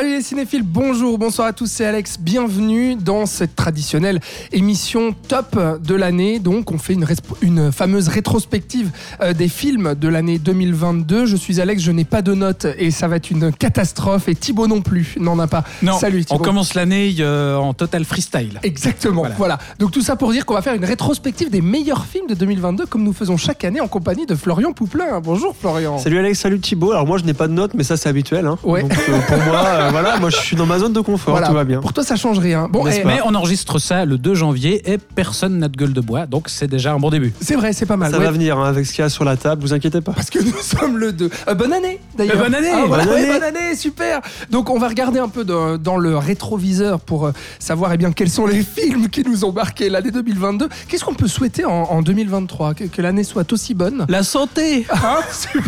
Salut les cinéphiles, bonjour, bonsoir à tous, c'est Alex, bienvenue dans cette traditionnelle émission top de l'année. Donc on fait une, fameuse rétrospective euh, des films de l'année 2022. Je suis Alex, je n'ai pas de notes et ça va être une catastrophe et Thibaut non plus n'en a pas. Non, Salut on Thibaut. commence l'année euh, en total freestyle. Exactement, voilà. Voilà. Donc tout ça pour dire qu'on va faire une rétrospective des meilleurs films de 2022 comme nous faisons chaque année en compagnie de Florian Pouplin. Bonjour Florian. Salut Alex, salut Thibaut. Alors moi je n'ai pas de notes, mais ça c'est habituel. hein. Ouais. Donc euh, pour moi, euh, voilà, moi je suis dans ma zone de confort, Voilà. tout va bien. Pour toi ça change rien. Bon, eh, Mais on enregistre ça le 2 janvier et personne n'a de gueule de bois, donc c'est déjà un bon début. c'est vrai, c'est pas mal. Ça ouais. va venir hein, avec ce qu'il y a sur la table, vous inquiétez pas. Parce que nous sommes le 2. Euh, bonne année d'ailleurs. Euh, bonne année. Ah, voilà, Bonne ouais, année. bonne année, super. Donc on va regarder un peu dans, dans le rétroviseur pour euh, savoir eh bien, quels sont les films qui nous ont marqué l'année 2022. Qu'est-ce qu'on peut souhaiter en, en 2023 Que, que l'année soit aussi bonne? La santé Hein Super.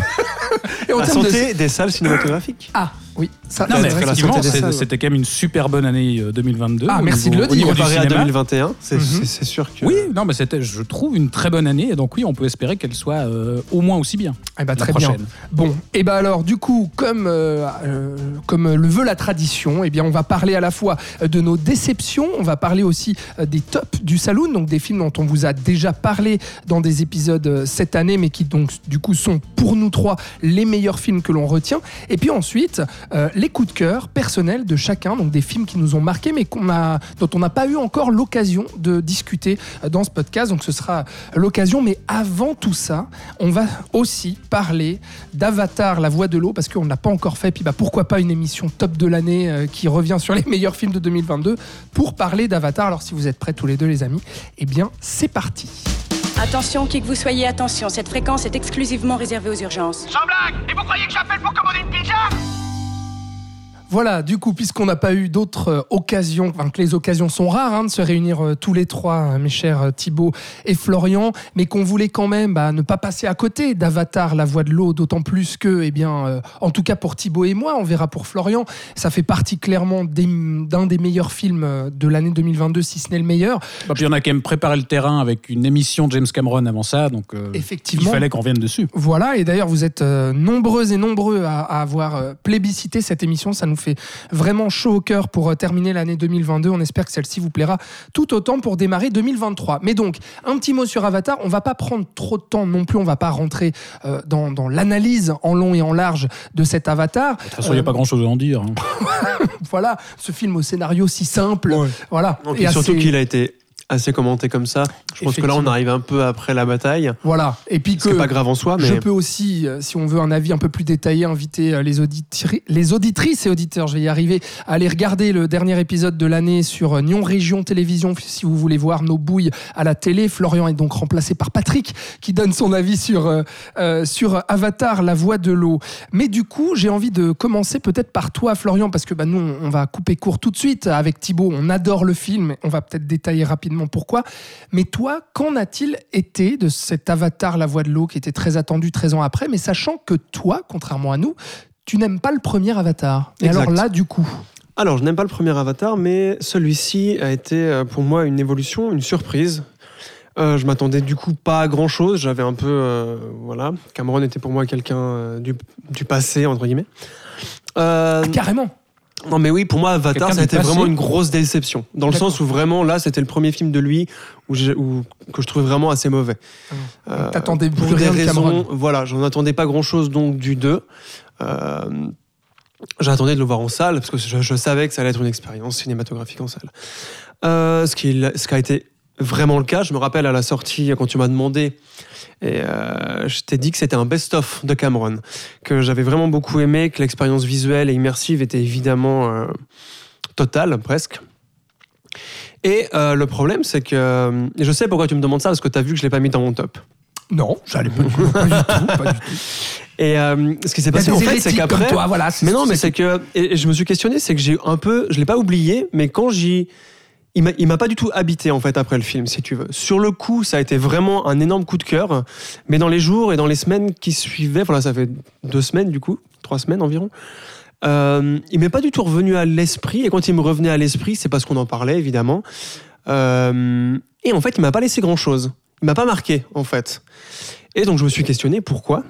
Et en La de- santé des salles cinématographiques. Ah, oui. Ça, Non mais effectivement, c'était quand même une super bonne année euh, 2022. Ah, au merci niveau- de le au dire. niveau du Comparé à cinéma. 2021, c'est Mhm. c'est- sûr que. Oui, non, mais c'était, je trouve, une très bonne année, et donc oui, on peut espérer qu'elle soit euh, au moins aussi bien. Eh ben, la très bien. prochaine. Bon, et ben alors du coup, comme, euh, euh, comme le veut la tradition, eh bien on va parler à la fois euh, de nos déceptions, on va parler aussi euh, des tops du saloon, donc des films dont on vous a déjà parlé dans des épisodes euh, cette année, mais qui donc du coup sont pour nous trois les meilleurs films que l'on retient. Et puis ensuite, euh, les coups de cœur personnels de chacun, donc des films qui nous ont marqués, mais qu'on a, dont on n'a pas eu encore l'occasion de discuter euh, dans ce podcast. Donc ce sera l'occasion. Mais avant tout ça, on va aussi parler d'Avatar, la voix de l'eau, parce qu'on n'a pas encore fait. Puis bah, pourquoi pas une émission top de l'année euh, qui revient sur les meilleurs films de 2022 pour parler d'Avatar. Alors si vous êtes prêts tous les deux, les amis, eh bien c'est parti. Attention, qui que vous soyez, attention, cette fréquence est exclusivement réservée aux urgences. Sans blague Et vous croyez que j'appelle pour commander une pizza? Voilà, du coup, puisqu'on n'a pas eu d'autres euh, occasions, enfin que les occasions sont rares hein, de se réunir euh, tous les trois, hein, mes chers euh, Thibaut et Florian, mais qu'on voulait quand même bah, ne pas passer à côté d'Avatar, la voix de l'eau, d'autant plus que, eh bien, euh, en tout cas pour Thibaut et moi, on verra pour Florian, ça fait partie clairement d'un des meilleurs films de l'année 2022, si ce n'est le meilleur. Et puis on a quand même préparé le terrain avec une émission de James Cameron avant ça, donc euh, il Effectivement. fallait qu'on revienne dessus. Voilà, et d'ailleurs, vous êtes euh, nombreux et nombreux à, à avoir plébiscité cette émission. Ça nous fait vraiment chaud au cœur pour euh, terminer l'année 2022. On espère que celle-ci vous plaira tout autant pour démarrer 2023. Mais donc, un petit mot sur Avatar. On va pas prendre trop de temps non plus. On va pas rentrer euh, dans, dans l'analyse en long et en large de cet Avatar. De toute façon, il n'y a pas grand-chose à en dire. hein. Voilà, ce film au scénario si simple. Voilà. Et et surtout assez- qu'il a été assez commenté comme ça. Je pense que là on arrive un peu après la bataille. Voilà. Et puis que. pas grave en soi, mais. Je peux aussi, euh, si on veut un avis un peu plus détaillé, inviter euh, les, auditri- les auditrices et auditeurs, je vais y arriver, à aller regarder le dernier épisode de l'année sur euh, Nyon Région Télévision, si vous voulez voir nos bouilles à la télé. Florian est donc remplacé par Patrick, qui donne son avis sur, euh, sur Avatar, la voix de l'eau. Mais du coup, j'ai envie de commencer peut-être par toi, Florian, parce que bah, nous, on va couper court tout de suite avec Thibaut. On adore le film, on va peut-être détailler rapidement pourquoi. Mais toi, qu'en a-t-il été de cet Avatar, la voix de l'eau, qui était très attendu 13 ans après, mais sachant que toi, contrairement à nous, tu n'aimes pas le premier Avatar? Et Exact. alors là, du coup, Alors, je n'aime pas le premier Avatar, mais celui-ci a été euh, pour moi une évolution, une surprise. Euh, je m'attendais du coup pas à grand chose. J'avais un peu. euh, voilà. Cameron était pour moi quelqu'un euh, du, du passé, entre guillemets. Euh, carrément. Non, mais oui, pour moi, Avatar, ça a été vraiment une grosse déception. Dans le sens où vraiment, là, c'était le premier film de lui où que je trouvais vraiment assez mauvais. Euh, T'attendais pour des rien de Cameron. raisons, voilà, j'en attendais pas grand chose donc du 2. Euh, J'attendais de le voir en salle parce que je, je savais que ça allait être une expérience cinématographique en salle. Euh, ce, qui, ce qui a été vraiment le cas, je me rappelle à la sortie quand tu m'as demandé, et euh, je t'ai dit que c'était un best-of de Cameron, que j'avais vraiment beaucoup aimé, que l'expérience visuelle et immersive était évidemment euh, totale presque. Et euh, le problème, c'est que. et je sais pourquoi tu me demandes ça, parce que tu as vu que je ne l'ai pas mis dans mon top. Non, j'allais pas, pas du tout. Pas du tout. Et euh, ce qui s'est passé en fait, c'est qu'après. voilà. Mais non, mais c'est que. Et je me suis questionné, c'est que j'ai un peu. Je l'ai pas oublié, mais quand j'y. Il m'a- pas du tout habité en fait après le film, si tu veux. Sur le coup, ça a été vraiment un énorme coup de cœur, mais dans les jours et dans les semaines qui suivaient, voilà, ça fait deux semaines du coup, trois semaines environ. Euh, il m'est pas du tout revenu à l'esprit, et quand il me revenait à l'esprit, c'est parce qu'on en parlait évidemment. Euh, et en fait, il m'a pas laissé grand chose. Il m'a pas marqué en fait. Et donc je me suis questionné pourquoi?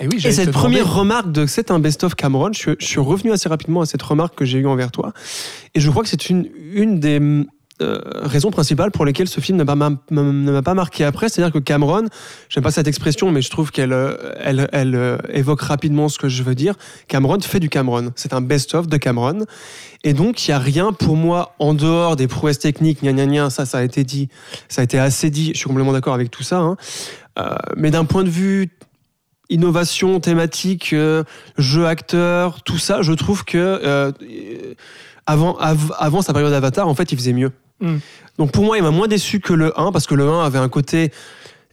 Et oui, Et cette demander- première remarque de c'est un best-of Cameron, je, suis- je suis revenu assez rapidement à cette remarque que j'ai eue envers toi. Et je crois que c'est une, une des euh, raisons principales pour lesquelles ce film ne m'a- m'a- ne m'a pas marqué après. C'est-à-dire que Cameron, j'aime pas cette expression, mais je trouve qu'elle euh, elle, elle, euh, évoque rapidement ce que je veux dire. Cameron fait du Cameron. C'est un best-of de Cameron. Et donc, il n'y a rien pour moi en dehors des prouesses techniques, gna gna gna, ça, ça a été dit, ça a été assez dit, je suis complètement d'accord avec tout ça. hein. Euh, mais d'un point de vue innovation thématique, euh, jeu acteur, tout ça, je trouve que euh, avant, av- avant sa période Avatar, en fait, il faisait mieux. Mm. Donc pour moi, il m'a moins déçu que le 1, parce que le 1 avait un côté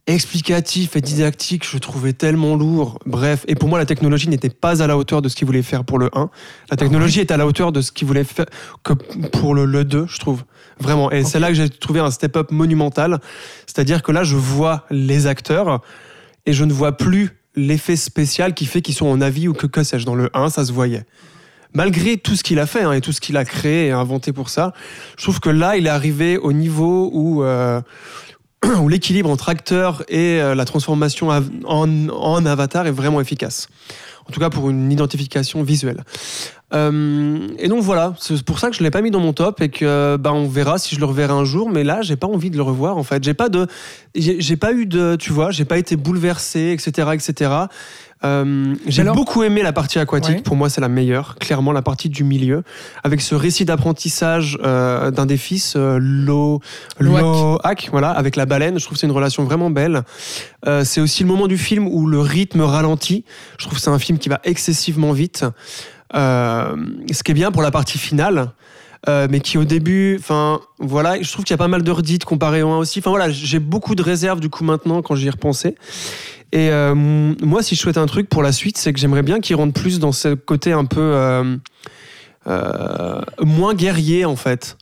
explicatif et didactique, je trouvais tellement lourd. Bref, et pour moi, la technologie n'était pas à la hauteur de ce qu'il voulait faire pour le 1. La technologie est à la hauteur de ce qu'il voulait faire que pour le, le 2, je trouve. Vraiment. Et c'est là que j'ai trouvé un step-up monumental. C'est-à-dire que là, je vois les acteurs et je ne vois plus l'effet spécial qui fait qu'ils sont en avis ou que, que sais-je. Dans le 1, ça se voyait. Malgré tout ce qu'il a fait hein, et tout ce qu'il a créé et inventé pour ça, je trouve que là, il est arrivé au niveau où, euh, où l'équilibre entre acteur et euh, la transformation en, en avatar est vraiment efficace. En tout cas, pour une identification visuelle. Euh, et donc voilà, c'est pour ça que je l'ai pas mis dans mon top et que bah on verra si je le reverrai un jour. Mais là, j'ai pas envie de le revoir en fait. J'ai pas de, j'ai pas eu de, tu vois, j'ai pas été bouleversé, etc., etc. Euh, j'ai Alors- beaucoup aimé la partie aquatique. Ouais. Pour moi, c'est la meilleure. Clairement, la partie du milieu, avec ce récit d'apprentissage euh, d'un des fils, euh, Lo, voilà, avec la baleine. Je trouve que c'est une relation vraiment belle. C'est aussi le moment du film où le rythme ralentit. Je trouve que c'est un film qui va excessivement vite. Euh, ce qui est bien pour la partie finale. euh, mais qui au début, enfin voilà, je trouve qu'il y a pas mal de redites comparé au 1 aussi. Enfin voilà, j'ai beaucoup de réserves du coup maintenant quand j'y ai repensé. Et euh, moi, si je souhaite un truc pour la suite, c'est que j'aimerais bien qu'il rentre plus dans ce côté un peu moins guerrier en fait.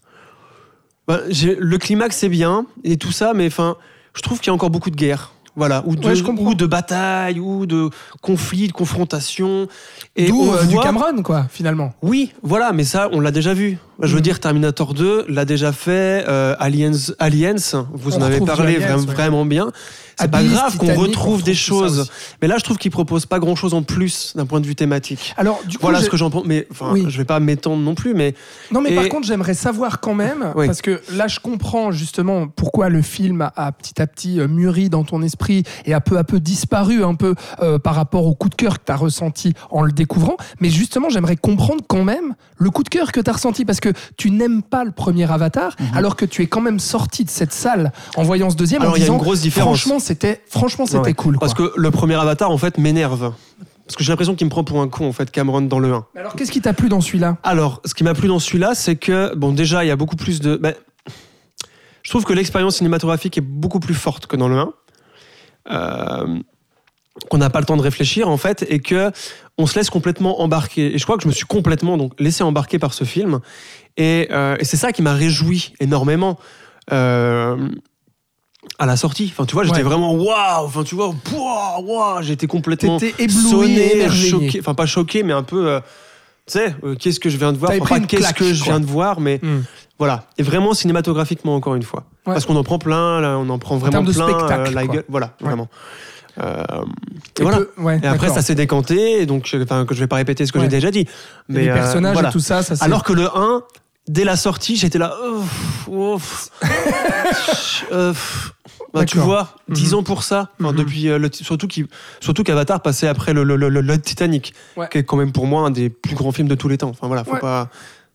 Ben, le climax c'est bien et tout ça, mais enfin, je trouve qu'il y a encore beaucoup de guerre. Voilà, ou de, Ouais, ou de bataille, ou de conflits, de confrontations. Et D'où euh, du Cameron, quoi, finalement. oui, voilà, mais ça, on l'a déjà vu. Je veux Mhm. dire, Terminator 2 l'a déjà fait. euh, Aliens, Aliens, vous On en avez parlé Aliens, vra- ouais. vraiment bien. C'est pas grave qu'on retrouve des choses. Mais là, je trouve qu'il propose pas grand chose en plus d'un point de vue thématique. Alors, du coup, Voilà ce que j'en pense. Mais enfin, Oui. je vais pas m'étendre non plus, mais Non, mais Et- par contre, j'aimerais savoir quand même, Oui. parce que là, je comprends justement pourquoi le film a, a petit à petit euh, mûri dans ton esprit et a peu à peu disparu un peu euh, par rapport au coup de cœur que tu as ressenti en le découvrant. Mais justement, j'aimerais comprendre quand même le coup de cœur que tu as ressenti, parce que tu n'aimes pas le premier Avatar, alors que tu es quand même sorti de cette salle en voyant ce deuxième Mhm. Alors, en il y a disant, une grosse différence. franchement, c'était franchement, c'était Ouais. cool. parce que le premier Avatar, en fait, m'énerve. Parce que j'ai l'impression qu'il me prend pour un con, en fait, Cameron, dans le 1. Alors, qu'est-ce qui t'a plu dans celui-là? Alors, ce qui m'a plu dans celui-là, c'est que, bon, déjà, il y a beaucoup plus de. ben, je trouve que l'expérience cinématographique est beaucoup plus forte que dans le 1. Euh, qu'on n'a pas le temps de réfléchir, en fait, et que on se laisse complètement embarquer. Et je crois que je me suis complètement donc, laissé embarquer par ce film. Et, euh, et c'est ça qui m'a réjoui énormément. euh, à la sortie, enfin tu vois, j'étais Ouais. vraiment waouh, enfin tu vois, waouh, j'étais complètement ébloui, sonné, choqué, enfin pas choqué, mais un peu, euh, tu sais, euh, qu'est-ce que je viens de voir, Enfin, pas qu'est-ce que je viens de voir, mais Hmm. voilà, et vraiment cinématographiquement encore une fois, Ouais. parce qu'on en prend plein, là, on en prend vraiment termes de plein spectacle, euh, la gueule, voilà, Ouais. vraiment. Euh, et Et voilà. peu- ouais, Et après, ça s'est décanté, et donc, euh, enfin, que je vais pas répéter ce que Ouais. j'ai déjà dit. Mais les euh, personnages voilà. et tout ça, ça Alors que le 1, dès la sortie, j'étais là. ouf, ouf. Euh, pff. Bah, tu vois, 10 ans pour ça. Enfin, Mhm. depuis, euh, le, surtout qui, surtout qu'Avatar passait après le, le, le- Titanic, Ouais. qui est quand même pour moi un des plus grands films de tous les temps. Enfin voilà, faut Ouais. pas.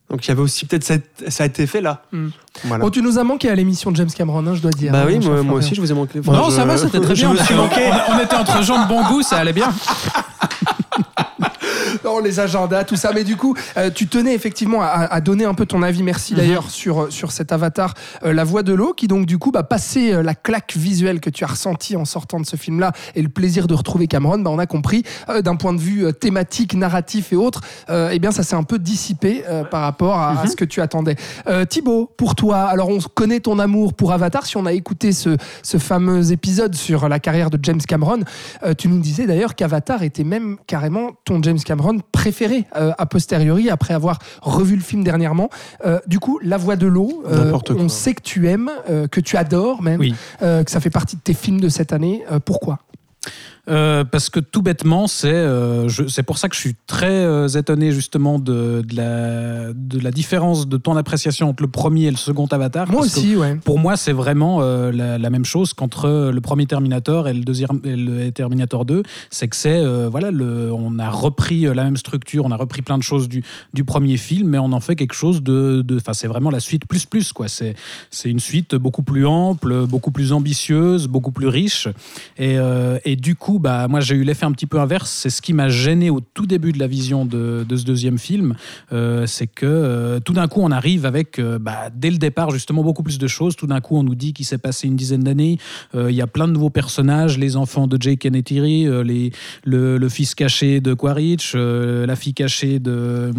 Donc il y avait aussi peut-être cette- ça a été fait là. Mhm. Voilà. Bon, tu nous as manqué à l'émission de James Cameron, hein, je dois dire. bah hein, oui, moi, aussi je vous ai manqué. non, ça va, c'était très je bien. me suis manqué. On, on était entre gens de bon goût, ça allait bien. Les agendas, tout ça. Mais du coup, euh, tu tenais effectivement à, à donner un peu ton avis, merci Mhm. d'ailleurs, sur, sur cet avatar, euh, La Voix de l'eau, qui donc du coup, bah, passé euh, la claque visuelle que tu as ressentie en sortant de ce film-là et le plaisir de retrouver Cameron, bah, on a compris, euh, d'un point de vue euh, thématique, narratif et autres, euh, eh bien ça s'est un peu dissipé euh, par rapport à, à Mhm. ce que tu attendais. Euh, Thibaut, pour toi, alors on connaît ton amour pour Avatar, si on a écouté ce, ce fameux épisode sur la carrière de James Cameron, euh, tu nous disais d'ailleurs qu'Avatar était même carrément ton James Cameron préféré euh, a posteriori après avoir revu le film dernièrement. Euh, du coup, La Voix de l'eau, euh, on sait que tu aimes, que tu adores même, Oui. que ça fait partie de tes films de cette année. Pourquoi? Euh, parce que tout bêtement, c'est euh, c'est pour ça que je suis très euh, étonné justement de, de la, de la différence de ton appréciation entre le premier et le second Avatar. Moi parce que aussi, ouais. Pour moi, c'est vraiment euh, la, la même chose qu'entre le premier Terminator et le deuxième et le Terminator 2. C'est que c'est voilà, le, on a repris la même structure, on a repris plein de choses du, du premier film, mais on en fait quelque chose de, enfin, c'est vraiment la suite plus plus quoi. C'est c'est une suite beaucoup plus ample, beaucoup plus ambitieuse, beaucoup plus riche. Et, et du coup, bah, moi, j'ai eu l'effet un petit peu inverse. C'est ce qui m'a gêné au tout début de la vision de, ce deuxième film. Euh, c'est que euh, tout d'un coup, on arrive avec, euh, bah, dès le départ, justement, beaucoup plus de choses. Tout d'un coup, on nous dit qu'il s'est passé une dizaine d'années. Il y a plein de nouveaux personnages les enfants de Jake et Neytiri, le, fils caché de Quaritch, la fille cachée de,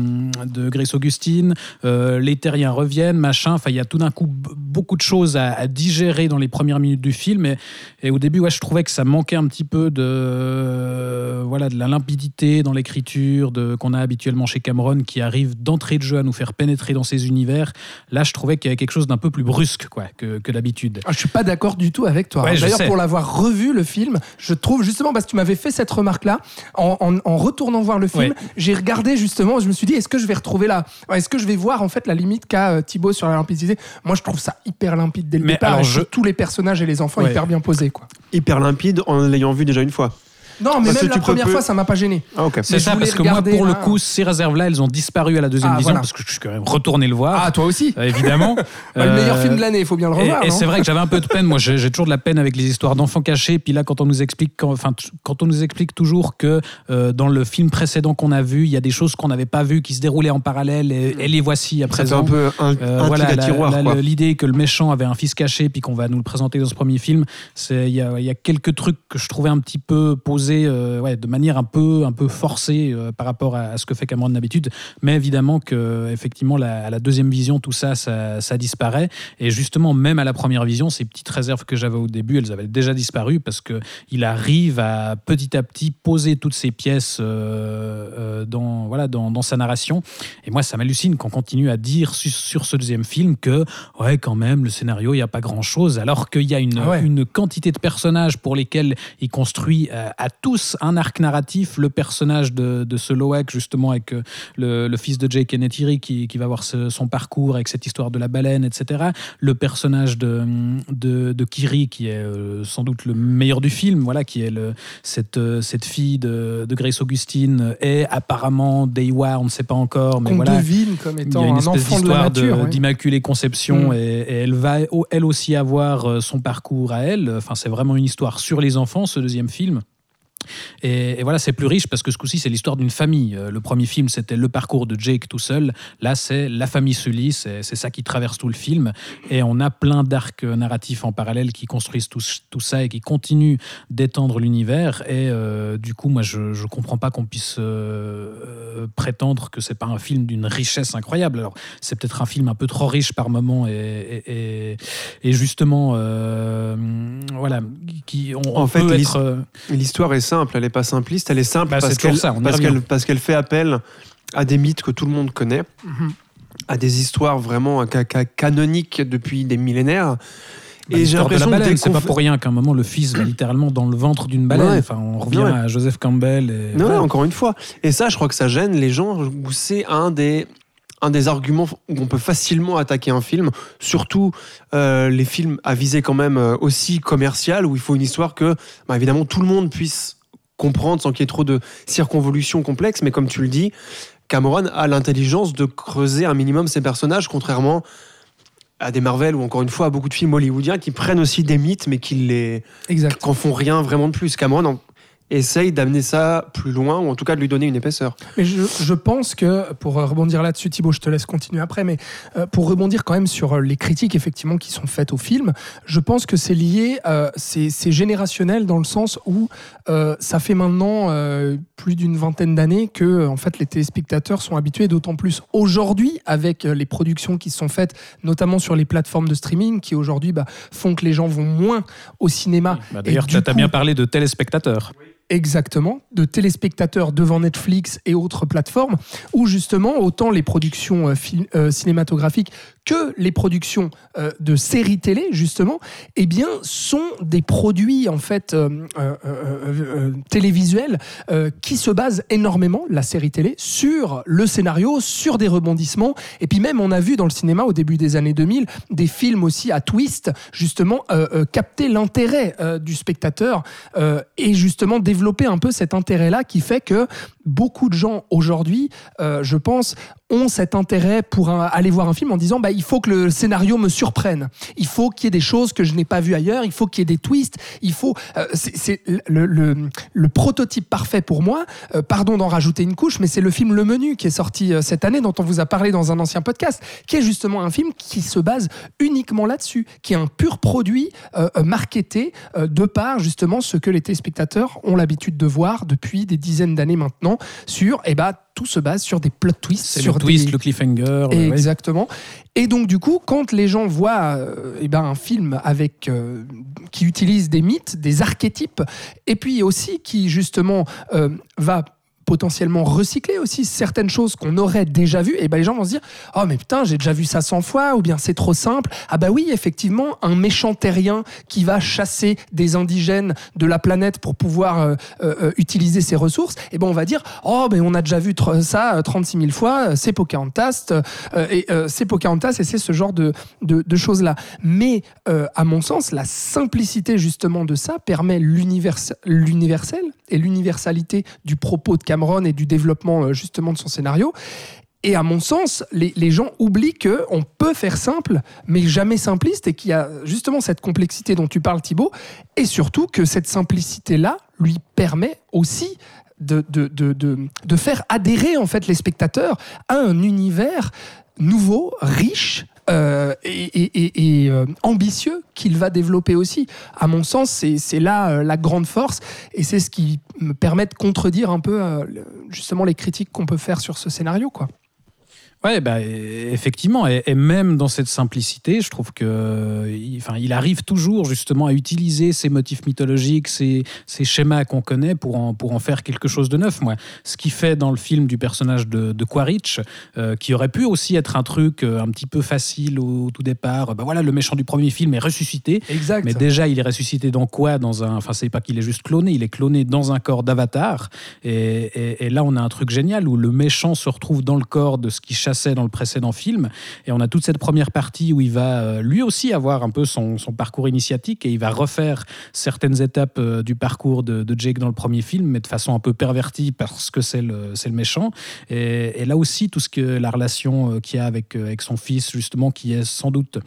de Grace Augustine, les terriens reviennent, machin. Enfin, il y a tout d'un coup beaucoup de choses à, à digérer dans les premières minutes du film. Et, et au début, ouais, je trouvais que ça manquait un petit peu de, euh, voilà, de la limpidité dans l'écriture de, qu'on a habituellement chez Cameron, qui arrive d'entrée de jeu à nous faire pénétrer dans ses univers. Là, je trouvais qu'il y avait quelque chose d'un peu plus brusque quoi, que, que d'habitude. Ah, je suis pas d'accord du tout avec toi. Ouais, D'ailleurs, pour l'avoir revu le film, je trouve justement parce que tu m'avais fait cette remarque-là, en, en- en retournant voir le film, Ouais. j'ai regardé justement, je me suis dit, est-ce que je vais retrouver la, est-ce que je vais voir en fait la limite qu'a euh, Thibaut sur la limpidité? Moi, je trouve ça hyper limpide dès le Mais départ. alors, et je- tous les personnages et les enfants Ouais. hyper bien posés, quoi. Hyper limpide en l'ayant vu déjà une fois fois. Non, mais Parce que même la tu peux première fois, ça m'a pas gêné. Ah, ok. C'est Mais ça, voulais parce que moi, regarder, pour le là. coup, ces réserves-là, elles ont disparu à la deuxième Ah, vision, voilà. parce que je suis quand même retourné le voir. Ah, toi aussi Euh, évidemment. Bah, Le meilleur Euh, film de l'année, il faut bien le revoir. et non c'est vrai que j'avais un peu de peine. Moi, j'ai j'ai toujours de la peine avec les histoires d'enfants cachés. Puis là, quand on nous explique, quand, enfin, t- quand on nous explique toujours que euh, dans le film précédent qu'on a vu, il y a des choses qu'on n'avait pas vues qui se déroulaient en parallèle, et, et les voici à Ça fait présent. un peu un, Euh, un voilà, truc à la- tiroir. la- quoi. le- l'idée que le méchant avait un fils caché, puis qu'on va nous le présenter dans ce premier film, c'est il y a, il y a quelques trucs que je trouvais un petit peu posés, euh, ouais, de manière un peu, un peu forcée euh, par rapport à, à ce que fait Cameron d'habitude. Mais évidemment que effectivement, la, à la deuxième vision, tout ça, ça, ça disparaît. Et justement, même à la première vision, ces petites réserves que j'avais au début, elles avaient déjà disparu parce que il arrive à petit à petit poser toutes ces pièces euh, euh, dans, voilà, dans, dans sa narration. Et moi, ça m'hallucine qu'on continue à dire su- sur ce deuxième film que, ouais, quand même, le scénario, il n'y a pas grand-chose, alors qu'il y a une, Ah ouais. une quantité de personnages pour lesquels il construit euh, à tous un arc narratif. Le personnage de, de ce Loak, justement, avec euh, le, le fils de Jake Neytiri qui, qui va voir ce- son parcours avec cette histoire de la baleine, etc. Le personnage de, de, de Kiri, qui est euh, sans doute le meilleur du film, voilà, qui est le, cette, euh, cette fille de, de Grace Augustine, est apparemment Deiwa, on ne sait pas encore, mais Qu'on voilà. devine comme Il y étant a une un espèce d'histoire de- ouais. d'immaculée conception Mm. et, et elle va elle aussi avoir son parcours à elle. Enfin, c'est vraiment une histoire sur les enfants, ce deuxième film. Et, et voilà, c'est plus riche parce que ce coup-ci, c'est l'histoire d'une famille. Euh, Le premier film, c'était le parcours de Jake tout seul. Là, c'est la famille Sully. C'est ça qui traverse tout le film. Et on a plein d'arcs narratifs en parallèle qui construisent tout, tout ça et qui continuent d'étendre l'univers. Et euh, du coup, moi, je ne comprends pas qu'on puisse euh, prétendre que c'est pas un film d'une richesse incroyable. Alors, c'est peut-être un film un peu trop riche par moment et, et, et- et justement, euh, voilà, qui on, En on fait, L'histoire est simple, elle n'est pas simpliste, elle est simple Bah, parce qu'elle fait appel à des mythes que tout le monde connaît, Mhm. à des histoires vraiment ca- ca- canoniques depuis des millénaires. Bah, Et j'ai l'impression dès c'est pas pour rien qu'à un moment le fils va littéralement dans le ventre d'une baleine. Ouais. Enfin, on revient Ouais. à Joseph Campbell. Et Non, encore une fois. Et ça, je crois que ça gêne les gens, où c'est un des, un des arguments où on peut facilement attaquer un film, surtout euh, les films à visée quand même euh, aussi commerciale, où il faut une histoire que, bah, évidemment, tout le monde puisse comprendre sans qu'il y ait trop de circonvolutions complexes. Mais comme tu le dis, Cameron a l'intelligence de creuser un minimum ses personnages, contrairement à des Marvel ou encore une fois à beaucoup de films hollywoodiens qui prennent aussi des mythes mais qui les Exact. qu'en font rien vraiment de plus. Cameron en- essaye d'amener ça plus loin, ou en tout cas de lui donner une épaisseur. Mais je, je pense que, pour rebondir là-dessus, Thibaut, je te laisse continuer après, mais euh, pour rebondir quand même sur euh, les critiques effectivement qui sont faites au film, je pense que c'est lié, euh, c'est générationnel dans le sens où euh, ça fait maintenant euh, plus d'une vingtaine d'années que euh, en fait les téléspectateurs sont habitués, d'autant plus aujourd'hui avec euh, les productions qui sont faites, notamment sur les plateformes de streaming, qui aujourd'hui bah, font que les gens vont moins au cinéma. Bah, D'ailleurs, tu as coup- bien parlé de téléspectateurs. Exactement, de téléspectateurs devant Netflix et autres plateformes, où justement autant les productions euh, euh, cinématographiques que les productions euh, de séries télé, justement, eh bien, sont des produits en fait euh, euh, télévisuels qui se basent énormément, la série télé, sur le scénario, sur des rebondissements, et puis même on a vu dans le cinéma au début des années 2000 des films aussi à twist, justement capter l'intérêt du spectateur et justement développer un peu cet intérêt-là qui fait que beaucoup de gens aujourd'hui, je pense, ont cet intérêt pour aller voir un film en disant bah, il faut que le scénario me surprenne, il faut qu'il y ait des choses que je n'ai pas vues ailleurs, il faut qu'il y ait des twists, il faut. euh, c'est le, le- le prototype parfait pour moi. Euh, pardon d'en rajouter une couche, mais c'est le film Le Menu qui est sorti euh, cette année, dont on vous a parlé dans un ancien podcast, qui est justement un film qui se base uniquement là-dessus, qui est un pur produit euh, marketé de par justement ce que les téléspectateurs ont l'habitude de voir depuis des dizaines d'années maintenant sur, et bah, tout se base sur des plot twists, sur le twist, des- le cliffhanger. ouais. Exactement. Et donc du coup, quand les gens voient euh, eh ben, un film avec euh, qui utilise des mythes, des archétypes, et puis aussi qui justement euh, va potentiellement recycler aussi certaines choses qu'on aurait déjà vues, et ben les gens vont se dire oh mais putain j'ai déjà vu ça 100 fois ou bien c'est trop simple. Ah bah oui effectivement un méchant terrien qui va chasser des indigènes de la planète pour pouvoir euh, euh, euh, utiliser ses ressources et ben on va dire oh ben on a déjà vu ça euh, 36 000 fois c'est Pocahontas euh, et c'est Pocahontas et c'est ce genre de, de, de choses là mais à mon sens la simplicité justement de ça permet l'univers- l'universel et l'universalité du propos de Et du développement euh, justement de son scénario et à mon sens, les, gens oublient que on peut faire simple, mais jamais simpliste, et qu'il y a justement cette complexité dont tu parles, Thibaut, et surtout que cette simplicité-là lui permet aussi de, de, de, de faire adhérer en fait les spectateurs à un univers nouveau, riche. Euh, et, euh, ambitieux qu'il va développer aussi. À mon sens, c'est là euh, la grande force et c'est ce qui me permet de contredire un peu justement les critiques qu'on peut faire sur ce scénario. Quoi. Ouais, bah, e- effectivement, et, et même dans cette simplicité, je trouve que, enfin, il arrive toujours justement à utiliser ces motifs mythologiques, ces, ces schémas qu'on connaît pour en, pour en faire quelque chose de neuf. Moi, ce qu'il fait dans le film du personnage de, de Quaritch, euh, qui aurait pu aussi être un truc euh, un petit peu facile au tout départ. Bah voilà, le méchant du premier film est ressuscité. Exact. Mais déjà, il est ressuscité dans quoi? Dans un, enfin, c'est pas qu'il est juste cloné, il est cloné dans un corps d'avatar. Et, et- et là, on a un truc génial où le méchant se retrouve dans le corps de ce qu'il dans le précédent film. Et on a toute cette première partie où il va euh, lui aussi avoir un peu son, son parcours initiatique et il va refaire certaines étapes euh, du parcours de, de Jake dans le premier film, mais de façon un peu pervertie parce que c'est le, le méchant. Et, et là aussi, tout ce que la relation euh, qu'il a avec, avec son fils, justement, qui est sans doute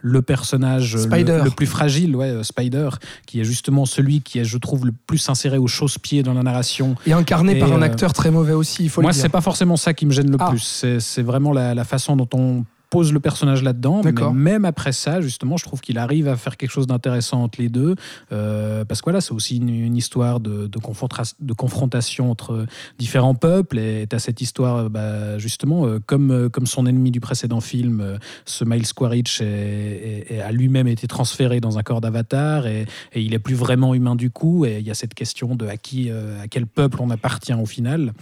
le personnage le, le plus fragile, ouais, Spider, qui est justement celui qui est, je trouve, le plus inséré au chausse-pied dans la narration. Et incarné Et, par un acteur très mauvais aussi, il faut Moi, le dire. c'est pas forcément ça qui me gêne le Ah. plus. C'est c'est vraiment la, façon dont on pose le personnage là-dedans. Mais même après ça, justement, je trouve qu'il arrive à faire quelque chose d'intéressant entre les deux. Euh, parce que voilà, c'est aussi une, une histoire de, de, confrontra- de confrontation entre différents peuples. Et tu as cette histoire, euh, bah, justement, euh, comme, comme son ennemi du précédent film, euh, ce Miles Quaritch est- est- est- a lui-même été transféré dans un corps d'avatar et, et il est plus vraiment humain du coup. Et il y a cette question de à, qui, à quel peuple on appartient au final.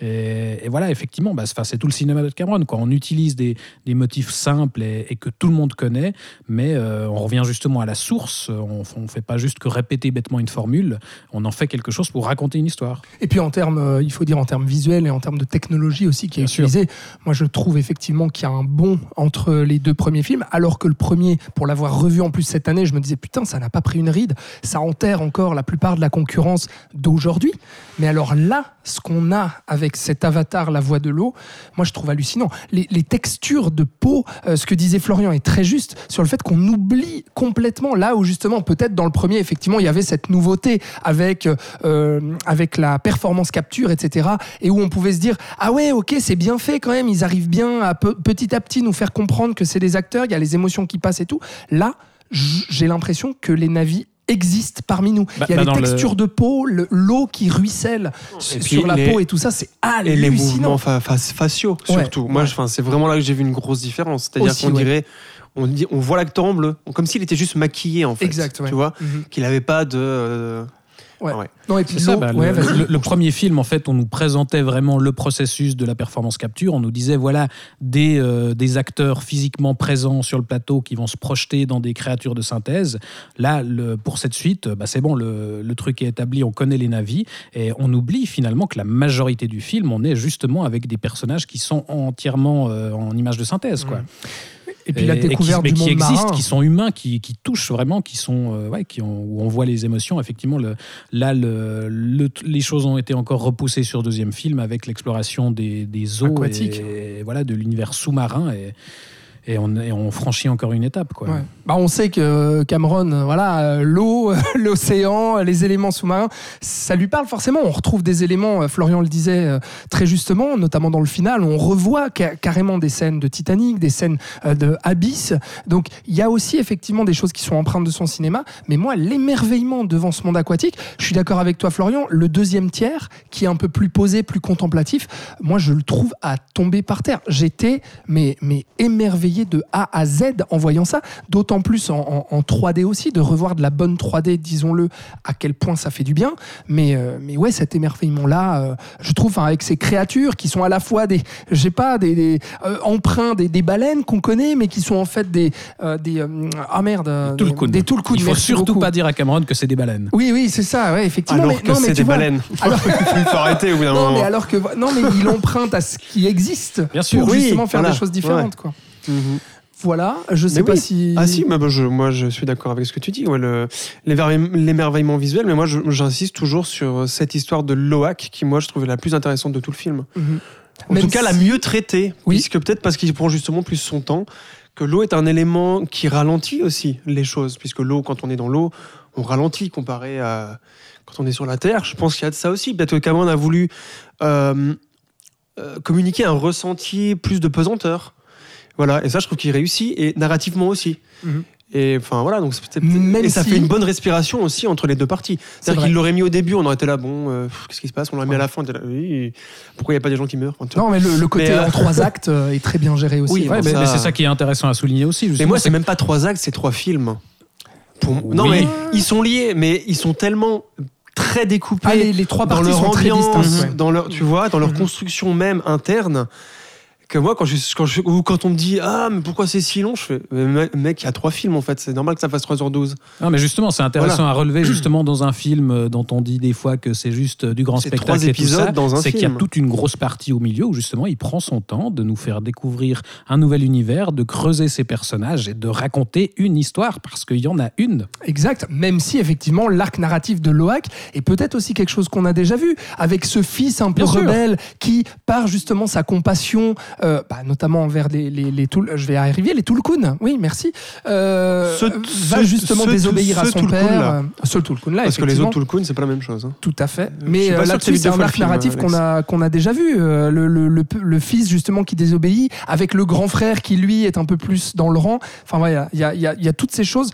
Et, et voilà, effectivement, bah, c'est tout le cinéma de Cameron. Quoi. On utilise des, des motifs simples et, et que tout le monde connaît, mais euh, on revient justement à la source. On ne fait pas juste que répéter bêtement une formule, on en fait quelque chose pour raconter une histoire. Et puis en termes, euh, il faut dire en termes visuels et en termes de technologie aussi qui est Bien sûr. utilisé. Moi, je trouve effectivement qu'il y a un bond entre les deux premiers films, alors que le premier, pour l'avoir revu en plus cette année, je me disais putain, ça n'a pas pris une ride, ça enterre encore la plupart de la concurrence d'aujourd'hui. Mais alors là, ce qu'on a avec cet avatar, la voix de l'eau, moi je trouve hallucinant. Les, textures de peau. Euh, ce que disait Florian est très juste sur le fait qu'on oublie complètement là où justement peut-être dans le premier effectivement il y avait cette nouveauté avec euh, avec la performance capture etc et où on pouvait se dire ah ouais ok c'est bien fait quand même ils arrivent bien à pe- petit à petit nous faire comprendre que c'est des acteurs il y a les émotions qui passent et tout là j'ai l'impression que les navis existent parmi nous. Bah- il y a bah les le- textures de peau, le- l'eau qui ruisselle Et sur la les- peau et tout ça, c'est Et les hallucinant. mouvements fa- fa- faciaux, Ouais, surtout. Moi, ouais. c'est vraiment là que j'ai vu une grosse différence. C'est-à-dire qu'on ouais. dirait, on, dit, on voit l'acteur en bleu, comme s'il était juste maquillé, en fait. Exact, ouais. Tu vois? Mhm. Qu'il n'avait pas de. Ouais. ouais. Non, et puis C'est ça, l'eau- bah, ouais, le, vas-y. le- le premier film, en fait, on nous présentait vraiment le processus de la performance capture. On nous disait, voilà, des, euh, des acteurs physiquement présents sur le plateau qui vont se projeter dans des créatures de synthèse. Là, le, pour cette suite, bah, c'est bon, le, le truc est établi, on connaît les navis, et on oublie finalement que la majorité du film, on est justement avec des personnages qui sont entièrement euh, en image de synthèse, quoi. Et puis la et qui- découverte mais du qui monde existent, marin. qui sont humains, qui, qui touchent vraiment, qui sont euh, ouais, qui ont, où on voit les émotions. Effectivement, le, là, le, le- les choses ont été encore repoussées sur deuxième film avec l'exploration des, des eaux Aquatiques. et voilà de l'univers sous-marin et, et, on, franchit encore une étape quoi. Bah, on sait que Cameron, euh, voilà, euh, l'eau, l'océan, les éléments sous-marins, ça lui parle forcément. On retrouve des éléments, euh, Florian le disait euh, très justement, notamment dans le final, on revoit ca- carrément des scènes de Titanic, des scènes euh, de Abyss. Donc il y a aussi effectivement des choses qui sont empreintes de son cinéma. Mais moi, l'émerveillement devant ce monde aquatique, je suis d'accord avec toi, Florian, le deuxième tiers, qui est un peu plus posé, plus contemplatif, moi je le trouve à tomber par terre. J'étais mais, mais émerveillé de A à Z en voyant ça, d'autant plus en, en- en 3D aussi, de revoir de la bonne 3D, disons-le, à quel point ça fait du bien. Mais, euh, mais ouais, cet émerveillement-là, euh, je trouve, hein, avec ces créatures qui sont à la fois des, je sais pas, des, des euh, emprunts des, des baleines qu'on connaît, mais qui sont en fait des, euh, des euh, ah merde, Tout le coup. des Tulkun, Il faut surtout beaucoup. pas dire à Cameron que c'est des baleines. Oui, oui, c'est ça, ouais, effectivement. Alors mais, que c'est des vois, baleines. alors- Il faut arrêter au bout d'un non, moment. mais alors que non, mais il emprunte à ce qui existe Bien sûr. pour Oui, justement faire voilà. des choses différentes, quoi. Mhm. Voilà, je sais Mais pas oui. si. Ah si, mais moi, je, moi je suis d'accord avec ce que tu dis. Ouais, L'émerveillement visuel, mais moi j'insiste toujours sur cette histoire de Loak qui, moi, je trouvais la plus intéressante de tout le film. Mhm. En Même tout cas, si- la mieux traitée, Oui. puisque peut-être parce qu'il prend justement plus son temps, que l'eau est un élément qui ralentit aussi les choses, puisque l'eau, quand on est dans l'eau, on ralentit comparé à quand on est sur la Terre. Je pense qu'il y a de ça aussi. Peut-être que Cameron a voulu euh, euh, communiquer un ressenti plus de pesanteur. Voilà, et ça, je trouve qu'il réussit, et narrativement aussi. Mhm. Et enfin voilà, donc Même et ça si- fait une bonne respiration aussi entre les deux parties. C'est C'est-à-dire qu'il l'aurait mis au début, on aurait été là, bon, euh, qu'est-ce qui se passe? On l'aurait mis à la fin, on était là, oui, pourquoi il n'y a pas des gens qui meurent? Enfin. Non, mais le, le côté Mais, euh, en trois actes euh, est très bien géré aussi. Oui, Ouais, bon, mais, ça- mais c'est ça qui est intéressant à souligner aussi. Mais moi, c'est même pas trois actes, c'est trois films. Pour- Non, mais ils sont liés, mais ils sont tellement très découpés Ah, les, les trois dans parties leur sont très distinctes. ouais. dans leur, tu vois, dans leur Mhm. construction même interne. Que moi, quand, je, quand, je- ou quand on me dit Ah, mais pourquoi c'est si long? Je fais Mais Mec, il y a trois films en fait, c'est normal que ça fasse 3h12. Non, mais justement, c'est intéressant à relever justement dans un film euh, dont on dit des fois que c'est juste euh, du grand C'est spectacle trois et tout épisodes ça. dans un C'est qu'il y a film. toute une grosse partie au milieu où justement il prend son temps de nous faire découvrir un nouvel univers, de creuser ses personnages et de raconter une histoire parce qu'il y en a une. Exact, même si effectivement l'arc narratif de Loak est peut-être aussi quelque chose qu'on a déjà vu, avec ce fils un peu Bien sûr. rebelle qui, par justement sa compassion, euh, bah, notamment envers les, les, les Toul- je vais arriver, les Tulkun, oui, merci, euh, Ce- va justement ce- désobéir à son père. là. euh, Ce Tulkun là, Parce que les autres Tulkun, c'est pas la même chose. hein. Tout à fait. Mais euh, t'as là-dessus, c'est un arc narratif Alex. qu'on a, qu'on a déjà vu. Le, le, le, le fils, justement, qui désobéit, avec le grand frère qui, lui, est un peu plus dans le rang. Enfin, voilà, il y a, il y, a, il y a toutes ces choses.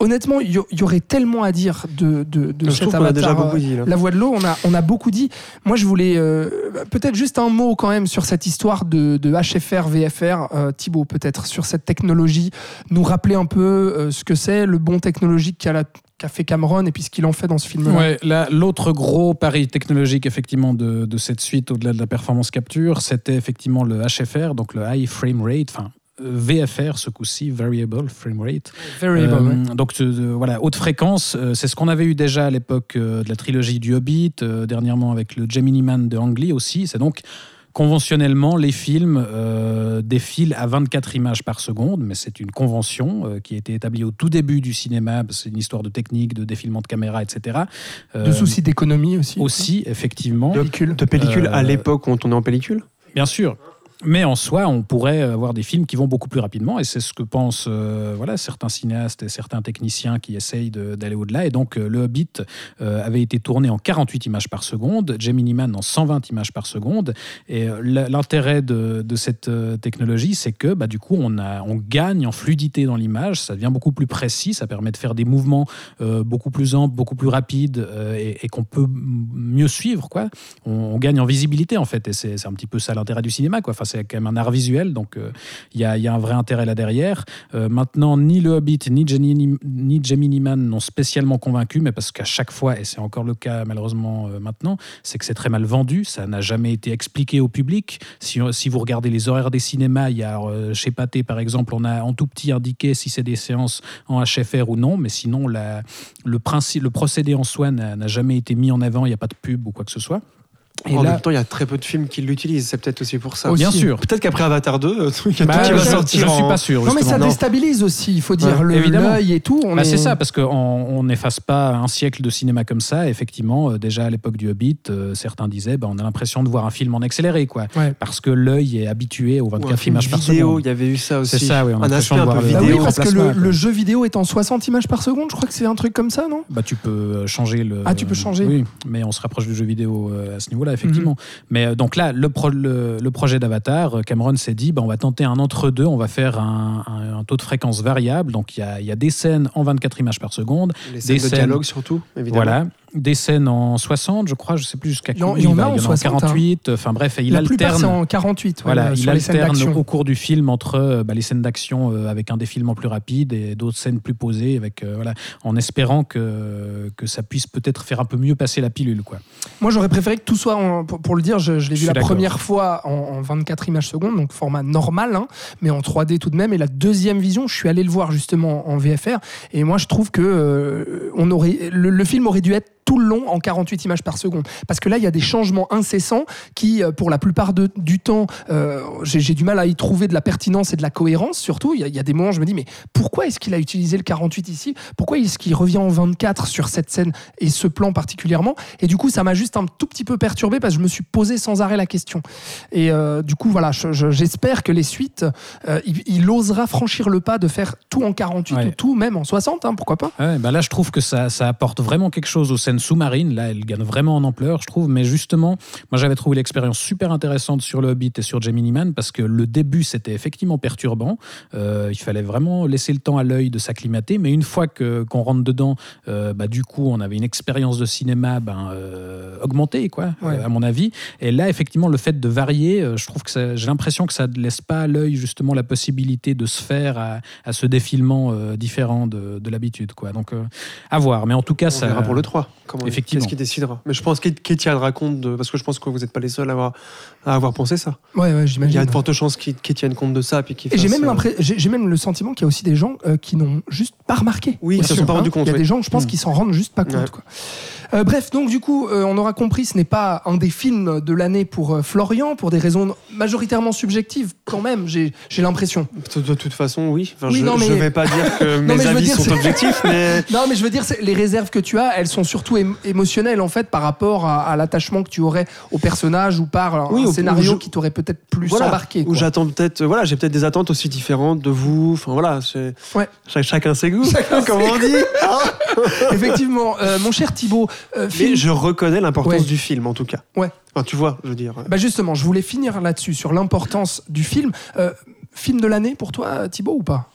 Honnêtement, il y, aurait tellement à dire de, de, de cet trouve qu'on a déjà avatar. beaucoup dit. là. La voix de l'eau, on a, on a beaucoup dit. Moi, je voulais peut-être juste un mot quand même sur cette histoire de, de HFR, VFR. Euh, Thibaut, peut-être, sur cette technologie, nous rappeler un peu euh, ce que c'est, le bon technologique qu'a la- qu'a fait Cameron et puis ce qu'il en fait dans ce film-là. Ouais, là, l'autre gros pari technologique effectivement de, de cette suite au-delà de la performance capture, c'était effectivement le HFR, donc le High Frame Rate, enfin euh, VFR ce coup-ci, Variable Frame Rate. Variable, Euh, ouais. Donc euh, voilà, haute fréquence, euh, c'est ce qu'on avait eu déjà à l'époque de la trilogie du Hobbit, dernièrement avec le Gemini Man de Ang Lee aussi. C'est donc conventionnellement les films euh, défilent à 24 images par seconde, mais c'est une convention euh, qui a été établie au tout début du cinéma. C'est une histoire de technique, de défilement de caméra, etc. De Euh, soucis d'économie aussi. aussi, effectivement. Pellicule. De pellicule à l'époque où on tournait en pellicule? Bien sûr. Mais en soi, on pourrait avoir des films qui vont beaucoup plus rapidement, et c'est ce que pensent euh, voilà, certains cinéastes et certains techniciens qui essayent d'aller au-delà. Et donc, euh, le Hobbit euh, avait été tourné en 48 images par seconde, Gemini Man en 120 images par seconde. Et l'intérêt de, cette technologie, c'est que bah, du coup, on, a, on gagne en fluidité dans l'image, ça devient beaucoup plus précis, ça permet de faire des mouvements beaucoup plus amples, beaucoup plus rapides, et, qu'on peut mieux suivre. Quoi. On, gagne en visibilité, en fait, et c'est un petit peu ça l'intérêt du cinéma. Quoi. C'est quand même un art visuel, donc euh, il y, a, un vrai intérêt là derrière. Euh, maintenant, ni le Hobbit, ni Gemini, ni Gemini Man n'ont spécialement convaincu, mais parce qu'à chaque fois, et c'est encore le cas malheureusement euh, maintenant, c'est que c'est très mal vendu, ça n'a jamais été expliqué au public. Si, vous regardez les horaires des cinémas, il y a chez Pathé par exemple, on a en tout petit indiqué si c'est des séances en HFR ou non, mais sinon le, principe, le procédé en soi n'a jamais été mis en avant, il n'y a pas de pub ou quoi que ce soit. Et en là, même temps, il y a très peu de films qui l'utilisent. C'est peut-être aussi pour ça. Aussi. bien sûr. Peut-être qu'après Avatar 2, euh, il y a Bah, tout qui je, va je sortir. suis pas sûr. Non mais ça déstabilise aussi, il faut dire, Ouais, le- évidemment. l'œil et tout. Bah, est- c'est ça, parce qu'on on n'efface pas un siècle de cinéma comme ça. Effectivement, euh, déjà à l'époque du Hobbit, euh, certains disaient bah, on a l'impression de voir un film en accéléré, quoi. Ouais. Parce que l'œil est habitué aux Ou un 24 film images par vidéo, seconde. il y avait eu ça aussi. C'est ça, oui, on a un aspect peu le- Bah oui, parce que le, jeu vidéo est en 60 images par seconde, je crois que c'est un truc comme ça, non? Bah, tu peux euh, changer le. Ah, tu peux changer. Oui, mais on se rapproche du jeu vidéo à ce niveau-là, effectivement. Mais euh, donc là, le, pro- le, le projet d'Avatar, euh, Cameron s'est dit, bah, on va tenter un entre-deux, on va faire un, un- un taux de fréquence variable. Donc il y a, il y a des scènes en 24 images par seconde, Les scènes des de scènes- dialogue surtout, évidemment. voilà. Des scènes en 60, je crois, je sais plus jusqu'à oui, il y en a en 60, 48. Enfin bref, il plupart c'est alterne. en 48, ouais, Voilà, euh, il alterne au cours du film entre euh, bah, les scènes d'action euh, avec un défilement plus rapide et d'autres scènes plus posées, avec, euh, voilà, en espérant que, que ça puisse peut-être faire un peu mieux passer la pilule. Quoi. Moi, j'aurais préféré que tout soit, en- pour, pour le dire, je, je l'ai vu la première fois en, en 24 images secondes, donc format normal, hein, mais en 3D tout de même. Et la deuxième vision, je suis allé le voir justement en VFR. Et moi, je trouve que euh, on aurait, le, le film aurait dû être tout le long en 48 images par seconde. Parce que là, il y a des changements incessants qui, euh, pour la plupart de- du temps, euh, j'ai du mal à y trouver de la pertinence et de la cohérence. Surtout, il y, a- il y a des moments, je me dis, mais pourquoi est-ce qu'il a utilisé le 48 ici? Pourquoi est-ce qu'il revient en 24 sur cette scène et ce plan particulièrement? Et du coup, ça m'a juste un tout petit peu perturbé parce que je me suis posé sans arrêt la question. Et euh, du coup, voilà, je- je- j'espère que les suites, euh, il, il osera franchir le pas de faire tout en 48 Ouais. ou tout même en 60, hein, pourquoi pas Ouais, bah là, je trouve que ça, ça apporte vraiment quelque chose aux scènes sous-marines. Là, elles gagnent vraiment en ampleur, je trouve. Mais justement, moi, j'avais trouvé l'expérience super intéressante sur le Hobbit et sur Gemini Man parce que le début, c'était effectivement perturbant. Euh, il fallait vraiment laisser le temps à l'œil de s'acclimater. Mais une fois que qu'on rentre dedans, euh, bah, du coup, on avait une expérience de cinéma ben, euh, augmentée, quoi, Ouais. euh, à mon avis. Et là, effectivement, le fait de varier, euh, je trouve que j'ai l'impression que ça ne laisse pas à l'œil justement la possibilité de se faire à, à ce défilement euh, différent de, de l'habitude. quoi. Donc, euh, à voir. Mais en tout cas, On ça. verra pour le 3. Comment, Effectivement. Qu'est-ce qui décidera Mais je pense tiendra compte de. Parce que je pense que vous n'êtes pas les seuls à avoir, à avoir pensé ça. Ouais, ouais, Il y a j'imagine. de fortes chances tiennent compte de ça. Puis Et j'ai même, euh, j'ai j'ai même le sentiment qu'il y a aussi des gens euh, qui n'ont juste pas remarqué. Oui, ils se sont pas hein. rendus compte, Il y a oui. des gens, je pense, Mm. qui s'en rendent juste pas compte. Ouais. quoi. Euh, bref, donc du coup, euh, on aura compris, ce n'est pas un des films de l'année pour euh, Florian, pour des raisons majoritairement subjectives, quand même, j'ai j'ai l'impression. De, de toute façon, oui. Enfin, Oui, je non, mais- ne vais pas dire que Non, mes veux avis dire, sont c'est- objectifs, mais. Non, mais je veux dire, c'est- les réserves que tu as, elles sont surtout ém- émotionnelles, en fait, par rapport à, à l'attachement que tu aurais au personnage ou par un, Oui, un ou- scénario ou je- qui t'aurait peut-être plus Voilà, embarqué. Quoi. j'attends peut-être, voilà, j'ai peut-être des attentes aussi différentes de vous. Enfin voilà, Ouais. cha- chacun ses goûts, Chacun comme on dit. Effectivement, euh, mon cher Thibaut, euh, film- je reconnais l'importance Ouais. du film en tout cas. Ouais. Enfin, tu vois, je veux dire. Bah justement, je voulais finir là-dessus, sur l'importance du film. Euh, film de l'année pour toi, Thibaut, ou pas?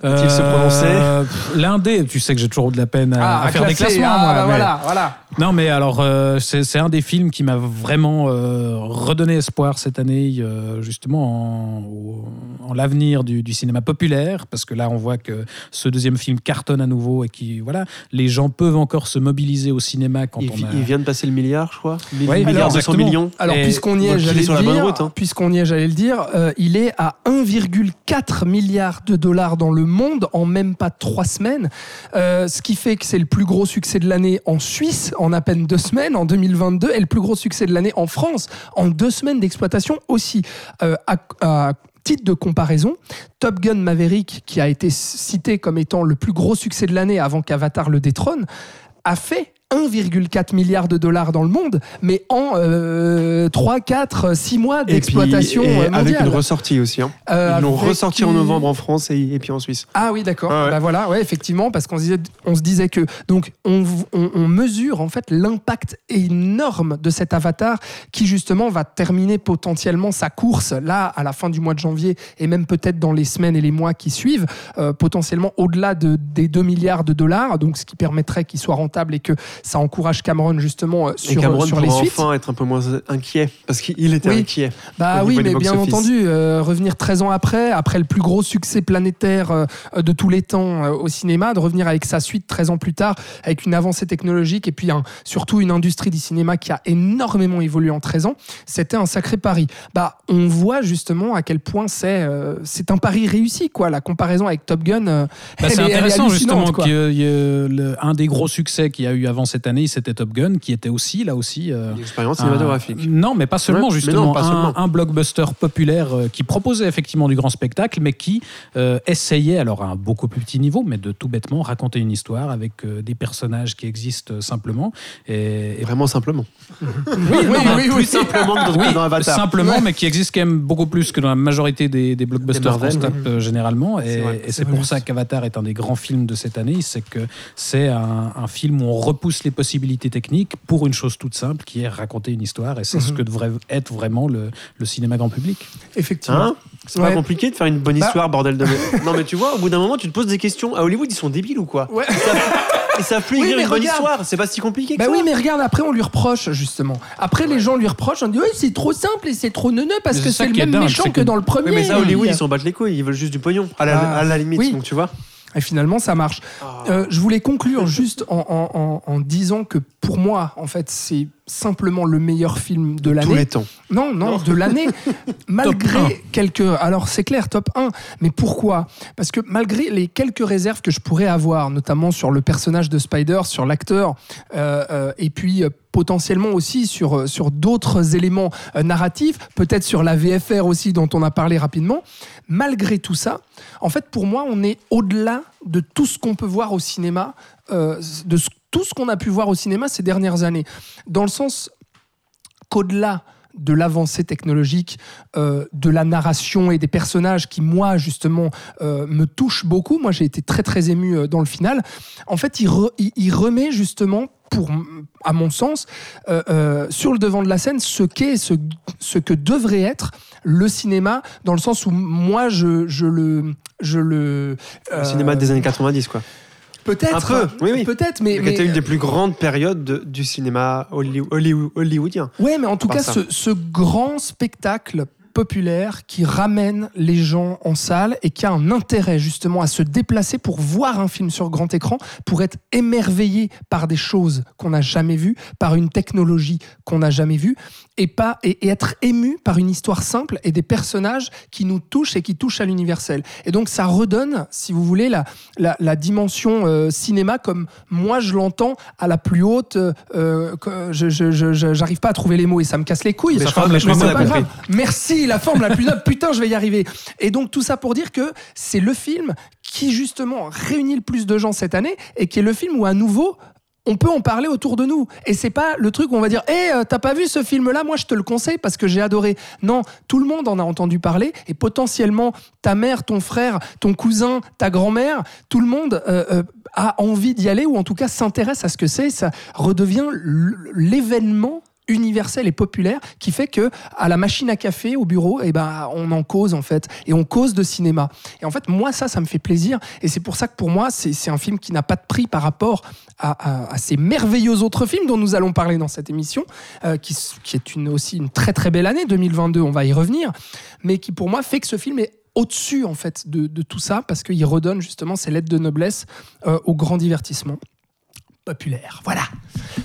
Faut-il se prononcer pff, L'un des, tu sais que j'ai toujours de la peine à, à faire des classer, classements. ah, moi, bah mais- voilà, voilà. Non, mais alors, euh, c'est un des films qui m'a vraiment euh, redonné espoir cette année, euh, justement, en, en l'avenir du, du cinéma populaire, parce que là, on voit que ce deuxième film cartonne à nouveau et qui, voilà, les gens peuvent encore se mobiliser au cinéma quand Il, on a. il vient de passer le milliard, je crois. Mille- Ouais, milliard alors, 200 exactement. millions. Alors, puisqu'on y est, il est j'allais sur le la bonne dire, route, hein. puisqu'on y est, j'allais le dire, euh, il est à 1,4 milliard de dollars dans le monde en même pas trois semaines, Euh, ce qui fait que c'est le plus gros succès de l'année en Suisse en à peine deux semaines, en 2022, et le plus gros succès de l'année en France en deux semaines d'exploitation aussi. Euh, à titre de comparaison, Top Gun Maverick, qui a été cité comme étant le plus gros succès de l'année avant qu'Avatar le détrône, a fait 1,4 milliard de dollars dans le monde, mais en euh, 3, 4, 6 mois d'exploitation avec une ressortie aussi. hein. Euh, Ils l'ont ressorti en novembre en France et, et puis en Suisse. Ah oui, d'accord. Ah ouais. Bah voilà, ouais, effectivement, parce qu'on se disait, on se disait que donc on, on- on mesure en fait l'impact énorme de cet avatar qui justement va terminer potentiellement sa course là à la fin du mois de janvier et même peut-être dans les semaines et les mois qui suivent, euh, potentiellement au-delà de, des 2 milliards de dollars, donc ce qui permettrait qu'il soit rentable et que ça encourage Cameron justement euh, et sur, Cameron sur les suites. enfin être un peu moins inquiet parce qu'il était Oui. inquiet. Bah oui, mais bien entendu, euh, revenir 13 ans après, après le plus gros succès planétaire euh, de tous les temps euh, au cinéma, de revenir avec sa suite 13 ans plus tard, avec une avancée technologique et puis un- surtout une industrie du cinéma qui a énormément évolué en 13 ans, c'était un sacré pari. Bah, on voit justement à quel point c'est euh, c'est un pari réussi, quoi. La comparaison avec Top Gun, Bah, c'est intéressant justement quoi. que euh, le- un des gros succès qu'il y a eu avant cette année, c'était Top Gun, qui était aussi là aussi euh, Une expérience un- cinématographique. non, mais pas seulement Ouais, justement non, pas un, seulement. un blockbuster populaire euh, qui proposait effectivement du grand spectacle, mais qui euh, essayait alors à un beaucoup plus petit niveau, mais de tout bêtement raconter une histoire avec euh, des personnages qui existent euh, simplement et, et Vraiment simplement. oui, oui, non, oui, plus oui. simplement que dans, oui, dans Avatar. simplement, mais qui existe quand même beaucoup plus que dans la majorité des, des blockbusters qu'on tape oui. euh, généralement. Et, c'est pour ça qu'Avatar est un des grands films de cette année. C'est que c'est un, un film où on repousse les possibilités techniques pour une chose toute simple qui est raconter une histoire. Et c'est ce Mhm. que devrait être vraiment le, le cinéma grand public. Effectivement. Hein? C'est Ouais. pas compliqué de faire une bonne Bah- histoire, bordel de merde. Non, mais tu vois, au bout d'un moment, tu te poses des questions. À Hollywood, ils sont débiles ou quoi? Ouais. Ils savent plus Oui, écrire une bonne histoire. C'est pas si compliqué que Bah ça. oui, mais regarde, après on lui reproche justement. Après les gens lui reprochent, on dit oui, c'est trop simple et c'est trop neuneux parce Mais que c'est le même dingue, méchant que, que- dans le premier. Oui, mais ça, Hollywood, Il- ils s'en battent les couilles. Ils veulent juste du pognon, à la, Ah, à la limite. oui. Donc, tu vois. Et finalement, ça marche. Euh, je voulais conclure juste en, en- en- en disant que pour moi, en fait, c'est simplement le meilleur film de Tous l'année. les temps. Non, non, de l'année. malgré quelques. Alors, c'est clair, top 1. Mais pourquoi? Parce que malgré les quelques réserves que je pourrais avoir, notamment sur le personnage de Spider, sur l'acteur, euh, euh, et puis euh, potentiellement aussi sur, sur d'autres éléments narratifs, peut-être sur la VFR aussi, dont on a parlé rapidement, malgré tout ça, en fait, pour moi, on est au-delà de tout ce qu'on peut voir au cinéma, de ce- tout ce qu'on a pu voir au cinéma ces dernières années. Dans le sens qu'au-delà de l'avancée technologique, euh, de la narration et des personnages qui, moi, justement, euh, me touchent beaucoup. Moi, j'ai été très, très ému euh, dans le final. En fait, il, re- il- il remet justement, pour, à mon sens, sur le devant de la scène ce qu'est, ce, ce que devrait être le cinéma, dans le sens où moi, je, je le... Je le Le cinéma des années 90, quoi. Peut-être, Un peu, oui, oui. peut-être, mais, Qui mais était une des plus grandes périodes de- du cinéma holly- holly- hollywoodien. Ouais, mais en tout cas, ce, ce grand spectacle populaire qui ramène les gens en salle et qui a un intérêt justement à se déplacer pour voir un film sur grand écran, pour être émerveillé par des choses qu'on n'a jamais vues, par une technologie qu'on n'a jamais vue, et, pas, et, et être ému par une histoire simple et des personnages qui nous touchent et qui touchent à l'universel. Et donc ça redonne, si vous voulez, la, la, la dimension euh, cinéma comme moi je l'entends à la plus haute. euh, euh, que je je- j'arrive pas à trouver les mots et ça me casse les couilles. Mais je crois- qu'on a pas compris. grave. Merci, la forme la plus noble. Putain, je vais y arriver. Et donc tout ça pour dire que c'est le film qui justement réunit le plus de gens cette année et qui est le film où à nouveau on peut en parler autour de nous. Et c'est pas le truc où on va dire Hé, t'as pas vu ce film-là? Moi, je te le conseille parce que j'ai adoré. Non, tout le monde en a entendu parler et potentiellement ta mère, ton frère, ton cousin, ta grand-mère, tout le monde euh, euh, a envie d'y aller ou en tout cas s'intéresse à ce que c'est. Ça redevient l'événement universel et populaire qui fait que à la machine à café au bureau et ben on en cause en fait et on cause de cinéma. Et en fait moi ça ça me fait plaisir et c'est pour ça que pour moi c'est un film qui n'a pas de prix par rapport à, ces merveilleux autres films dont nous allons parler dans cette émission euh, qui, qui est aussi une très très belle année 2022 on va y revenir mais qui pour moi fait que ce film est au-dessus en fait de, tout ça parce qu'il redonne justement ses lettres de noblesse euh, au grand divertissement populaire. Voilà.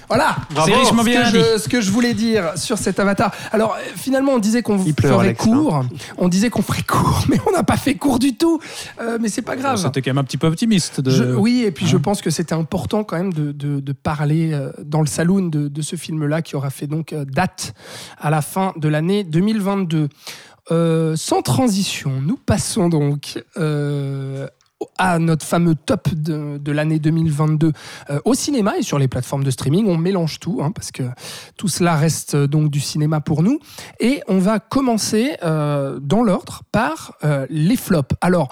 Voilà. C'est richement ce bien que, dit. je, ce que je voulais dire sur cet avatar. Alors, finalement, on disait qu'on Il pleure, ferait Alex, court. On disait qu'on ferait court, mais on n'a pas fait court du tout. Euh, mais c'est pas grave. C'était quand même un petit peu optimiste. De... Je- oui, et puis je Hein. pense que c'était important quand même de, de- de parler euh, dans le saloon de, de ce film-là qui aura fait donc euh, date à la fin de l'année 2022. Euh, sans transition, nous passons donc euh, à notre fameux top de, l'année 2022 euh, au cinéma et sur les plateformes de streaming. On mélange tout, hein, parce que tout cela reste euh, donc du cinéma pour nous. Et on va commencer euh, dans l'ordre par les flops. Alors,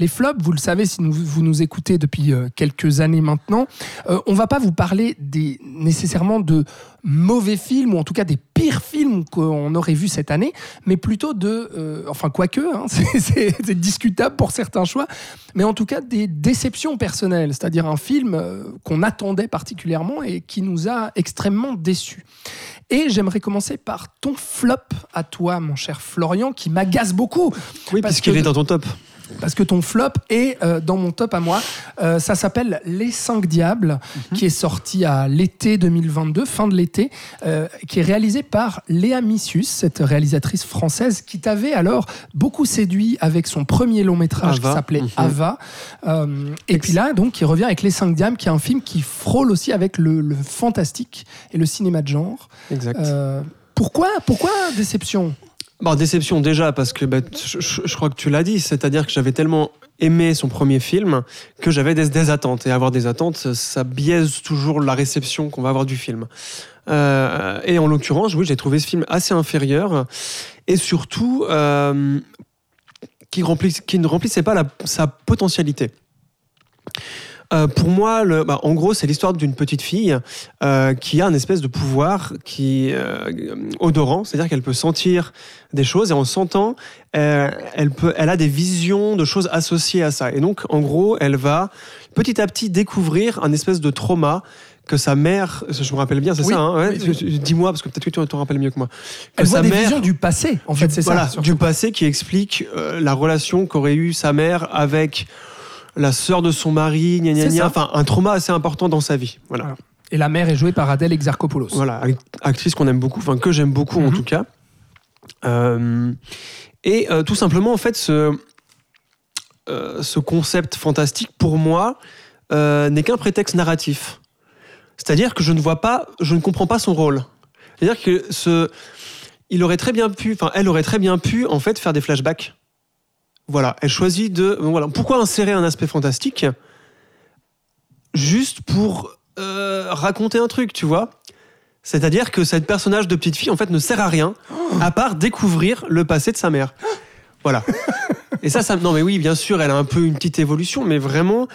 les flops, vous le savez si nous- vous nous écoutez depuis euh, quelques années maintenant, euh, on va pas vous parler des, nécessairement de mauvais films ou en tout cas des pires films qu'on aurait vus cette année, mais plutôt de, euh, enfin quoique, hein, c'est- discutable pour certains choix, mais en tout cas des déceptions personnelles, c'est-à-dire un film euh, qu'on attendait particulièrement et qui nous a extrêmement déçus. Et j'aimerais commencer par ton flop à toi, mon cher Florian, qui m'agace beaucoup. Oui, Parce puisqu'il est dans ton top. Parce que ton flop est euh, dans mon top à moi. Euh, ça s'appelle Les Cinq Diables, qui est sorti à l'été 2022, fin de l'été, euh, qui est réalisé par Léa Missius, cette réalisatrice française qui t'avait alors beaucoup séduit avec son premier long métrage qui s'appelait Mhm. Ava. Euh, et puis là, donc, qui revient avec Les Cinq Diables, qui est un film qui frôle aussi avec le, le fantastique et le cinéma de genre. Exact. Euh, pourquoi, pourquoi déception? Bon, déception déjà, parce que bah, je, crois que tu l'as dit, c'est-à-dire que j'avais tellement aimé son premier film que j'avais des, des attentes. Et avoir des attentes, ça biaise toujours la réception qu'on va avoir du film. Euh, et en l'occurrence, oui, j'ai trouvé ce film assez inférieur et surtout euh, qui, ne remplissait pas sa potentialité. Euh, pour moi, le, bah, en gros, c'est l'histoire d'une petite fille euh, qui a un espèce de pouvoir qui euh, odorant, c'est-à-dire qu'elle peut sentir des choses et en sentant, euh, elle peut, elle a des visions de choses associées à ça. Et donc, en gros, elle va petit à petit découvrir un espèce de trauma que sa mère, je me rappelle bien, c'est Oui, ça. Hein, ouais, oui, oui. Dis-moi parce que peut-être que tu t'en rappelles mieux que moi. Que Elle voit sa des mère- visions du passé, en fait, c'est voilà, ça. surtout. du passé qui explique euh, la relation qu'aurait eu sa mère avec la sœur de son mari, gna gna gna. enfin un trauma assez important dans sa vie. Voilà. Voilà. Et la mère est jouée par Adèle Exarchopoulos. Voilà, act- actrice qu'on aime beaucoup, enfin que j'aime beaucoup en Mhm. tout cas. Euh, et euh, tout simplement, en fait, ce, euh, ce concept fantastique, pour moi, n'est qu'un prétexte narratif. C'est-à-dire que je ne vois pas, je ne comprends pas son rôle. C'est-à-dire que ce, il aurait très bien pu, enfin, elle aurait très bien pu, en fait, faire des flashbacks. Voilà, elle choisit de, voilà, pourquoi insérer un aspect fantastique juste pour euh, raconter un truc, tu vois? C'est-à-dire que cette personnage de petite fille, en fait, ne sert à rien, à part découvrir le passé de sa mère. Voilà. Et ça, ça, non, mais oui, bien sûr, elle a un peu une petite évolution, mais vraiment.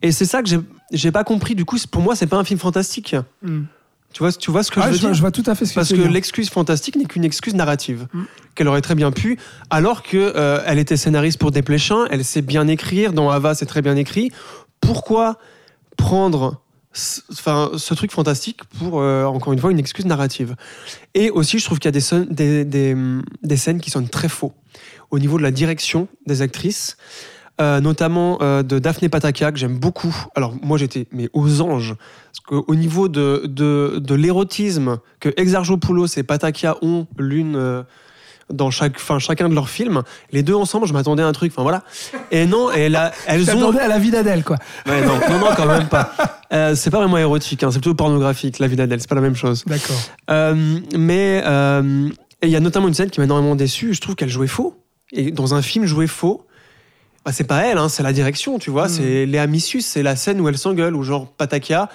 Et c'est ça que j'ai, pas compris. Du coup, pour moi, c'est pas un film fantastique. Hmm. Tu vois, tu vois ce que Ah, je veux je, dire je vois tout à fait ce que Parce tu que veux dire. l'excuse fantastique n'est qu'une excuse narrative Mm. qu'elle aurait très bien pu, alors que euh, elle était scénariste pour Desplechin, elle sait bien écrire. Dans Ava, c'est très bien écrit. Pourquoi prendre ce, enfin, ce truc fantastique pour euh, encore une fois une excuse narrative? Et aussi, je trouve qu'il y a des, son- des, des, des scènes qui sonnent très faux au niveau de la direction des actrices. Euh, notamment euh, de Daphné Pataka que j'aime beaucoup. Alors moi j'étais mais aux anges parce qu'au niveau de, de, de l'érotisme que Exarchopoulos et Patakia ont l'une euh, dans chaque, chacun de leurs films, les deux ensemble, je m'attendais à un truc. Enfin voilà. Et non, elle a, elles ont. T'attendais à la vie d'Adèle, quoi. Ouais, non, non, non, quand même pas. Euh, c'est pas vraiment érotique, hein, c'est plutôt pornographique. La vie d'Adèle, c'est pas la même chose. D'accord. Euh, mais euh, et il y a notamment une scène qui m'a énormément déçu. Je trouve qu'elle jouait faux. Et dans un film, jouer faux, bah, c'est pas elle, hein, c'est la direction, tu vois. Mm. C'est Léa Missius, c'est la scène où elle s'engueule, où genre Patakia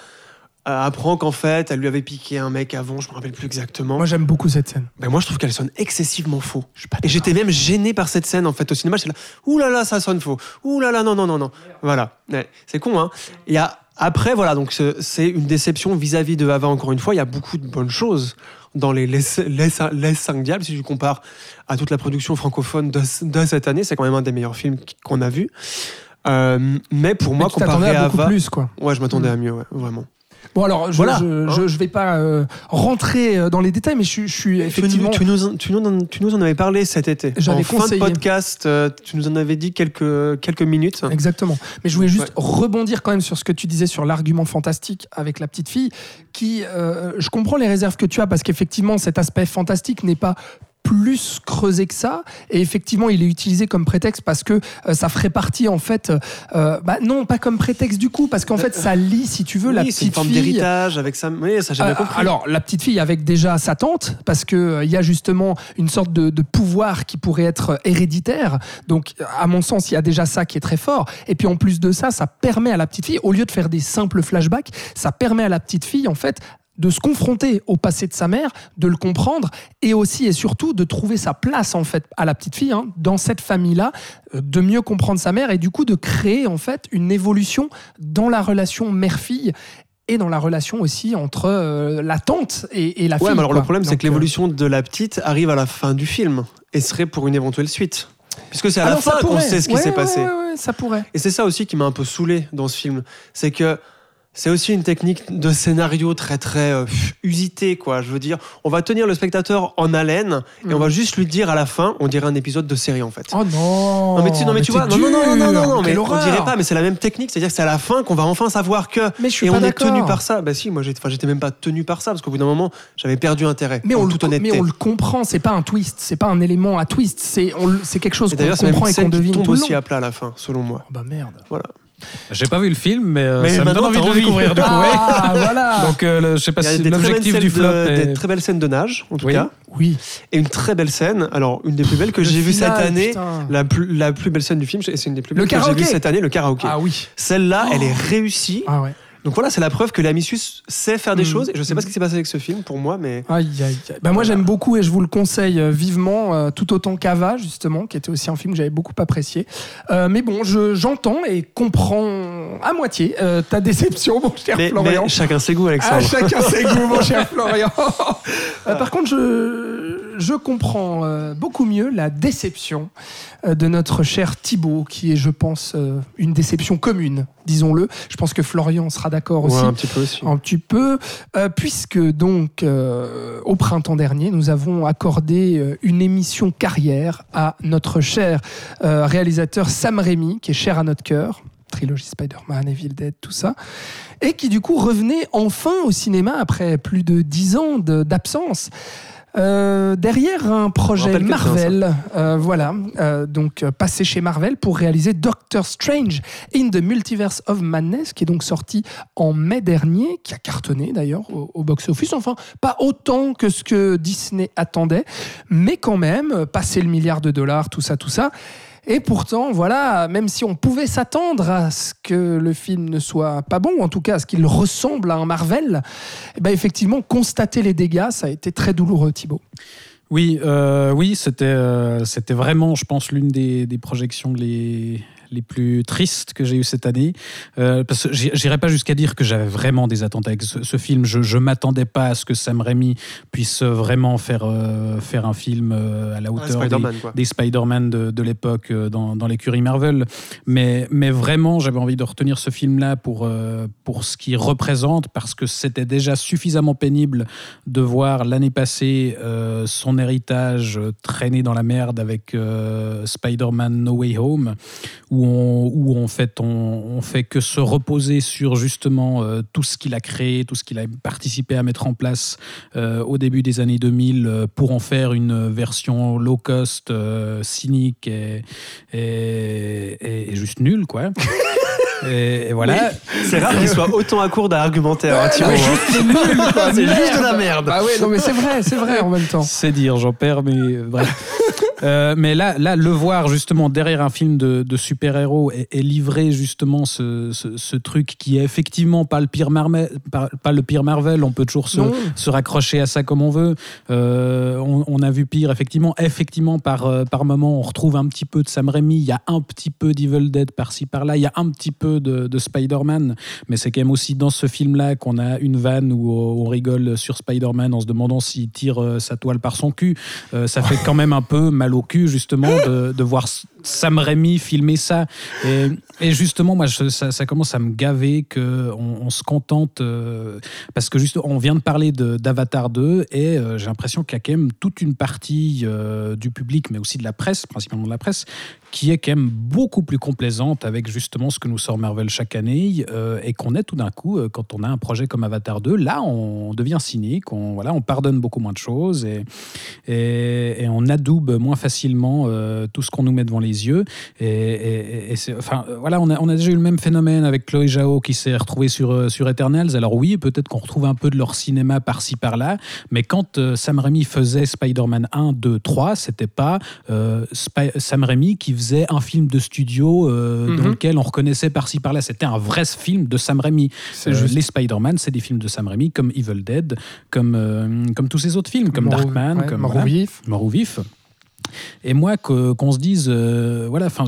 euh, apprend qu'en fait, elle lui avait piqué un mec avant, je me rappelle plus exactement. Moi, j'aime beaucoup cette scène. Ben, moi, je trouve qu'elle sonne excessivement faux. Je suis pas Et j'étais même gêné par cette scène en fait au cinéma. J'étais là, ouh là là, ça sonne faux. Ouh là là, non non non non. Voilà, Ouais, c'est con hein. Il y a après voilà donc ce- c'est une déception vis-à-vis de Ava encore une fois. Il y a beaucoup de bonnes choses dans les les, les, les cinq diables si tu compares à toute la production francophone de, de cette année. C'est quand même un des meilleurs films qu'on a vu. Euh, mais pour moi, Mais comparé à à Ava, plus, quoi. ouais, je m'attendais Mm. à mieux, ouais, vraiment. Bon, alors, je, Voilà, je, hein. je, je vais pas euh, rentrer euh, dans les détails, mais je, suis- je suis Tu, effectivement. tu nous, en- tu, nous, tu nous en avais parlé cet été. J'avais en fin conseillé. de podcast, euh, tu nous en avais dit quelques, quelques minutes. Exactement. Mais je voulais juste Ouais. rebondir quand même sur ce que tu disais sur l'argument fantastique avec la petite fille, qui, euh, je comprends les réserves que tu as parce qu'effectivement, cet aspect fantastique n'est pas plus creusé que ça. Et effectivement, il est utilisé comme prétexte parce que euh, ça ferait partie, en fait, euh, bah, non, pas comme prétexte du coup, parce qu'en fait, ça lie, si tu veux, la c'est une petite forme fille. d'héritage avec ça. Oui, ça Euh, compris. alors, la petite fille avec déjà sa tante, parce que euh, il y a justement une sorte de, de pouvoir qui pourrait être héréditaire. Donc, à mon sens, il y a déjà ça qui est très fort. Et puis, en plus de ça, ça permet à la petite fille, au lieu de faire des simples flashbacks, ça permet à la petite fille, en fait, de se confronter au passé de sa mère, de le comprendre et aussi et surtout de trouver sa place en fait à la petite fille hein, dans cette famille-là, euh, de mieux comprendre sa mère et du coup de créer en fait une évolution dans la relation mère-fille et dans la relation aussi entre euh, la tante et, et la fille. Ouais, mais alors quoi. le problème, c'est que l'évolution de la petite arrive à la fin du film et serait pour une éventuelle suite. Puisque c'est euh, à la alors, fin qu'on sait ce qui s'est ouais, passé. ouais, ça pourrait. Et c'est ça aussi qui m'a un peu saoulé dans ce film. C'est que c'est aussi une technique de scénario très très euh, usitée quoi. Je veux dire, on va tenir le spectateur en haleine et on va juste lui dire à la fin, on dirait un épisode de série en fait. Oh non non mais tu, non, mais tu t'es vois, non, non, non, non, non, non, mais on dirait pas, mais c'est la même technique, c'est-à-dire que c'est à la fin qu'on va enfin savoir que. Mais je suis et pas on est tenu par ça. Bah si, moi j'étais, même pas tenu par ça parce qu'au bout d'un moment, j'avais perdu intérêt. Mais on, le, mais on le comprend, c'est pas un twist, c'est pas un élément à twist, c'est quelque chose qu'on comprend et qu'on devine tombe aussi à plat à la fin, selon moi. Oh bah merde. Voilà. J'ai pas vu le film, mais, euh, Mais ça me donne envie de le découvrir du coup. Ah, voilà. Donc, euh, le- je sais pas Il y a si des très, belles l'objectif scènes du flop de, est... des très belles scènes de nage, en tout Oui. cas. Oui. Et une très belle scène, alors une des plus belles que Le j'ai vues cette année, putain. la plus, la plus belle scène du film, et c'est une des plus Le belles que j'ai vues cette année, le karaoké. Ah oui. Celle-là, elle est réussie. Ah ouais. Donc voilà, c'est la preuve que l'Amicius sait faire des Mm. choses. Et je sais pas ce qui s'est passé avec ce film pour moi, mais Aïe, aïe, aïe. Bah, moi, j'aime beaucoup et je vous le conseille euh, vivement, euh, tout autant qu'Ava, justement, qui était aussi un film que j'avais beaucoup apprécié. Euh, mais bon, je- j'entends et comprends à moitié euh, ta déception, mon cher mais, Florian. mais chacun ses goûts, Ah, Alexandre. chacun ses goûts, mon cher Florian. Euh, par contre, je, je comprends euh, beaucoup mieux la déception de notre cher Thibaut, qui est, je pense, une déception commune, disons-le. Je pense que Florian sera d'accord aussi. Un petit peu aussi. Un petit peu, puisque donc au printemps dernier, nous avons accordé une émission carrière à notre cher réalisateur Sam Raimi, qui est cher à notre cœur, trilogie Spider-Man, Evil Dead, tout ça, et qui du coup revenait enfin au cinéma après plus de dix ans d'absence. Euh, derrière un projet Marvel, euh, voilà, euh, donc passé chez Marvel pour réaliser Doctor Strange in the Multiverse of Madness, qui est donc sorti en mai dernier, qui a cartonné d'ailleurs au, au box-office. Enfin, pas autant que ce que Disney attendait, mais quand même, passer le milliard de dollars, tout ça, tout ça. Et pourtant, voilà, même si on pouvait s'attendre à ce que le film ne soit pas bon, ou en tout cas à ce qu'il ressemble à un Marvel, eh ben effectivement, constater les dégâts, ça a été très douloureux, Thibaut. Oui, euh, oui, c'était euh, c'était vraiment, je pense, l'une des, des projections les les plus tristes que j'ai eues cette année. Euh, parce que j'i- j'irai pas jusqu'à dire que j'avais vraiment des attentes avec ce, ce film. Je, je m'attendais pas à ce que Sam Raimi puisse vraiment faire euh, faire un film euh, à la hauteur des, Spider-Man, quoi. des Spider-Man de, de l'époque euh, dans, dans l'écurie Marvel. Mais, mais vraiment, j'avais envie de retenir ce film-là pour, pour ce qu'il représente, parce que c'était déjà suffisamment pénible de voir l'année passée son héritage traîner dans la merde avec Spider-Man No Way Home, où on, où en fait on, on fait que se reposer sur justement euh, tout ce qu'il a créé, tout ce qu'il a participé à mettre en place euh, au début des années 2000 euh, pour en faire une version low cost, euh, cynique et, et, et- et juste nulle, quoi. et, et voilà. C'est rare qu'il soit autant à court d'un argumentaire. hein, Thibaut, hein. C'est juste de la merde. Ah ouais, non mais c'est vrai, c'est vrai en même temps. C'est dire, j'en perds, mais bref. Euh, mais là, là, le voir justement derrière un film de, de super-héros et, et livrer justement ce, ce- ce truc qui est effectivement pas le pire Marvel, pas, pas le pire Marvel, on peut toujours se, raccrocher à ça comme on veut. Euh, on, on a vu pire, effectivement. Effectivement, par, euh, par moment, on retrouve un petit peu de Sam Raimi. Il y a un petit peu d'Evil Dead par-ci par-là. Il y a un petit peu de, de Spider-Man. Mais c'est quand même aussi dans ce film-là qu'on a une vanne où on rigole sur Spider-Man en se demandant s'il tire sa toile par son cul. Euh, ça fait quand même un peu mal au cul, justement, de, de voir Sam Raimi filmer ça. Et, et justement, moi, je- ça, ça commence à me gaver qu'on on se contente. euh, parce que juste, on vient de parler de- d'Avatar 2 et euh, j'ai l'impression qu'il y a quand même toute une partie euh, du public, mais aussi de la presse, principalement de la presse, qui est quand même beaucoup plus complaisante avec justement ce que nous sort Marvel chaque année euh, et qu'on est tout d'un coup, euh, quand on a un projet comme Avatar 2, là on devient cynique, on, voilà, on pardonne beaucoup moins de choses et, on adoube moins facilement euh, tout ce qu'on nous met devant les yeux. Et, enfin, voilà, on a, déjà eu le même phénomène avec Chloé Zhao qui s'est retrouvée sur, sur Eternals. Alors oui, peut-être qu'on retrouve un peu de leur cinéma par-ci par-là, mais quand Sam Raimi faisait Spider-Man 1, 2, 3, c'était pas Sam Raimi qui faisait un film de studio euh, dans Mhm. lequel on reconnaissait par-ci par-là. C'était un vrai film de Sam Raimi. Euh, les Spider-Man, c'est des films de Sam Raimi, comme Evil Dead, comme, euh, comme tous ces autres films, comme Darkman, ouais, comme Mort vif. Mort ou vif. Et moi, qu'on se dise, euh, voilà, enfin,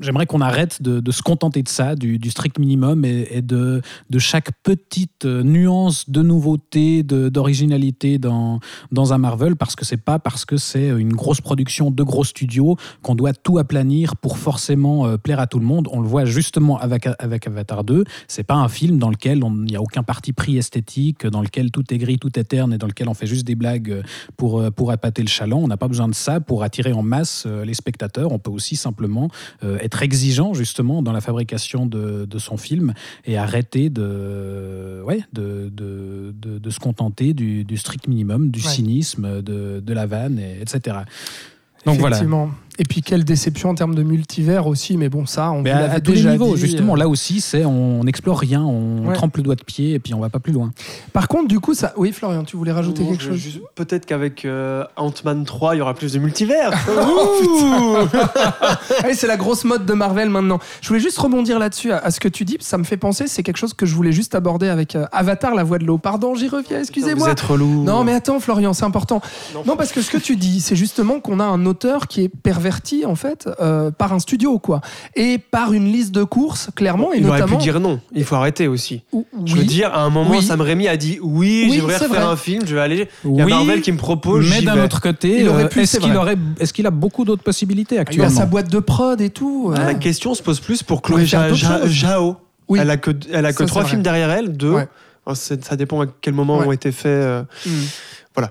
j'aimerais qu'on arrête de, se contenter de ça, du, strict minimum, et, de, chaque petite euh, nuance de nouveauté, d'originalité dans, dans un Marvel, parce que c'est pas parce que c'est une grosse production de gros studios qu'on doit tout aplanir pour forcément euh, plaire à tout le monde. On le voit justement avec, avec Avatar 2. C'est pas un film dans lequel il n'y a aucun parti pris esthétique, dans lequel tout est gris, tout est terne, et dans lequel on fait juste des blagues pour, pour appâter le chaland. On n'a pas besoin de ça pour attirer en masse euh, les spectateurs. On peut aussi simplement euh, être exigeant justement dans la fabrication de, de son film et arrêter de, ouais, de, de, se contenter du, du strict minimum, du Ouais. cynisme, de, de la vanne, et, etc. Donc voilà. Et puis quelle déception en termes de multivers aussi, mais bon, ça, on Mais vous à, l'avait à tous les déjà niveaux, dit, justement, euh. là aussi, c'est on n'explore rien, on Ouais. trempe le doigt de pied et puis on va pas plus loin. Par contre, du coup, ça. Oui, Florian, tu voulais rajouter Non, quelque je- chose juste- Peut-être qu'avec euh, Ant-Man 3, il y aura plus de multivers. Oh, Allez, c'est la grosse mode de Marvel maintenant. Je voulais juste rebondir là-dessus à, à ce que tu dis. Ça me fait penser, c'est quelque chose que je voulais juste aborder avec euh, Avatar, la voix de l'eau. Pardon, j'y reviens, Vous excusez-moi. êtes relou. Non, mais attends, Florian, c'est important. Non. Non, parce que ce que tu dis, c'est justement qu'on a un auteur qui est en fait, euh, par un studio, quoi. Et par une liste de courses, clairement, et il aurait pu dire non. Il faut arrêter aussi. Je veux dire, à un moment, Oui. Sam Raimi a dit oui, Oui, j'aimerais refaire un film, je vais aller. Il y a Marvel qui me propose. mais d'un autre côté, Il euh, est-ce qu'il aurait, est-ce qu'il a beaucoup d'autres possibilités Il a actuellement sa boîte de prod et tout. La ouais. question se pose plus pour Chloé faire Ja- Ja-. Oui. Elle a que, elle a que Ça, trois films derrière elle, deux. Ouais. C'est- Ça dépend à quel moment Ouais. ont été faits. euh, Hmm. Voilà.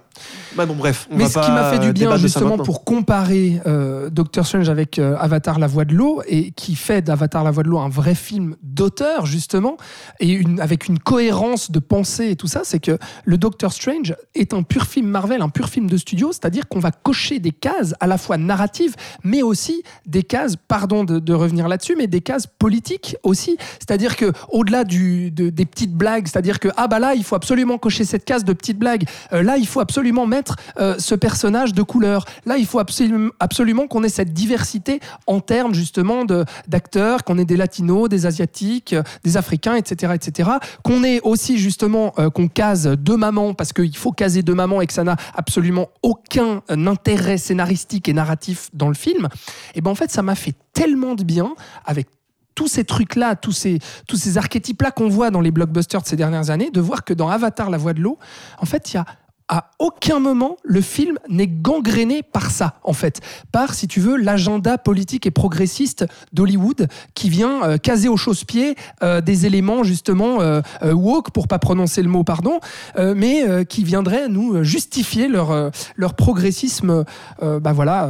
Bah bon, bref. On Mais va ce qui m'a fait du bien justement pour comparer euh, Doctor Strange avec euh, Avatar la voix de l'eau et qui fait d'Avatar la voix de l'eau un vrai film d'auteur justement et une, avec une cohérence de pensée et tout ça, c'est que le Doctor Strange est un pur film Marvel, un pur film de studio, c'est-à-dire qu'on va cocher des cases à la fois narratives mais aussi des cases, pardon de, de revenir là-dessus, mais des cases politiques aussi, c'est-à-dire que au-delà du, de- des petites blagues, c'est-à-dire que ah bah là il faut absolument cocher cette case de petites blagues, Euh, là il faut absolument mettre euh, ce personnage de couleur. Là, il faut absolument, qu'on ait cette diversité en termes justement d'acteurs, qu'on ait des latinos, des asiatiques, euh, des africains, etc., etc. Qu'on ait aussi justement euh, qu'on case deux mamans parce qu'il faut caser deux mamans et que ça n'a absolument aucun intérêt scénaristique et narratif dans le film. Et ben en fait, ça m'a fait tellement de bien avec tous ces trucs-là, tous ces, tous ces archétypes-là qu'on voit dans les blockbusters de ces dernières années, de voir que dans Avatar, la voix de l'eau, en fait, il y a à aucun moment le film n'est gangréné par ça, en fait, par, si tu veux, l'agenda politique et progressiste d'Hollywood qui vient euh, caser au chausse-pied euh, des éléments justement euh, woke, pour pas prononcer le mot, pardon, mais qui viendraient nous justifier leur, leur progressisme, bah voilà,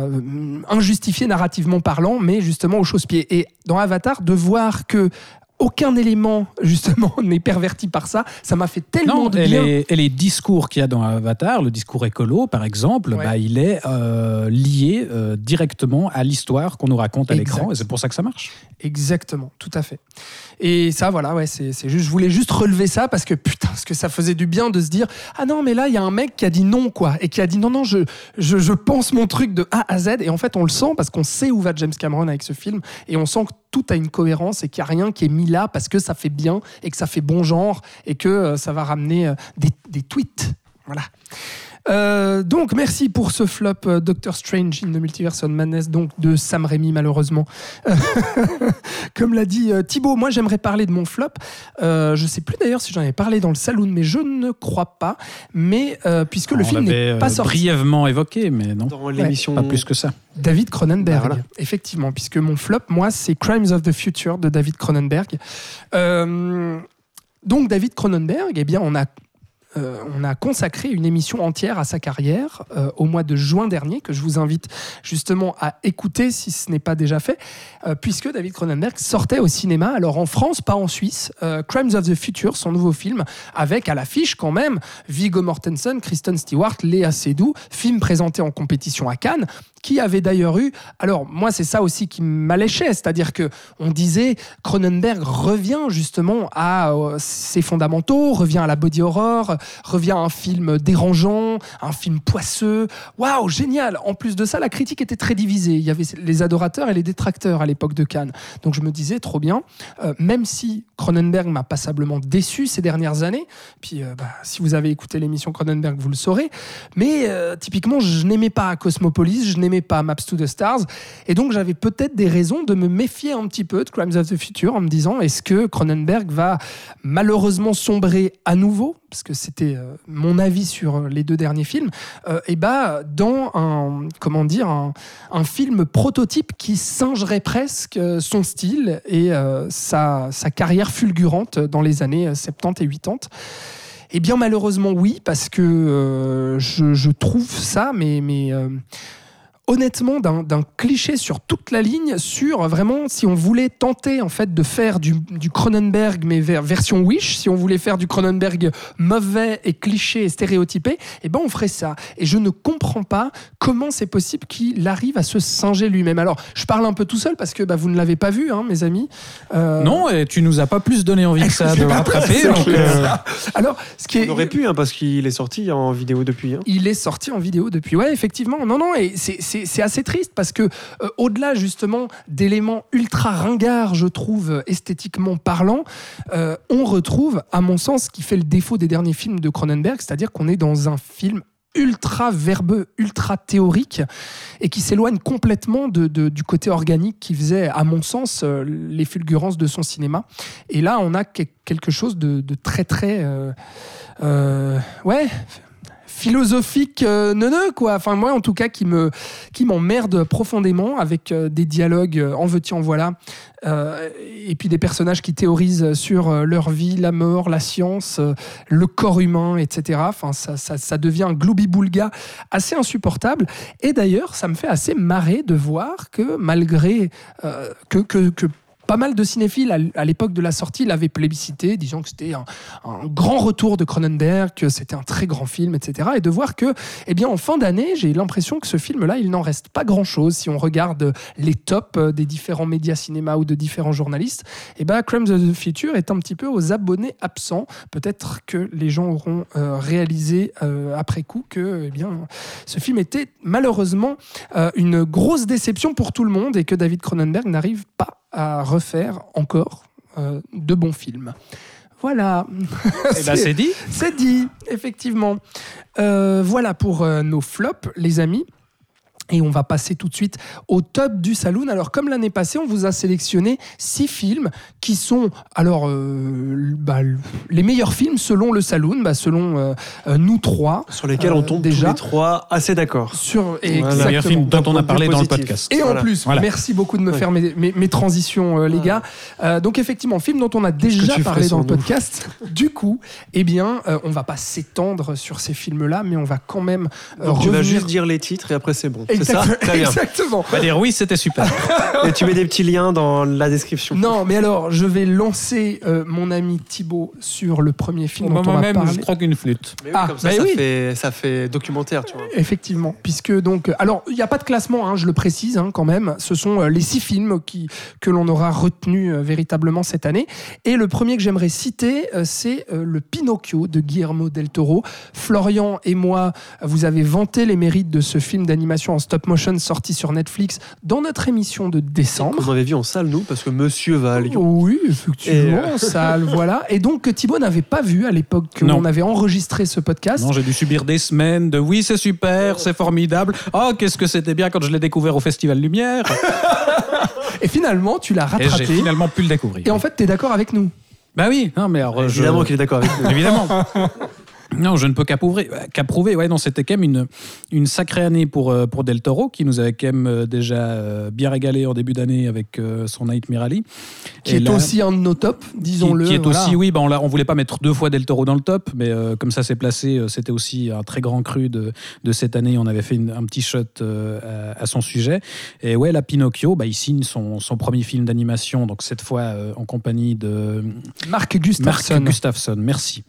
injustifié narrativement parlant, mais justement au chausse-pied. Et dans Avatar, de voir que aucun élément justement n'est perverti par ça, ça m'a fait tellement Non, de bien. et les discours qu'il y a dans Avatar, le discours écolo par exemple, Ouais. bah, il est euh, lié euh, directement à l'histoire qu'on nous raconte à l'écran et c'est pour ça que ça marche. Exactement, tout à fait. Et ça, voilà, ouais, c'est juste, je voulais juste relever ça parce que putain, parce que ça faisait du bien de se dire ah non, mais là, il y a un mec qui a dit non, quoi, et qui a dit non, non, je, je, je pense mon truc de A à Z, et en fait, on le sent parce qu'on sait où va James Cameron avec ce film, et on sent que tout a une cohérence et qu'il n'y a rien qui est mis là parce que ça fait bien et que ça fait bon genre et que euh, ça va ramener euh, des, des tweets. Voilà. Euh, donc merci pour ce flop euh, Doctor Strange in the Multiverse of Madness donc de Sam Raimi malheureusement. Comme l'a dit euh, Thibaut, moi j'aimerais parler de mon flop. Euh, je sais plus d'ailleurs si j'en avais parlé dans le saloon, mais je ne crois pas. Mais euh, puisque le On film n'est pas euh, sorti. brièvement évoqué, mais non, Dans l'émission. pas plus que ça. David Cronenberg, Bah, voilà. effectivement, puisque mon flop, moi, c'est Crimes of the Future de David Cronenberg. Euh, donc, David Cronenberg, eh bien, on a euh, on a consacré une émission entière à sa carrière euh, au mois de juin dernier, que je vous invite justement à écouter si ce n'est pas déjà fait, euh, puisque David Cronenberg sortait au cinéma, alors en France, pas en Suisse, euh, Crimes of the Future, son nouveau film, avec à l'affiche quand même Viggo Mortensen, Kristen Stewart, Léa Seydoux, film présenté en compétition à Cannes, qui avait d'ailleurs eu. Alors moi, c'est ça aussi qui m'alléchait, c'est-à-dire que on disait Cronenberg revient justement à euh, ses fondamentaux, revient à la body horror, revient à un film dérangeant, un film poisseux. Waouh, génial En plus de ça, la critique était très divisée. Il y avait les adorateurs et les détracteurs à l'époque de Cannes. Donc je me disais trop bien, euh, même si Cronenberg m'a passablement déçu ces dernières années. Puis euh, bah, si vous avez écouté l'émission Cronenberg, vous le saurez. Mais typiquement, je n'aimais pas Cosmopolis, je n'aimais pas Maps to the Stars. Et donc j'avais peut-être des raisons de me méfier un petit peu de Crimes of the Future en me disant est-ce que Cronenberg va malheureusement sombrer à nouveau? Parce que c'était euh, mon avis sur les deux derniers films, euh, et bah dans un comment dire un, film prototype qui singerait presque euh, son style et sa, sa carrière fulgurante dans les années euh, 70 et 80. Eh bien malheureusement oui, parce que je, trouve ça, mais, honnêtement d'un cliché sur toute la ligne, sur vraiment si on voulait tenter en fait de faire du, du Cronenberg mais vers version Wish, si on voulait faire du Cronenberg mauvais et cliché et stéréotypé, eh ben on ferait ça. Et je ne comprends pas comment c'est possible qu'il arrive à se singer lui-même. Alors je parle un peu tout seul parce que bah, vous ne l'avez pas vu, hein, mes amis. Euh, Non, et tu nous as pas plus donné envie que ça de rattraper. donc, euh, Alors ce qui est On aurait pu, hein, parce qu'il est sorti en vidéo depuis. hein. Il est sorti en vidéo depuis. Ouais, effectivement. Non, non, et c'est- c'est assez triste parce que, euh, au-delà justement d'éléments ultra ringards, je trouve, esthétiquement parlant, euh, on retrouve, à mon sens, ce qui fait le défaut des derniers films de Cronenberg, c'est-à-dire qu'on est dans un film ultra verbeux, ultra théorique, et qui s'éloigne complètement du côté organique qui faisait, à mon sens, euh, les fulgurances de son cinéma. Et là, on a que- quelque chose de, très, très... ouais philosophique euh, neuneux quoi. Enfin moi en tout cas qui me qui m'emmerde profondément avec euh, des dialogues euh, en veux-tu en voilà euh, et puis des personnages qui théorisent sur leur vie la mort la science le corps humain etc enfin ça, ça, ça devient un globi-boulga assez insupportable. Et d'ailleurs ça me fait assez marrer de voir que malgré que pas mal de cinéphiles à l'époque de la sortie l'avaient plébiscité, disant que c'était un, grand retour de Cronenberg, que c'était un très grand film, etc. Et de voir que, eh bien, en fin d'année, j'ai l'impression que ce film-là, il n'en reste pas grand-chose. Si on regarde les tops euh, des différents médias cinéma ou de différents journalistes, eh ben, Crimes of the Future est un petit peu aux abonnés absents. Peut-être que les gens auront euh, réalisé euh, après coup que, eh bien, ce film était malheureusement une grosse déception pour tout le monde et que David Cronenberg n'arrive pas à refaire encore euh, de bons films. Voilà. eh ben, c'est dit. C'est dit, effectivement. Euh, voilà pour euh, nos flops, les amis. Et on va passer tout de suite au top du saloon. Alors, comme l'année passée, on vous a sélectionné six films qui sont, alors, euh, bah, les meilleurs films selon le saloon, bah, selon euh, euh, nous trois. Sur lesquels Euh, on tombe déjà. tous les trois assez d'accord. Sur, Voilà. Le meilleur exactement. film dont on a parlé dans le podcast. Et Voilà. en plus, Voilà. merci beaucoup de me Ouais. faire mes, mes- mes transitions, euh, les Ouais. gars. Euh, donc effectivement, film dont on a déjà parlé dans le podcast. du coup, eh bien, euh, on va pas s'étendre sur ces films-là, mais on va quand même euh, Donc, tu vas revenir- juste dire les titres et après c'est bon. C'est ça Très bien. Exactement. On va dire oui, c'était super. Et tu mets des petits liens dans la description. Non, mais alors, je vais lancer euh, mon ami Thibaut sur le premier film dont on va Moi-même, parler. je croque une flûte. Mais oui, Ah, comme ça, bah ça, oui. fait, ça fait documentaire, tu vois. Effectivement, puisque donc, euh, alors il n'y a pas de classement, hein, je le précise hein, quand même. Ce sont euh, les six films qui que l'on aura retenus euh, véritablement cette année. Et le premier que j'aimerais citer, euh, c'est euh, le Pinocchio de Guillermo del Toro. Florian et moi, vous avez vanté les mérites de ce film d'animation en stop motion sorti sur Netflix dans notre émission de décembre. On avait vu en salle, nous, parce que monsieur va à Lyon. Oui, effectivement, Et, euh, ça, voilà. Et donc que Thibaut n'avait pas vu à l'époque que l'on avait enregistré ce podcast. Non, j'ai dû subir des semaines de oui, c'est super, c'est formidable. Oh, qu'est-ce que c'était bien quand je l'ai découvert au Festival Lumière. Et finalement, tu l'as Et j'ai rattrapé. finalement pu le découvrir. Et en fait, tu es d'accord avec nous bah oui, non, mais alors, je- Évidemment qu'il est d'accord avec nous. Évidemment. Non, je ne peux qu'approuver. Qu'approuver. Ouais, non, c'était quand même une, une sacrée année pour, euh, pour Del Toro, qui nous avait quand même euh, déjà euh, bien régalé en début d'année avec son Nightmare Alley. Qui Et est là- aussi un de nos tops, disons-le. qui, qui est voilà. aussi, oui, bah on, on voulait pas mettre deux fois Del Toro dans le top, mais euh, comme ça s'est placé, euh, c'était aussi un très grand cru de, de cette année. On avait fait une- un petit shot euh, à, à son sujet. Et ouais, la Pinocchio, bah, il signe son, son premier film d'animation, donc cette fois euh, en compagnie de Marc Gustafsson. Mark Gustafsson. Merci.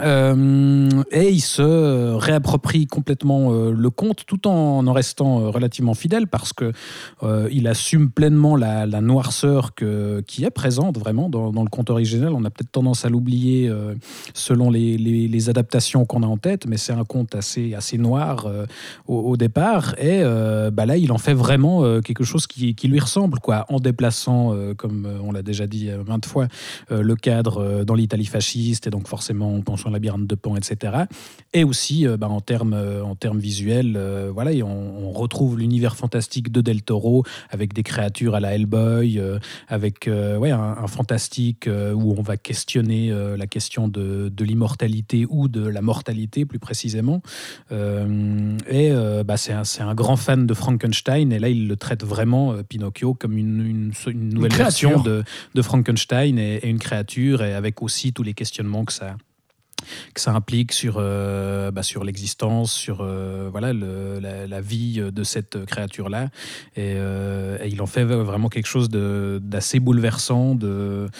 Euh, et il se réapproprie complètement euh, le conte tout en en restant euh, relativement fidèle parce que il assume pleinement la, la noirceur qui est présente vraiment dans, le conte original. On a peut-être tendance à l'oublier selon les, adaptations qu'on a en tête, mais c'est un conte assez, assez noir au, départ. Et bah là, il en fait vraiment quelque chose qui, lui ressemble, quoi, en déplaçant, comme on l'a déjà dit maintes fois, le cadre dans l'Italie fasciste, et donc forcément en pensant au labyrinthe de Pan, etc. Et aussi euh, bah, en termes euh, en termes visuels, euh, voilà, et on, on retrouve l'univers fantastique de Del Toro avec des créatures à la Hellboy, avec ouais, un, un fantastique où on va questionner la question de, de l'immortalité ou de la mortalité plus précisément. Et bah, c'est un, c'est un grand fan de Frankenstein, et là il le traite vraiment, Pinocchio, comme une, une, une nouvelle créature. version de, de Frankenstein et, et une créature, et avec aussi tous les questionnements que ça, que ça implique sur, euh, bah, sur l'existence, sur euh, voilà, le- la, la vie de cette créature-là. Et, euh, et il en fait vraiment quelque chose d'assez bouleversant,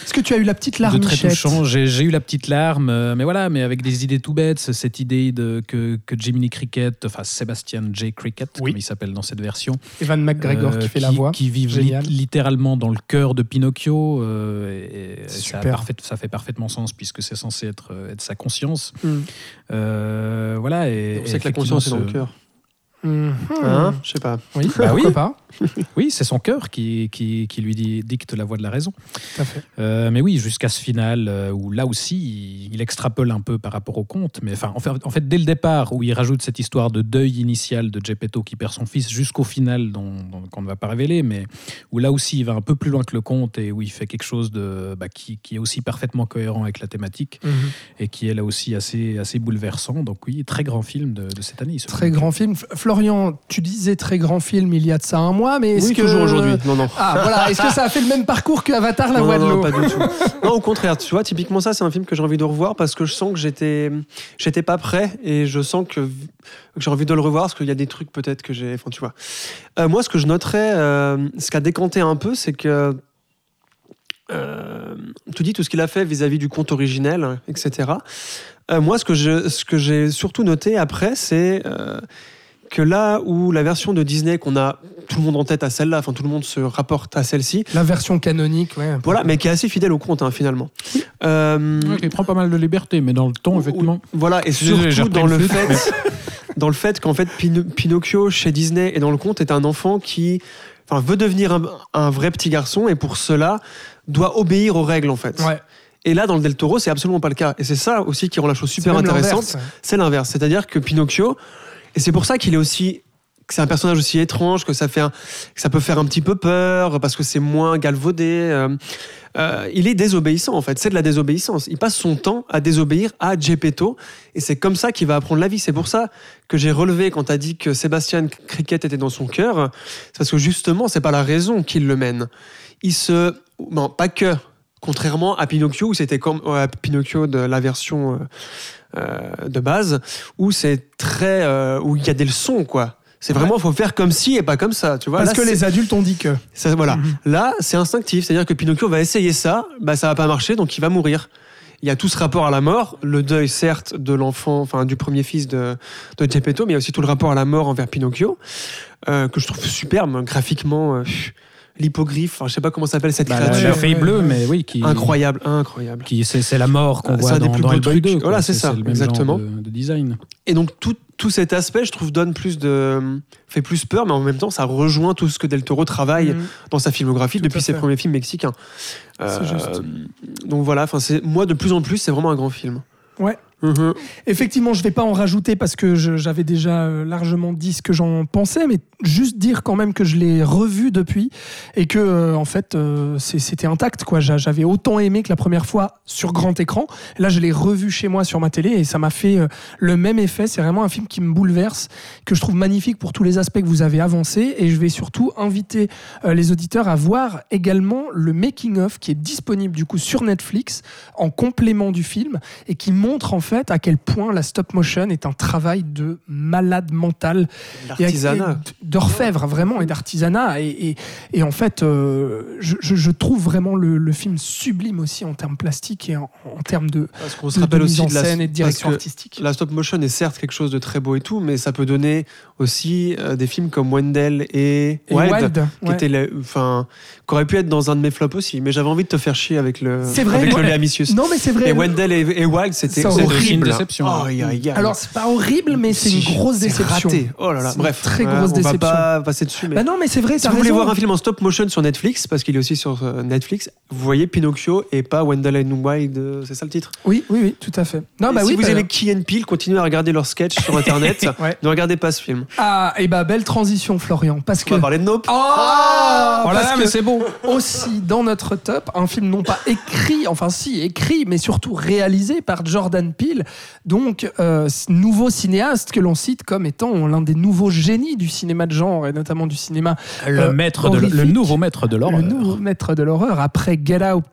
Est-ce que tu as eu la petite de très touchant. J'ai eu la petite larme, mais voilà, mais avec des idées tout bêtes. Cette idée de, que, que Jiminy Cricket, enfin Sébastien J. Cricket, Oui. comme il s'appelle dans cette version, Evan McGregor qui fait la voix. qui vivent li- littéralement dans le cœur de Pinocchio. et, ça, parfait- fait parfaitement sens puisque c'est censé être, être sa conscience. Mm. Euh, voilà. Et, On sait que la conscience est dans le cœur. Mhm. Hein Je sais pas. Oui, Bah oui. pas Oui, c'est son cœur qui, qui, qui lui dit- dicte la voie de la raison. Tout à fait. Euh, mais oui, jusqu'à ce final euh, où là aussi il, il extrapole un peu par rapport au conte. Mais enfin, en fait, en fait, dès le départ, où il rajoute cette histoire de deuil initial de Geppetto qui perd son fils jusqu'au final, dont, dont- qu'on ne va pas révéler, mais où là aussi il va un peu plus loin que le conte et où il fait quelque chose de, bah, qui, qui est aussi parfaitement cohérent avec la thématique Mhm. et qui est là aussi assez, assez bouleversant. Donc oui, très grand film de, de cette année. ce Très film. grand film. F- Florian, tu disais très grand film il y a de ça un mois, mais est-ce Oui, que toujours aujourd'hui. Non, non. Ah voilà, est-ce que ça a fait le même parcours que Avatar, la non, voix non, de non, l'eau pas du tout. Non, au contraire, tu vois, typiquement ça, c'est un film que j'ai envie de revoir parce que je sens que j'étais, j'étais pas prêt et je sens que, que j'ai envie de le revoir parce qu'il y a des trucs peut-être que j'ai, enfin, tu vois. Euh, moi, ce que je noterais, euh, ce qui a décanté un peu, c'est que euh, tu dis tout ce qu'il a fait vis-à-vis du conte originel, etc. Euh, moi, ce que je, ce que j'ai surtout noté après, c'est euh, que là où la version de Disney qu'on a tout le monde en tête à celle-là, enfin tout le monde se rapporte à celle-ci, La version canonique, ouais. voilà, mais qui est assez fidèle au conte hein, finalement. Euh, Ouais, il prend pas mal de liberté, mais dans le ton, effectivement. voilà, et surtout dans le fait, dans le fait qu'en fait Pin- Pinocchio chez Disney et dans le conte est un enfant qui, enfin, veut devenir un, un vrai petit garçon et pour cela doit obéir aux règles en fait. Ouais. Et là, dans le Del Toro, c'est absolument pas le cas. Et c'est ça aussi qui rend la chose super intéressante. C'est l'inverse. C'est-à-dire que Pinocchio, et c'est pour ça qu'il est aussi, que c'est un personnage aussi étrange, que ça fait, ça peut faire un petit peu peur parce que c'est moins galvaudé. euh, euh, il est désobéissant en fait. C'est de la désobéissance. Il passe son temps à désobéir à Geppetto, et c'est comme ça qu'il va apprendre la vie. C'est pour ça que j'ai relevé quand tu as dit que Sébastien Cricket était dans son cœur, c'est parce que justement, c'est pas la raison qui le mène. Il se, non, pas que. Contrairement à Pinocchio, où c'était comme ouais, Pinocchio de la version euh, de base, où c'est très, euh, où il y a des leçons quoi. C'est vraiment, faut faire comme si et pas comme ça, tu vois. Parce Là, que les adultes ont dit que. ça, voilà. Mhm. Là, c'est instinctif, c'est-à-dire que Pinocchio va essayer ça, bah ça va pas marcher, donc il va mourir. Il y a tout ce rapport à la mort, le deuil certes de l'enfant, enfin du premier fils de, de Geppetto, mais il y a aussi tout le rapport à la mort envers Pinocchio, euh, que je trouve superbe graphiquement. euh, L'hippogriffe, enfin, je sais pas comment s'appelle cette Bah, créature. la bleue, mais oui, qui, Incroyable, incroyable. qui c'est la mort qu'on voit c'est un des dans, plus dans beaux Hellboy trucs. 2. quoi. Voilà, c'est ça, le même exactement. genre de, de design. Et donc tout, tout cet aspect, je trouve, donne plus de, fait plus peur, mais en même temps, ça rejoint tout ce que Del Toro travaille Mhm. dans sa filmographie Tout depuis ses premiers films mexicains. C'est juste. Donc voilà, enfin c'est moi de plus en plus, c'est vraiment un grand film. Ouais. Mhm. Effectivement, je vais pas en rajouter parce que j'avais déjà euh, largement dit ce que j'en pensais, mais juste dire quand même que je l'ai revu depuis et que euh, en fait euh, c'était intact J'avais autant aimé que la première fois sur grand écran. Là, je l'ai revu chez moi sur ma télé et ça m'a fait le même effet. C'est vraiment un film qui me bouleverse, que je trouve magnifique pour tous les aspects que vous avez avancés et je vais surtout inviter les auditeurs à voir également le making of qui est disponible du coup sur Netflix en complément du film et qui montre en fait à quel point la stop motion est un travail de malade mental et d'orfèvre vraiment et d'artisanat. Et, et- et en fait euh, je, trouve vraiment le, le film sublime aussi en termes plastiques et en, en termes de, Parce qu'on se de rappelle mise aussi en de la, scène et de direction artistique. La stop motion est certes quelque chose de très beau et tout, mais ça peut donner aussi euh, des films comme Wendell et, et Wild, Wild, qui ouais. étaient enfin, qui auraient pu être dans un de mes flops aussi. Mais j'avais envie de te faire chier avec le, C'est vrai, avec le Léa Missius. non mais c'est vrai Et Wendell et, et Wild, c'était horrible. une déception. Oh, aïe, aïe, aïe. alors c'est pas horrible mais c'est une grosse c'est déception raté. Oh là là, bref. très grosse on déception. va pas passer dessus, mais. Bah non mais c'est vrai Si vous voulez voir un film en stop motion sur Netflix, parce qu'il est aussi sur euh, Netflix, vous voyez Pinocchio et pas Wendell and Wild, euh, c'est ça le titre? Oui oui oui tout à fait non Et bah Si oui vous bah- aimez Key and Peele, continuez à regarder leurs sketchs sur internet. Ouais. Ne regardez pas ce film. ah et bah belle transition Florian parce On que va parler de Nope. Oh, Oh là parce là, que mais c'est beau. Aussi dans notre top un film non pas écrit, enfin si écrit, mais surtout réalisé par Jordan Peele, donc euh, nouveau cinéaste que l'on cite comme étant l'un des nouveaux génies du cinéma de genre et notamment du cinéma Le, Euh, maître de, le nouveau maître de l'horreur. le nouveau maître de l'horreur après Get Out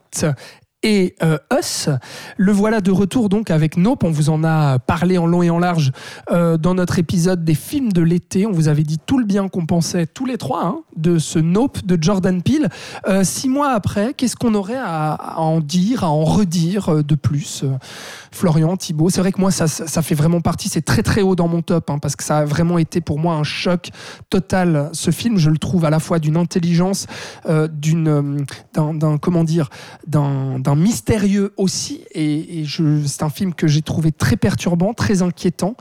et euh, Us. Le voilà de retour donc avec Nope. On vous en a parlé en long et en large euh, dans notre épisode des films de l'été. On vous avait dit tout le bien qu'on pensait tous les trois hein, de ce Nope de Jordan Peele. Euh, six mois après, qu'est-ce qu'on aurait à, en dire, à en redire euh, de plus Florian, Thibault, c'est vrai que moi ça, fait vraiment partie, c'est très très haut dans mon top, hein, parce que ça a vraiment été pour moi un choc total. Ce film, je le trouve à la fois d'une intelligence, d'une, d'un, d'un- comment dire, d'un, mystérieux aussi, et, c'est un film que j'ai trouvé très perturbant, très inquiétant,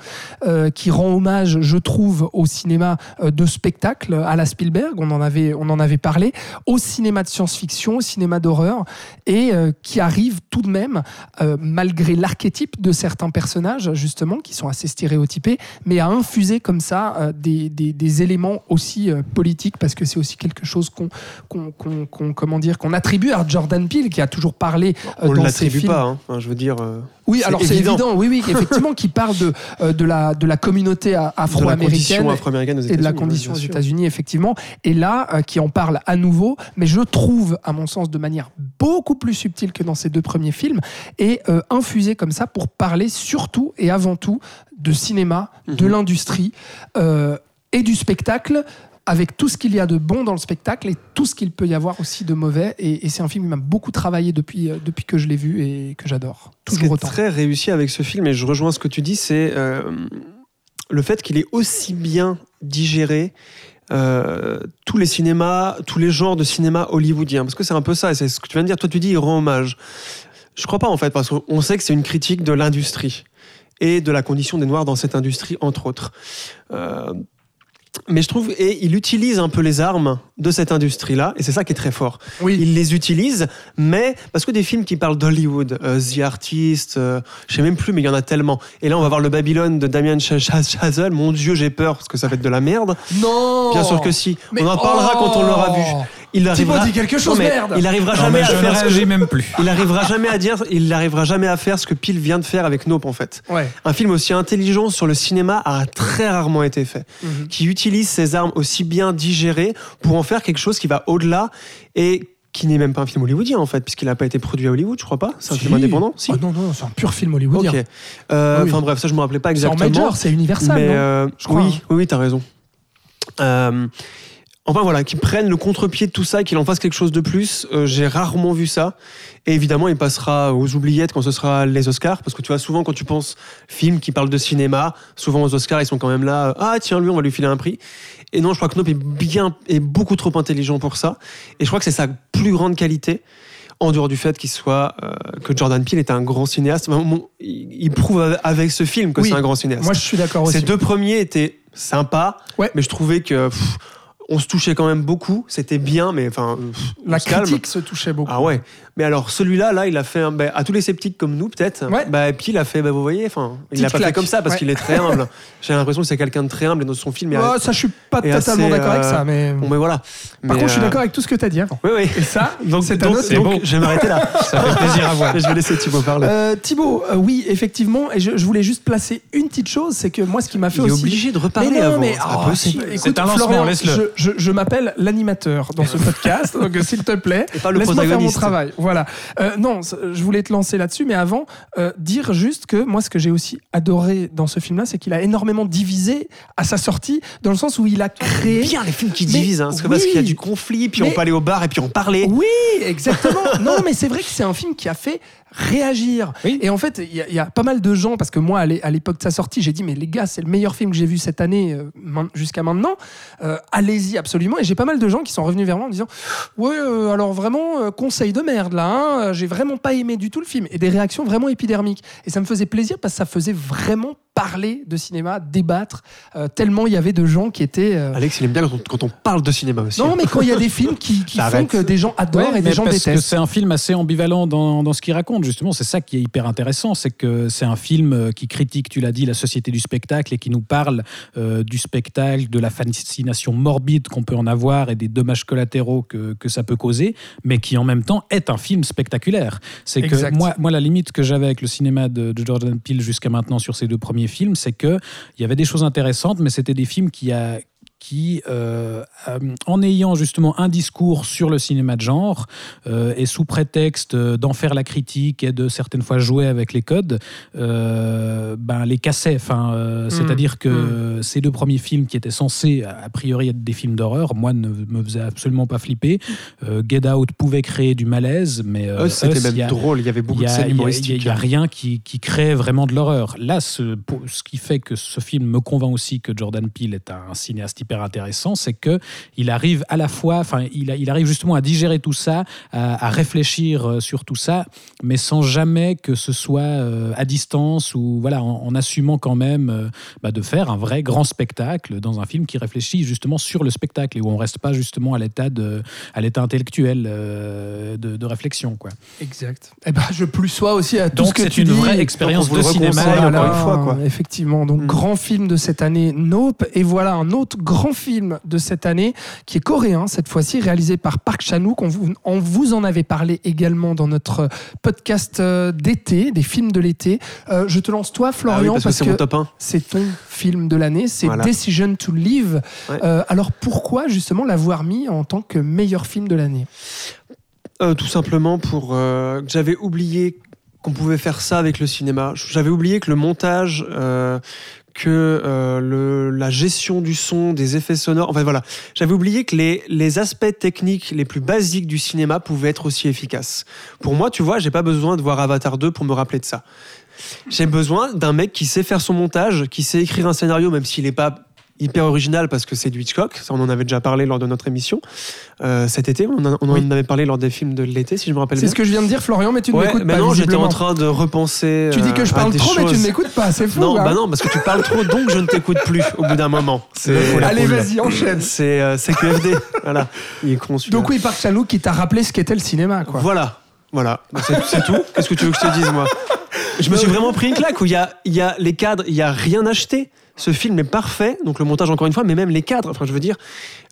euh, qui rend hommage, je trouve, au cinéma euh, de spectacle à la Spielberg. On en avait, on en avait parlé, au cinéma de science-fiction, au cinéma d'horreur, et euh, qui arrive tout de même, malgré l'archétype de certains personnages, justement, qui sont assez stéréotypés, mais à infuser comme ça des, éléments aussi politiques, parce que c'est aussi quelque chose qu'on, qu'on attribue à Jordan Peele, qui a toujours parlé euh, On ne dans ses l'attribue films. pas, hein. Enfin, je veux dire. euh, Oui, alors c'est évident. évident, oui, oui, effectivement, qui parle de, euh, de, la, de la communauté afro-américaine aux et de la condition aux. États-Unis, effectivement. Et là, euh, qui en parle à nouveau, mais je trouve, à mon sens, de manière beaucoup plus subtile que dans ces deux premiers films, et euh, infusé comme ça pour parler surtout et avant tout de cinéma, de Mhm. l'industrie euh, et du spectacle. Avec tout ce qu'il y a de bon dans le spectacle et tout ce qu'il peut y avoir aussi de mauvais. Et, et c'est un film qui m'a beaucoup travaillé depuis, euh, depuis que je l'ai vu et que j'adore. Ce qui Toujours est autant. très réussi avec ce film, et je rejoins ce que tu dis, c'est euh, le fait qu'il est aussi bien digéré euh, tous les cinémas, tous les genres de cinéma hollywoodien. Parce que c'est un peu ça, et c'est ce que tu viens de dire. Toi, tu dis il rend hommage. Je crois pas, en fait, parce qu'on sait que c'est une critique de l'industrie et de la condition des Noirs dans cette industrie, entre autres. Euh, mais je trouve, et il utilise un peu les armes de cette industrie-là, et c'est ça qui est très fort. Oui. Il les utilise, mais parce que des films qui parlent d'Hollywood, euh, The Artist, euh, je sais même plus, mais il y en a tellement. Et là, on va voir le Babylone de Damien Ch- Ch- Chazelle. Mon Dieu, j'ai peur parce que ça va être de la merde. Non Bien sûr que si. Mais- on en parlera Oh quand on l'aura vu. Il arrivera. dit quelque chose, Non, mais merde Il arrivera Non, jamais mais à je ne faire. ce que- réagis même plus. Il arrivera jamais à dire. Il n'arrivera jamais à faire ce que Peel vient de faire avec Nope en fait. Ouais. Un film aussi intelligent sur le cinéma a très rarement été fait Mhm. qui utilise ses armes aussi bien digérées pour en faire quelque chose qui va au-delà et qui n'est même pas un film hollywoodien en fait, puisqu'il n'a pas été produit à Hollywood, je crois pas. C'est un Si. film indépendant Si. Ah non, non, c'est un pur film hollywoodien. Ok. Euh, Ah oui. Enfin bref, ça je me rappelais pas C'est en exactement. major, c'est Universal, mais non euh, Je crois, oui, hein. oui, oui, t'as raison. Euh, enfin voilà, qu'ils prennent le contre-pied de tout ça, qu'ils en fassent quelque chose de plus. euh, J'ai rarement vu ça. Et évidemment, il passera aux oubliettes quand ce sera les Oscars, parce que tu vois souvent quand tu penses film qui parle de cinéma, souvent aux Oscars ils sont quand même là. euh, Ah tiens lui, on va lui filer un prix. Et non, je crois que Nope est bien, est beaucoup trop intelligent pour ça. Et je crois que c'est sa plus grande qualité. En dehors du fait qu'il soit euh, que Jordan Peele est un grand cinéaste, il il prouve avec ce film que Oui. c'est un grand cinéaste. Moi, je suis d'accord aussi. Ces deux premiers étaient sympas, Ouais. mais je trouvais que pff, on se touchait quand même beaucoup. C'était bien, mais enfin, La se calme. critique se touchait beaucoup. Ah ouais, Mais alors celui-là, là, il a fait un, bah, à tous les sceptiques comme nous peut-être. Ouais. Bah, et puis il a fait, bah, vous voyez, enfin, il Petite a pas claque. fait comme ça parce Ouais. qu'il est très humble. J'ai l'impression que c'est quelqu'un de très humble et dans son film. Oh, ça, je suis pas totalement d'accord avec euh, ça, mais. Bon, mais voilà. Par Mais, contre, je suis euh, d'accord avec tout ce que tu as dit avant. Oui, oui. Et ça, Donc, c'est un autre. donc, beau. je vais m'arrêter là. Ça fait plaisir à voir. Et je vais laisser Thibaut parler. Euh, Thibaut, euh, oui, effectivement, et je, je voulais juste placer une petite chose, c'est que moi, ce qui m'a fait il est aussi. obligé de reparler mais non, avant. mais c'est oh, c'est- un lancement, laisse-le. Je, je- je m'appelle l'animateur dans ce podcast, donc euh, s'il te plaît, laisse-moi faire mon travail. Voilà. Euh, non, je voulais te lancer là-dessus, mais avant, euh, dire juste que moi, ce que j'ai aussi adoré dans ce film-là, c'est qu'il a énormément divisé à sa sortie, dans le sens où il a créé. Bien les films qui Mais divisent, hein, parce, oui. qu'il y a du conflit, puis Mais- on peut aller au bar et puis on parlait. Oui, exactement. non, mais c'est vrai que c'est un film qui a fait réagir. Oui. Et en fait, il y, a- il y a pas mal de gens, parce que moi, à l'é- à l'époque de sa sortie, j'ai dit, mais les gars, c'est le meilleur film que j'ai vu cette année euh, jusqu'à maintenant. Euh, Allez-y, absolument. Et j'ai pas mal de gens qui sont revenus vers moi en disant, ouais, euh, alors vraiment, conseil de merde, hein, euh, j'ai vraiment pas aimé du tout le film. Et des réactions vraiment épidermiques. Et ça me faisait plaisir parce que ça faisait vraiment parler de cinéma, débattre, euh, tellement il y avait de gens qui étaient... euh, Alex, il aime bien quand on, parle de cinéma aussi. Non, mais quand il y a des films qui, qui font que des gens adorent Ouais, et des gens parce que détestent. c'est un film assez ambivalent dans, dans ce qu'il raconte, justement. C'est ça qui est hyper intéressant. C'est que c'est un film euh, qui critique, tu l'as dit, la société du spectacle et qui nous parle euh, du spectacle, de la fascination morbide qu'on peut en avoir et des dommages collatéraux que, que ça peut causer, mais qui en même temps est un film spectaculaire. C'est que moi, moi, la limite que j'avais avec le cinéma de, de Jordan Peele jusqu'à maintenant sur ces deux premiers films, c'est que il y avait des choses intéressantes, mais c'était des films qui a qui, euh, euh, en ayant justement un discours sur le cinéma de genre, euh, et sous prétexte d'en faire la critique et de certaines fois jouer avec les codes, euh, ben, les cassaient. Enfin, euh, C'est-à-dire que ces deux premiers films qui étaient censés, a priori, être des films d'horreur, moi, ne me faisaient absolument pas flipper. Get Out pouvait créer du malaise, mais C'était même il y a- drôle, il y avait beaucoup y de a- scènes il humoristiques. N'y a, rien qui, qui crée vraiment de l'horreur. Là, ce, ce qui fait que ce film me convainc aussi que Jordan Peele est un cinéaste hyper intéressant, c'est que il arrive à la fois, enfin, il, arrive justement à digérer tout ça, à, à réfléchir euh, sur tout ça, mais sans jamais que ce soit euh, à distance ou voilà, en, en assumant quand même euh, bah, de faire un vrai grand spectacle dans un film qui réfléchit justement sur le spectacle et où on reste pas justement à l'état de, à l'état intellectuel de, de réflexion, quoi. Exact. Eh ben, je plus sois aussi à tout Donc ce que c'est tu une dis. vraie expérience de cinéma. encore une fois, quoi. Effectivement. Donc, Mm. grand film de cette année, Nope. Et voilà un autre grand film de cette année qui est coréen, cette fois-ci, réalisé par Park Chan-wook. On vous, on vous en avait parlé également dans notre podcast euh, d'été, des films de l'été. Euh, je te lance toi, Ah oui, Florian, parce que parce c'est que mon top 1. c'est ton film de l'année, c'est Voilà. Decision to Live. Ouais. Euh, alors pourquoi justement l'avoir mis en tant que meilleur film de l'année? Euh, tout simplement pour euh, que j'avais oublié qu'on pouvait faire ça avec le cinéma. J'avais oublié que le montage, euh, que euh, la gestion du son, des effets sonores, enfin voilà, j'avais oublié que les, les aspects techniques les plus basiques du cinéma pouvaient être aussi efficaces. Pour moi, tu vois, j'ai pas besoin de voir Avatar 2 pour me rappeler de ça. J'ai besoin d'un mec qui sait faire son montage, qui sait écrire un scénario, même s'il n'est pas hyper original parce que c'est du Hitchcock. Ça, on en avait déjà parlé lors de notre émission euh, cet été. On en, on en Oui. avait parlé lors des films de l'été, si je me rappelle C'est bien. ce que je viens de dire, Florian, mais tu ne Ouais, m'écoutes mais pas. non, j'étais en train de repenser. Tu dis que euh, je parle trop, mais tu ne m'écoutes pas. C'est fou. Non, hein. bah non, parce que tu parles trop, donc je ne t'écoute plus au bout d'un moment. C'est Allez, vas-y, enchaîne. C'est euh, c'est QFD. voilà. Il est con. Donc oui, Park Chan-wook qui t'a rappelé ce qu'était le cinéma, quoi. Voilà. Voilà. Bah, C'est c'est tout. Qu'est-ce que tu veux que je te dise, moi? Je me suis vraiment pris une claque où il y a, y a les cadres, il y a rien acheté. Ce film est parfait, donc le montage encore une fois, mais même les cadres. Enfin, je veux dire,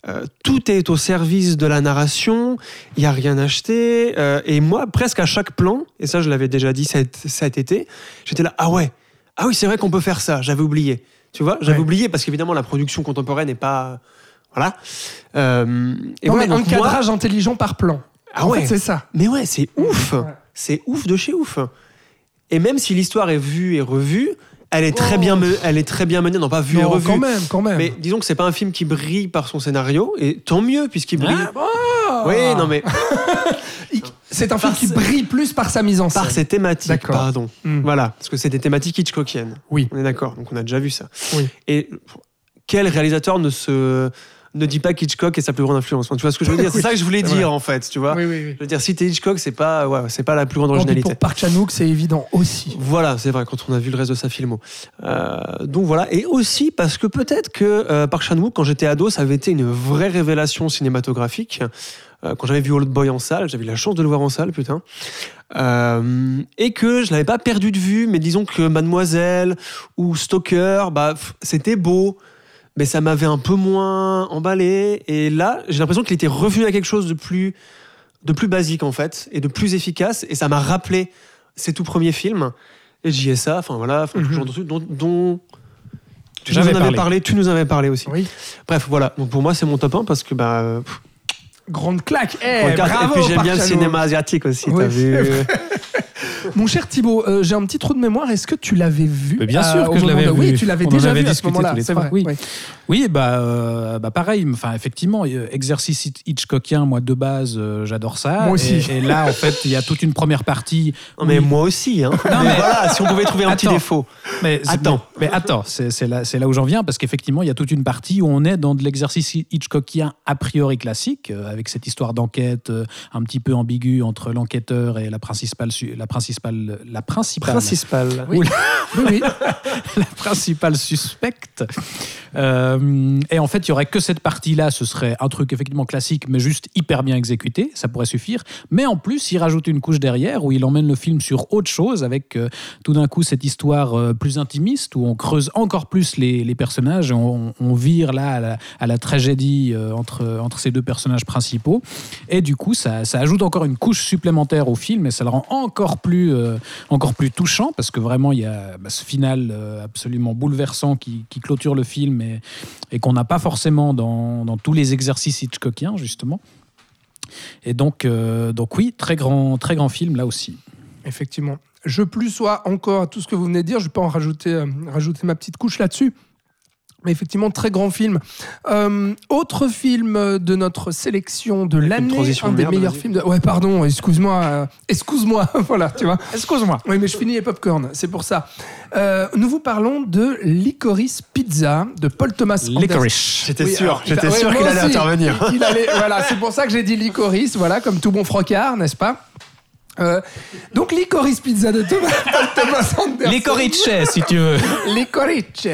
euh, tout est au service de la narration. Il y a rien acheté. euh, et moi, presque à chaque plan, et ça, je l'avais déjà dit cet, cet été, j'étais là. Ah ouais. Ah oui, c'est vrai qu'on peut faire ça. J'avais oublié. Tu vois, j'avais Ouais. oublié parce qu'évidemment la production contemporaine n'est pas. Voilà. Euh, et non, voilà, mais un moi- cadrage intelligent par plan. Ah en ouais. c'est ça. mais ouais, c'est ouf. Ouais. C'est ouf de chez ouf. Et même si l'histoire est vue et revue, elle est très Oh. bien, me- elle est très bien menée. Non, pas vue et quand même, quand même. Mais disons que c'est pas un film qui brille par son scénario, et tant mieux puisqu'il brille. Ah, bon. oui, non mais C'est un film Par qui brille plus par sa mise en scène. par ses thématiques, pardon. Hmm. Voilà, parce que c'est des thématiques Hitchcockiennes. Oui. On est d'accord, donc on a déjà vu ça. Oui. Et quel réalisateur ne se ne dit pas qu'Hitchcock est sa plus grande influence Tu vois ce que je veux dire? C'est Oui, ça que je voulais dire en fait, tu vois? Oui, oui, oui. Je veux dire, si t'es Hitchcock, c'est pas, ouais, c'est pas la plus grande originalité. pour Park c'est évident aussi. Voilà, c'est vrai, quand on a vu le reste de sa filmo. Euh, donc voilà, et aussi parce que peut-être que euh, Park quand j'étais ado, ça avait été une vraie révélation cinématographique. euh, quand j'avais vu Old Boy en salle, j'avais eu la chance de le voir en salle, putain, euh, et que je l'avais pas perdu de vue, mais disons que Mademoiselle ou Stalker, bah, c'était beau, mais ça m'avait un peu moins emballé. Et là, j'ai l'impression qu'il était revenu à quelque chose de plus, de plus basique en fait, et de plus efficace, et ça m'a rappelé ses tout premiers films, et JSA, enfin voilà, enfin, Mhm. ce genre de trucs dont, dont tu nous en avais parlé. parlé, tu nous en avais parlé aussi. Oui. Bref, voilà. Donc pour moi, c'est mon top 1 parce que bah, pff, Grande claque. Eh, regarde, bravo, et puis j'aime bien le cinéma asiatique aussi. Oui, t'as vu Mon cher Thibaut, euh, j'ai un petit trou de mémoire. Est-ce que tu l'avais vu Mais bien euh, sûr au que je l'avais de- vu. Oui, tu l'avais déjà avait vu à ce moment-là. tous les C'est trois. vrai. Oui. oui. Oui, bah, euh, bah pareil. Enfin, effectivement, euh, exercice Hitch- Hitchcockien, moi de base, euh, j'adore ça. Moi aussi. Et, et là, en fait, il y a toute une première partie. Non, mais où il- moi aussi. Hein. mais, mais- voilà, si on pouvait trouver un petit défaut. Mais c'est- Attends. Mais, mais attends, c'est c'est là, c'est là où j'en viens, parce qu'effectivement, il y a toute une partie où on est dans de l'exercice Hitchcockien a priori classique, euh, avec cette histoire d'enquête euh, un petit peu ambiguë entre l'enquêteur et la principale, la principale, la principale, Principal. Oui. Oui, oui. la principale suspecte. Euh, et en fait, il y aurait que cette partie-là, ce serait un truc effectivement classique, mais juste hyper bien exécuté, ça pourrait suffire. Mais en plus, il rajoute une couche derrière où il emmène le film sur autre chose, avec euh, tout d'un coup cette histoire euh, plus intimiste, où on creuse encore plus les, les personnages, et on, on vire là à la, à la tragédie entre, entre ces deux personnages principaux. Et du coup, ça, ça ajoute encore une couche supplémentaire au film, et ça le rend encore plus, euh, encore plus touchant, parce que vraiment, il y a bah, ce final euh, absolument bouleversant qui, clôture le film et, qu'on n'a pas forcément dans, tous les exercices Hitchcockiens, justement. Et donc, euh, donc oui, très grand, très grand film là aussi. Effectivement. Je plus sois encore à tout ce que vous venez de dire. Je pas en rajouter, rajouter ma petite couche là-dessus. Mais effectivement, très grand film. Euh, autre film de notre sélection de l'année, un de des merde, meilleurs films. De... Ouais, pardon, excuse-moi. euh, excuse-moi, voilà, tu vois. Excuse-moi. Oui, mais je finis les popcorn, c'est pour ça. Euh, nous vous parlons de Licorice Pizza de Paul Thomas Anderson. Licorice. J'étais Oui, sûr, alors, j'étais il- ouais, sûr qu'il allait aussi. intervenir. Il allait- voilà, c'est pour ça que j'ai dit licorice, voilà, comme tout bon frocard, n'est-ce pas? Euh, donc licorice pizza de Thomas, Thomas Anderson. Licorice, si tu veux. Licorice,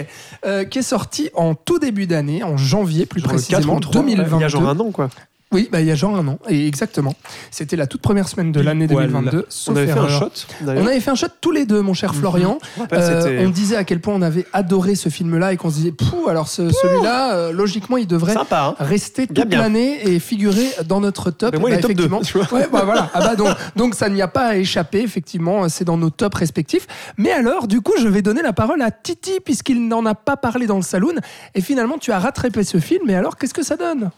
euh, qui est sorti en tout début d'année, en janvier plus Genre le 4 précisément, ou le 3, 2022. Il y a genre un an, quoi. Oui, bah, il y a genre un an, et exactement. C'était la toute première semaine de l'année Pile poil. 2022. On avait fait un shot. On avait fait un shot tous les deux, mon cher Florian. Me rappelle, Euh, on disait à quel point on avait adoré ce film-là et qu'on se disait, Pouh, alors ce- celui-là, euh, logiquement, il devrait sympa. Hein rester Bien, toute l'année et figurer dans notre top. Ben moi, il Bah, est top deux, effectivement. tu vois. Ouais, bah voilà. Ah bah donc, donc ça n'y a pas à échapper, effectivement, c'est dans nos tops respectifs. Mais alors, du coup, je vais donner la parole à Titi, puisqu'il n'en a pas parlé dans le saloon. Et finalement, tu as rattrapé ce film, et alors, qu'est-ce que ça donne?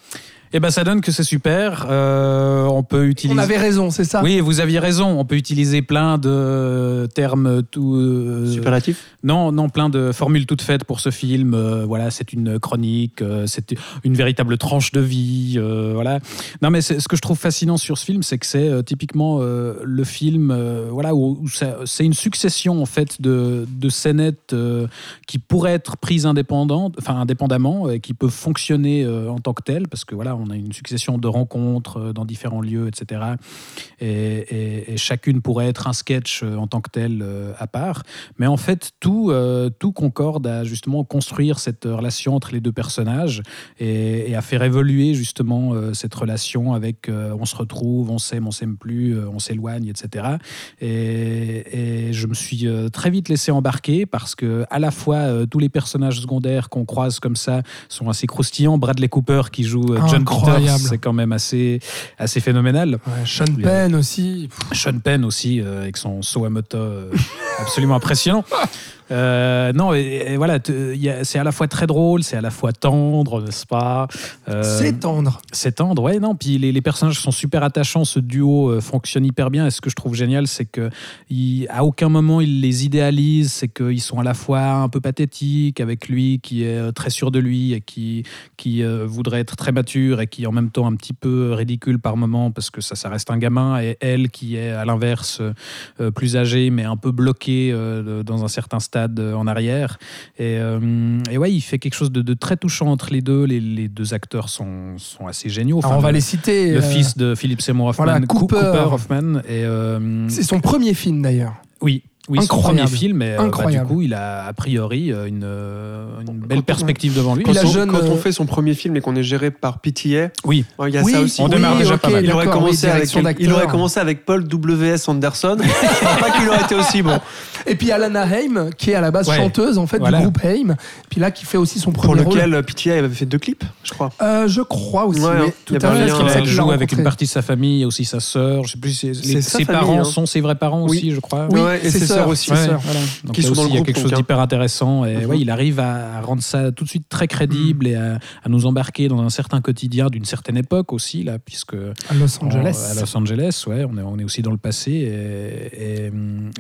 Eh ben, ça donne que c'est super. Euh, on peut utiliser. On avait raison, c'est ça Oui, vous aviez raison. On peut utiliser plein de termes tout. euh, Superlatif. Non, non, plein de formules toutes faites pour ce film. Euh, voilà, c'est une chronique, euh, c'est une véritable tranche de vie. euh, voilà. Non, mais ce que je trouve fascinant sur ce film, c'est que c'est euh, typiquement euh, le film, euh, voilà, où, c'est une succession en fait de, de scénettes euh, qui pourraient être prises indépendantes, enfin indépendamment, et qui peuvent fonctionner euh, en tant que telles, parce que voilà, on a une succession de rencontres euh, dans différents lieux, etc. Et, et- et chacune pourrait être un sketch euh, en tant que tel euh, à part. Mais en fait, tout, tout concorde à justement construire cette relation entre les deux personnages et, et à faire évoluer justement cette relation avec on se retrouve, on s'aime, on s'aime plus, on s'éloigne, etc. Et, je me suis très vite laissé embarquer parce que à la fois tous les personnages secondaires qu'on croise comme ça sont assez croustillants. Bradley Cooper qui joue euh, John C'est quand même assez, assez phénoménal. Ouais, Sean Penn aussi. Sean Penn aussi, euh, avec son saut à moto euh, absolument impressionnant. Euh, non, et, et voilà, c'est à la fois très drôle, c'est à la fois tendre, n'est-ce pas Euh, C'est tendre. c'est tendre, ouais, non. Puis les, les personnages sont super attachants, ce duo euh, fonctionne hyper bien. Et ce que je trouve génial, c'est que il- à aucun moment il les idéalise, c'est qu'ils sont à la fois un peu pathétiques avec lui qui est très sûr de lui et qui, qui euh, voudrait être très mature et qui en même temps un petit peu ridicule par moment parce que ça, ça reste un gamin. Et elle qui est à l'inverse plus âgée mais un peu bloquée dans un certain stade euh, en arrière. Et, euh, et ouais, il fait quelque chose de, de très touchant entre les deux. Les, les deux acteurs sont, sont assez géniaux. Alors, on va le- les citer. le euh, fils de Philip Seymour Hoffman, voilà, Cooper. Hoffman. Et, euh, C'est son premier film d'ailleurs. oui, Oui, son Incroyable. premier film, et euh, bah, Incroyable. du coup, il a a priori une, une belle perspective devant lui. Quand, la on, jeune, quand on fait son premier film et qu'on est géré par PTA, Oui, il y a Oui, ça aussi. On démarre déjà pas mal. Il aurait, d'accord, oui, commencé avec, il aurait commencé avec Paul W.S. Anderson. Je crois pas qu'il aurait été aussi bon. Et puis Alana Haim, qui est à la base Ouais. chanteuse en fait Voilà. du groupe Haim, puis là qui fait aussi son Pour premier rôle. lequel PTA avait fait deux clips, je crois. Euh, je crois aussi. Ouais, oui, hein, tout à fait. il l'a joue avec une partie de sa famille, et aussi sa sœur. Je sais plus si c'est- les- sa ses famille, parents hein. sont ses vrais parents Oui. aussi, je crois. Oui, Ouais, et ses ses sœurs aussi. ses Ouais, sœurs. voilà. Donc Qui là sont dans aussi, le il y a quelque chose hein. d'hyper intéressant. Et Mhm. ouais, il arrive à rendre ça tout de suite très crédible et à, à nous embarquer dans un certain quotidien d'une certaine époque aussi, là, puisque À Los Angeles. on- à Los Angeles, ouais, on est, on est aussi dans le passé. Et, et,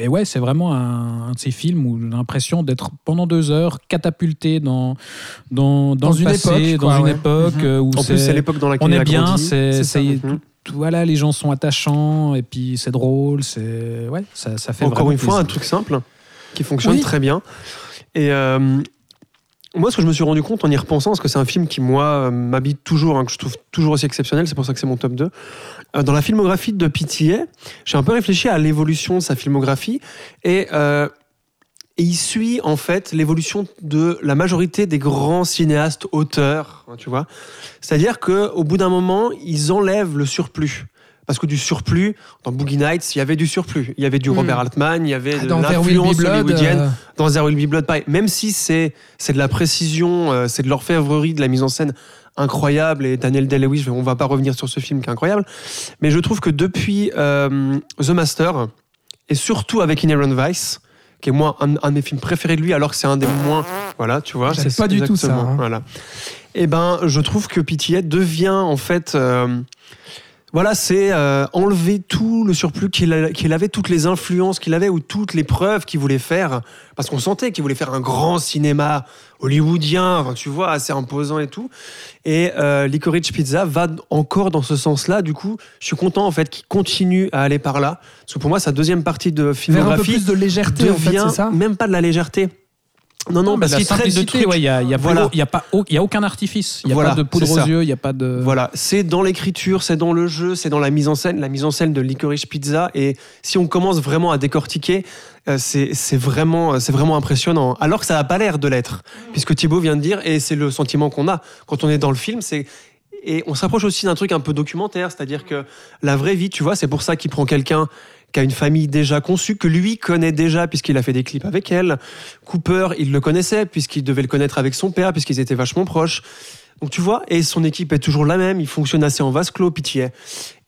et ouais, c'est vraiment un, un de ces films où j'ai l'impression d'être pendant deux heures catapulté dans, dans, dans, une passé, époque, dans quoi, une ouais. époque Mhm. euh, où En plus, c'est l'époque dans laquelle on est bien, c'est, Mhm. voilà, les gens sont attachants et puis c'est drôle, c'est ouais, ça, ça fait Encore une fois, un truc simple qui fonctionne Oui. très bien. Et euh, moi, ce que je me suis rendu compte en y repensant, parce que c'est un film qui, moi, euh, m'habite toujours, hein, que je trouve toujours aussi exceptionnel, c'est pour ça que c'est mon top 2. Euh, dans la filmographie de PTA, j'ai un peu réfléchi à l'évolution de sa filmographie et, euh, et il suit en fait l'évolution de la majorité des grands cinéastes auteurs, hein, tu vois. C'est-à-dire que au bout d'un moment, ils enlèvent le surplus. Parce que du surplus, dans Boogie Nights, il y avait du surplus. Il y avait du Mm. Robert Altman, il y avait de Dans Will Be l'influence hollywoodienne euh, dans There Will Be Blood, pareil. Même si c'est c'est de la précision, euh, c'est de l'orfèvrerie, de la mise en scène incroyable, et Daniel Day-Lewis, on va pas revenir sur ce film qui est incroyable, mais je trouve que depuis euh, The Master, et surtout avec Inherent Vice, qui est moi un, un de mes films préférés de lui, alors que c'est un des moins, voilà, tu vois, c'est pas du tout ça, hein. Voilà. Et ben, je trouve que PTA devient en fait euh, voilà, c'est euh, enlever tout le surplus qu'il avait, toutes les influences qu'il avait ou toutes les preuves qu'il voulait faire. Parce qu'on sentait qu'il voulait faire un grand cinéma hollywoodien, enfin, tu vois, assez imposant et tout. Et euh, Licorice Pizza va encore dans ce sens-là. Du coup, je suis content en fait qu'il continue à aller par là. Parce que pour moi, sa deuxième partie de vers un peu filmographie plus de légèreté en fait, devient ça? même pas de la légèreté. Non, non, Non, parce qu'il traite de trucs. ouais, il y a, y a Voilà. y a pas, il y a aucun artifice, il y a Voilà, pas de poudre aux yeux, il y a pas de. Voilà, c'est dans l'écriture, c'est dans le jeu, c'est dans la mise en scène, la mise en scène de Licorice Pizza. Et si on commence vraiment à décortiquer, euh, c'est vraiment, c'est vraiment impressionnant. Alors que ça n'a pas l'air de l'être, puisque Thibaut vient de dire, et c'est le sentiment qu'on a quand on est dans le film, c'est et on s'approche aussi d'un truc un peu documentaire, c'est-à-dire que la vraie vie, tu vois, c'est pour ça qu'il prend quelqu'un qui a une famille déjà conçue, que lui connaît déjà puisqu'il a fait des clips avec elle. Cooper, il le connaissait puisqu'il devait le connaître avec son père, puisqu'ils étaient vachement proches. Donc tu vois, et son équipe est toujours la même, il fonctionne assez en vase clos, Pitié.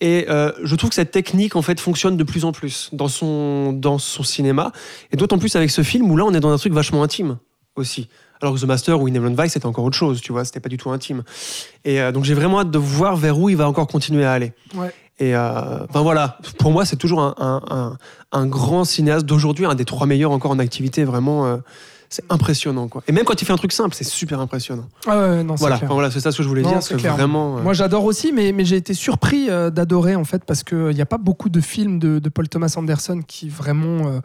Et euh, je trouve que cette technique en fait fonctionne de plus en plus dans son, dans son cinéma, et d'autant plus avec ce film où là on est dans un truc vachement intime aussi. Alors que The Master ou Inherent Vice c'était encore autre chose, tu vois, c'était pas du tout intime. Et euh, donc j'ai vraiment hâte de voir vers où il va encore continuer à aller. Ouais. Et euh, enfin voilà, pour moi c'est toujours un, un, grand cinéaste d'aujourd'hui, un des trois meilleurs encore en activité, vraiment. Euh, c'est impressionnant quoi. Et même quand il fait un truc simple, c'est super impressionnant. Ah ouais, non, Voilà, enfin, voilà, c'est ça ce que je voulais Non, dire, c'est vraiment. euh, Moi j'adore aussi, mais, mais j'ai été surpris euh, d'adorer en fait parce qu'il n'y a pas beaucoup de films de, de Paul Thomas Anderson qui vraiment euh,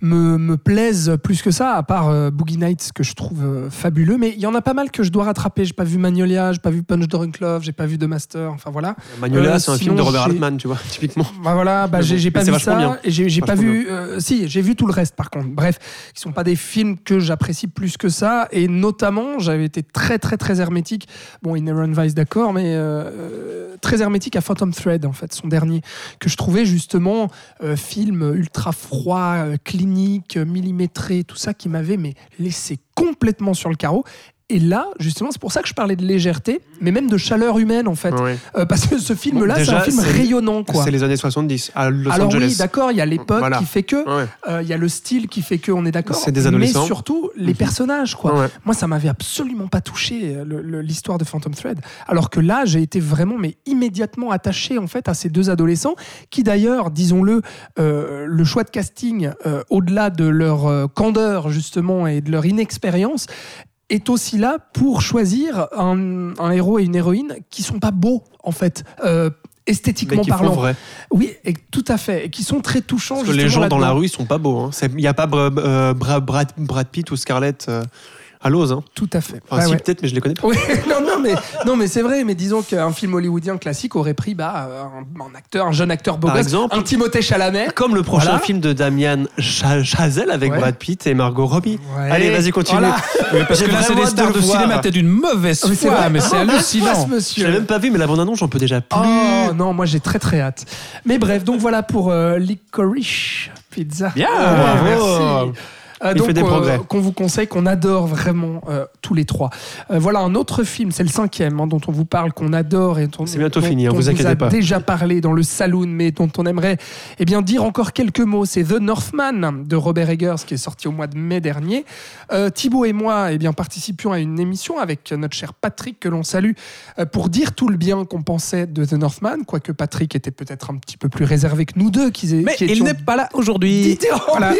me, me plaisent plus que ça, à part euh, Boogie Nights que je trouve euh, fabuleux. Mais il y en a pas mal que je dois rattraper. J'ai pas vu Magnolia, j'ai pas vu Punch Drunk Love, j'ai pas vu The Master, enfin voilà. Magnolia, Euh, c'est un film de Robert Altman, tu vois, typiquement. Bah voilà, bah j'ai bon, j'ai mais pas vu ça bien. et j'ai j'ai pas vu. euh, si, j'ai vu tout le reste par contre. Bref, qui sont pas des films que j'apprécie plus que ça et notamment j'avais été très très très hermétique. Bon, Inherent Vice d'accord, mais euh, euh, très hermétique à Phantom Thread en fait, son dernier que je trouvais justement euh, film ultra froid, clinique, millimétré, tout ça qui m'avait laissé complètement sur le carreau. Et là, justement, c'est pour ça que je parlais de légèreté, mais même de chaleur humaine en fait. Euh, parce que ce film-là, Bon, c'est un film rayonnant quoi. C'est les années 70 à Los Alors Angeles. oui, d'accord, il y a l'époque Voilà. qui fait que, Ouais. euh, il y a le style qui fait que, on est d'accord. C'est des adolescents. Mais surtout les Mhm. personnages, quoi. Ouais. Moi, ça m'avait absolument pas touché l'histoire de Phantom Thread. Alors que là, j'ai été vraiment, mais immédiatement attaché en fait à ces deux adolescents, qui d'ailleurs, disons-le, euh, le choix de casting, euh, au-delà de leur euh, candeur justement et de leur inexpérience, est aussi là pour choisir un, un héros et une héroïne qui sont pas beaux en fait. euh, Mais esthétiquement qui font parlant. vrai. Oui, et tout à fait, et qui sont très touchants. Parce que les gens dans la rue, ils sont pas beaux. hein. Il n'y a pas euh, Bra- Brad, Brad Pitt ou Scarlett euh, À l'ose, hein. Tout à fait. Enfin, Ouais, si, ouais. peut-être, mais je les connais pas. Oui, non, non, mais, non, mais c'est vrai. Mais disons qu'un film hollywoodien classique aurait pris bah, un, un acteur, un jeune acteur beau Par gosse, exemple. un Timothée Chalamet. Comme le prochain Voilà. film de Damien Cha- Chazelle avec Ouais. Brad Pitt et Margot Robbie. Ouais. Allez, vas-y, continue. Voilà. Parce J'ai que là, c'est des de stars de cinéma, t'es d'une mauvaise foi, vrai. mais c'est Oh, hallucinant. Je l'ai même pas vu, mais la bande-annonce, j'en peux déjà plus. Oh non, moi j'ai très très hâte. Mais bref, donc voilà pour euh, Licorice Pizza. Bien, bravo. merci. Euh, Il donc, fait des euh, progrès. qu'on vous conseille, qu'on adore vraiment euh, tous les trois. Euh, voilà un autre film, c'est le cinquième, hein, dont on vous parle, qu'on adore et dont, C'est bientôt dont fini, hein, on vous vous inquiétez a pas. déjà parlé dans le saloon, mais dont on aimerait eh bien dire encore quelques mots. C'est The Northman de Robert Eggers qui est sorti au mois de mai dernier. Euh, Thibaut et moi, eh bien participions à une émission avec notre cher Patrick que l'on salue pour dire tout le bien qu'on pensait de The Northman, quoique Patrick était peut-être un petit peu plus réservé que nous deux, qui, Mais qui il n'est pas là aujourd'hui. Voilà.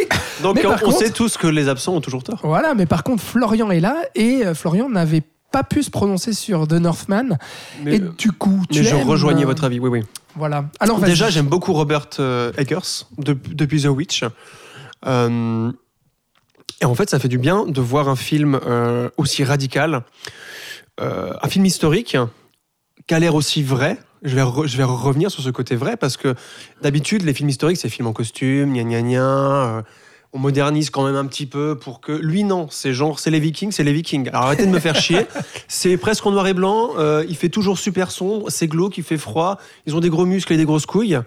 Donc, Mais on, par on contre- sait tous que les absents ont toujours tort. Voilà, mais par contre, Florian est là et euh, Florian n'avait pas pu se prononcer sur The Northman. Mais, et du coup, tu mais je rejoignais euh, votre avis, oui, oui. Voilà. Alors. Déjà, j'aime beaucoup Robert euh, Eggers de- depuis The Witch. Euh, et en fait, ça fait du bien de voir un film euh, aussi radical, euh, un film historique qui a l'air aussi vrai. Je vais, re- je vais revenir sur ce côté vrai parce que d'habitude, les films historiques, c'est films en costume, gna gna gna. On modernise quand même un petit peu pour que. Lui, non, c'est genre, c'est les Vikings, c'est les Vikings. Alors arrêtez de me faire chier. C'est presque en noir et blanc. euh, il fait toujours super sombre. C'est glauque, il fait froid. Ils ont des gros muscles et des grosses couilles.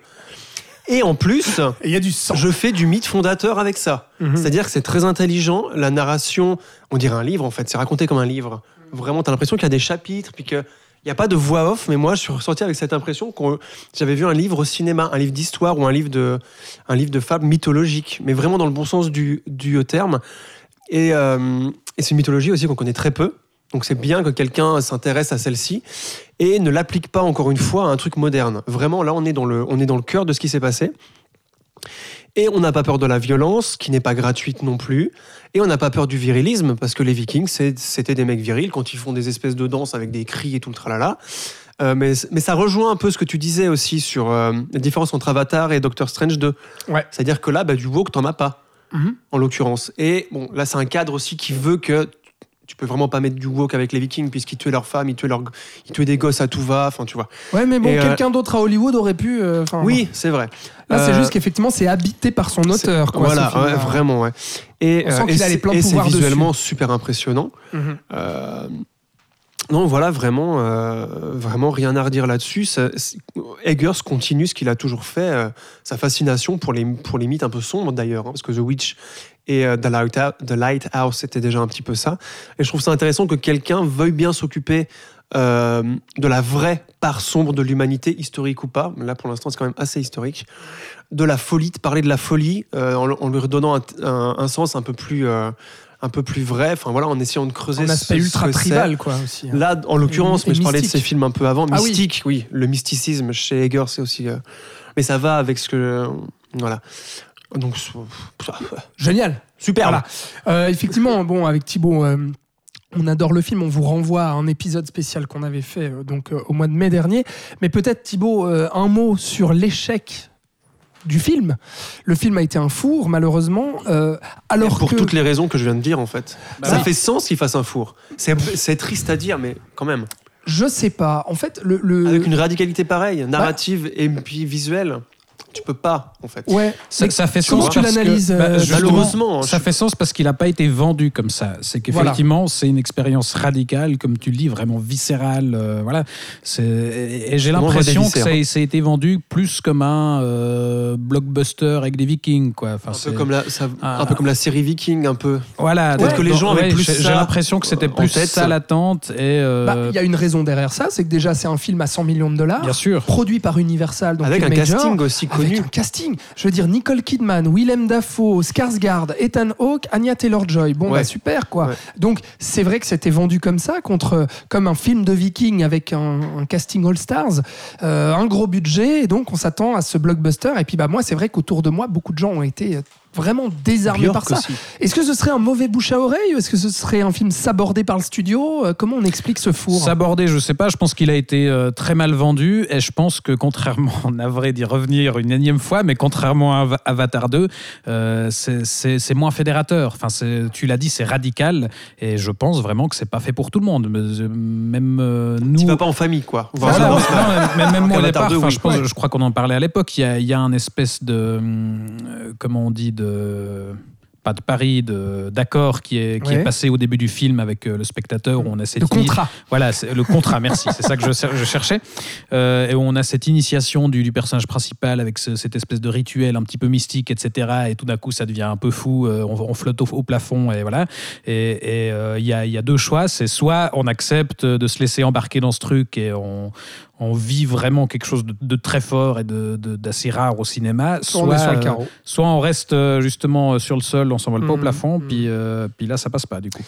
Et en plus, Et il y a du sang. je fais du mythe fondateur avec ça. Mhm. C'est-à-dire que c'est très intelligent. La narration, on dirait un livre en fait. C'est raconté comme un livre. Vraiment, tu as l'impression qu'il y a des chapitres, puis qu'il n'y a pas de voix off. Mais moi, je suis ressorti avec cette impression que j'avais vu un livre au cinéma, un livre d'histoire ou un livre de, un livre de fable mythologique. Mais vraiment dans le bon sens du, du terme. Et, euh, et c'est une mythologie aussi qu'on connaît très peu. Donc c'est bien que quelqu'un s'intéresse à celle-ci et ne l'applique pas encore une fois à un truc moderne. Vraiment, là, on est dans le, on est dans le cœur de ce qui s'est passé. Et on n'a pas peur de la violence, qui n'est pas gratuite non plus. Et on n'a pas peur du virilisme, parce que les Vikings, c'était des mecs virils quand ils font des espèces de danses avec des cris et tout le tralala. Euh, mais, mais ça rejoint un peu ce que tu disais aussi sur euh, la différence entre Avatar et Doctor Strange 2. Ouais. C'est-à-dire que là, bah, du woke, t'en as pas, Mhm. en l'occurrence. Et bon, là, c'est un cadre aussi qui veut que tu peux vraiment pas mettre du woke avec les Vikings, puisqu'ils tuaient leurs femmes, ils tuaient, leurs, ils tuaient des gosses à tout va, enfin, tu vois. Ouais, mais bon, euh, quelqu'un d'autre à Hollywood aurait pu. euh, Oui, c'est vrai. Là, c'est Euh, juste qu'effectivement, c'est habité par son auteur. Quoi, voilà, ouais, vraiment, ouais. Et, c'est- visuellement super impressionnant. Mhm. Non, voilà, vraiment, vraiment rien à redire là-dessus. Eggers continue ce qu'il a toujours fait, sa fascination pour les, pour les mythes un peu sombres d'ailleurs, hein, parce que The Witch et euh, The, Lighthouse, c'était déjà un petit peu ça. Et je trouve ça intéressant que quelqu'un veuille bien s'occuper euh, de la vraie part sombre de l'humanité, historique ou pas. Là, pour l'instant, c'est quand même assez historique. De la folie, de parler de la folie euh, en, en lui redonnant un, un- un sens un peu plus, euh, un peu plus vrai. Enfin voilà, en essayant de creuser Un aspect ce- ce ultra c'est. tribal, quoi, aussi. hein. Là, en l'occurrence, mais je parlais de ces films un peu avant. Ah oui. Mystique, oui. Le mysticisme chez Eggers, c'est aussi. euh, Mais ça va avec ce que. Voilà. Donc, Génial. super. Voilà. Euh, effectivement, bon, avec Thibaut, euh, on adore le film. On vous renvoie à un épisode spécial qu'on avait fait euh, donc euh, au mois de mai dernier. Mais peut-être Thibaut, euh, un mot sur l'échec du film. Le film a été un four, malheureusement. euh, alors pour que toutes les raisons que je viens de dire, en fait. Bah ça oui. fait sens qu'il fasse un four. C'est triste à dire, mais quand même. je sais pas. En fait, le, le- Avec une radicalité pareille, narrative et puis visuelle, tu peux pas, en fait. ouais. Ça, ça fait Comment sens. tu l'analyses, bah, euh, Malheureusement, ça je- fait sens parce qu'il n'a pas été vendu comme ça. C'est qu'effectivement, c'est une expérience radicale, comme tu le dis, vraiment viscérale. euh, voilà. Et et j'ai l'impression que viscères. ça, a- ça a été vendu plus comme un euh, blockbuster avec des Vikings, quoi. Enfin, Un peu, comme la, ça- un peu comme la série Viking, un peu. Voilà. Peut-être que les gens avaient plus j'ai- l'impression que c'était plus tête. ça l'attente et. euh, Bah, Il y a une raison derrière ça, c'est que déjà c'est un film à 100 millions de dollars, Bien sûr. produit par Universal, donc Avec un major, casting aussi avec connu. un casting. Je veux dire Nicole Kidman, Willem Dafoe, Skarsgård, Ethan Hawke, Anya Taylor-Joy. Bon Ouais. bah super quoi. Ouais. Donc c'est vrai que c'était vendu comme ça contre comme un film de Viking avec un, un casting All Stars, euh, un gros budget et donc on s'attend à ce blockbuster. Et puis bah moi c'est vrai qu'autour de moi beaucoup de gens ont été vraiment désarmé par ça. Est-ce que ce serait un mauvais bouche à oreille ou est-ce que ce serait un film sabordé par le studio? Euh, Comment on explique ce four? S'aborder, je sais pas, je pense qu'il a été euh, très mal vendu et je pense que contrairement, on devrait d'y revenir une énième fois, mais contrairement à Ava- Avatar 2, euh, c'est- moins fédérateur. Enfin, tu l'as dit, c'est radical et je pense vraiment que c'est pas fait pour tout le monde. Mais, Même euh, nous. Tu vas pas en famille, quoi. Voilà, mais- non, mais même moi au départ, 2, enfin, oui. je, pense, Ouais. je crois qu'on en parlait à l'époque, il y a, y a un espèce de, euh, comment on dit, de pas de pari, de d'accord qui est qui Ouais. est passé au début du film avec euh, le spectateur où on a cette De ini- contrat. Voilà, c'est le contrat. merci, c'est ça que je, je cherchais. Euh, et où on a cette initiation du, du personnage principal avec ce- cette espèce de rituel un petit peu mystique, etc. Et tout d'un coup, ça devient un peu fou. euh, on, on flotte au, au plafond et voilà. Et euh, il y, a, il y a deux choix. C'est soit on accepte de se laisser embarquer dans ce truc et on, on vit vraiment quelque chose de, de très fort et de- de- d'assez rare au cinéma. Soit on est sur le euh, carreau. soit on reste euh, justement euh, sur le sol, on s'envole pas au Mhm. plafond, puis, euh, puis là ça passe pas du coup.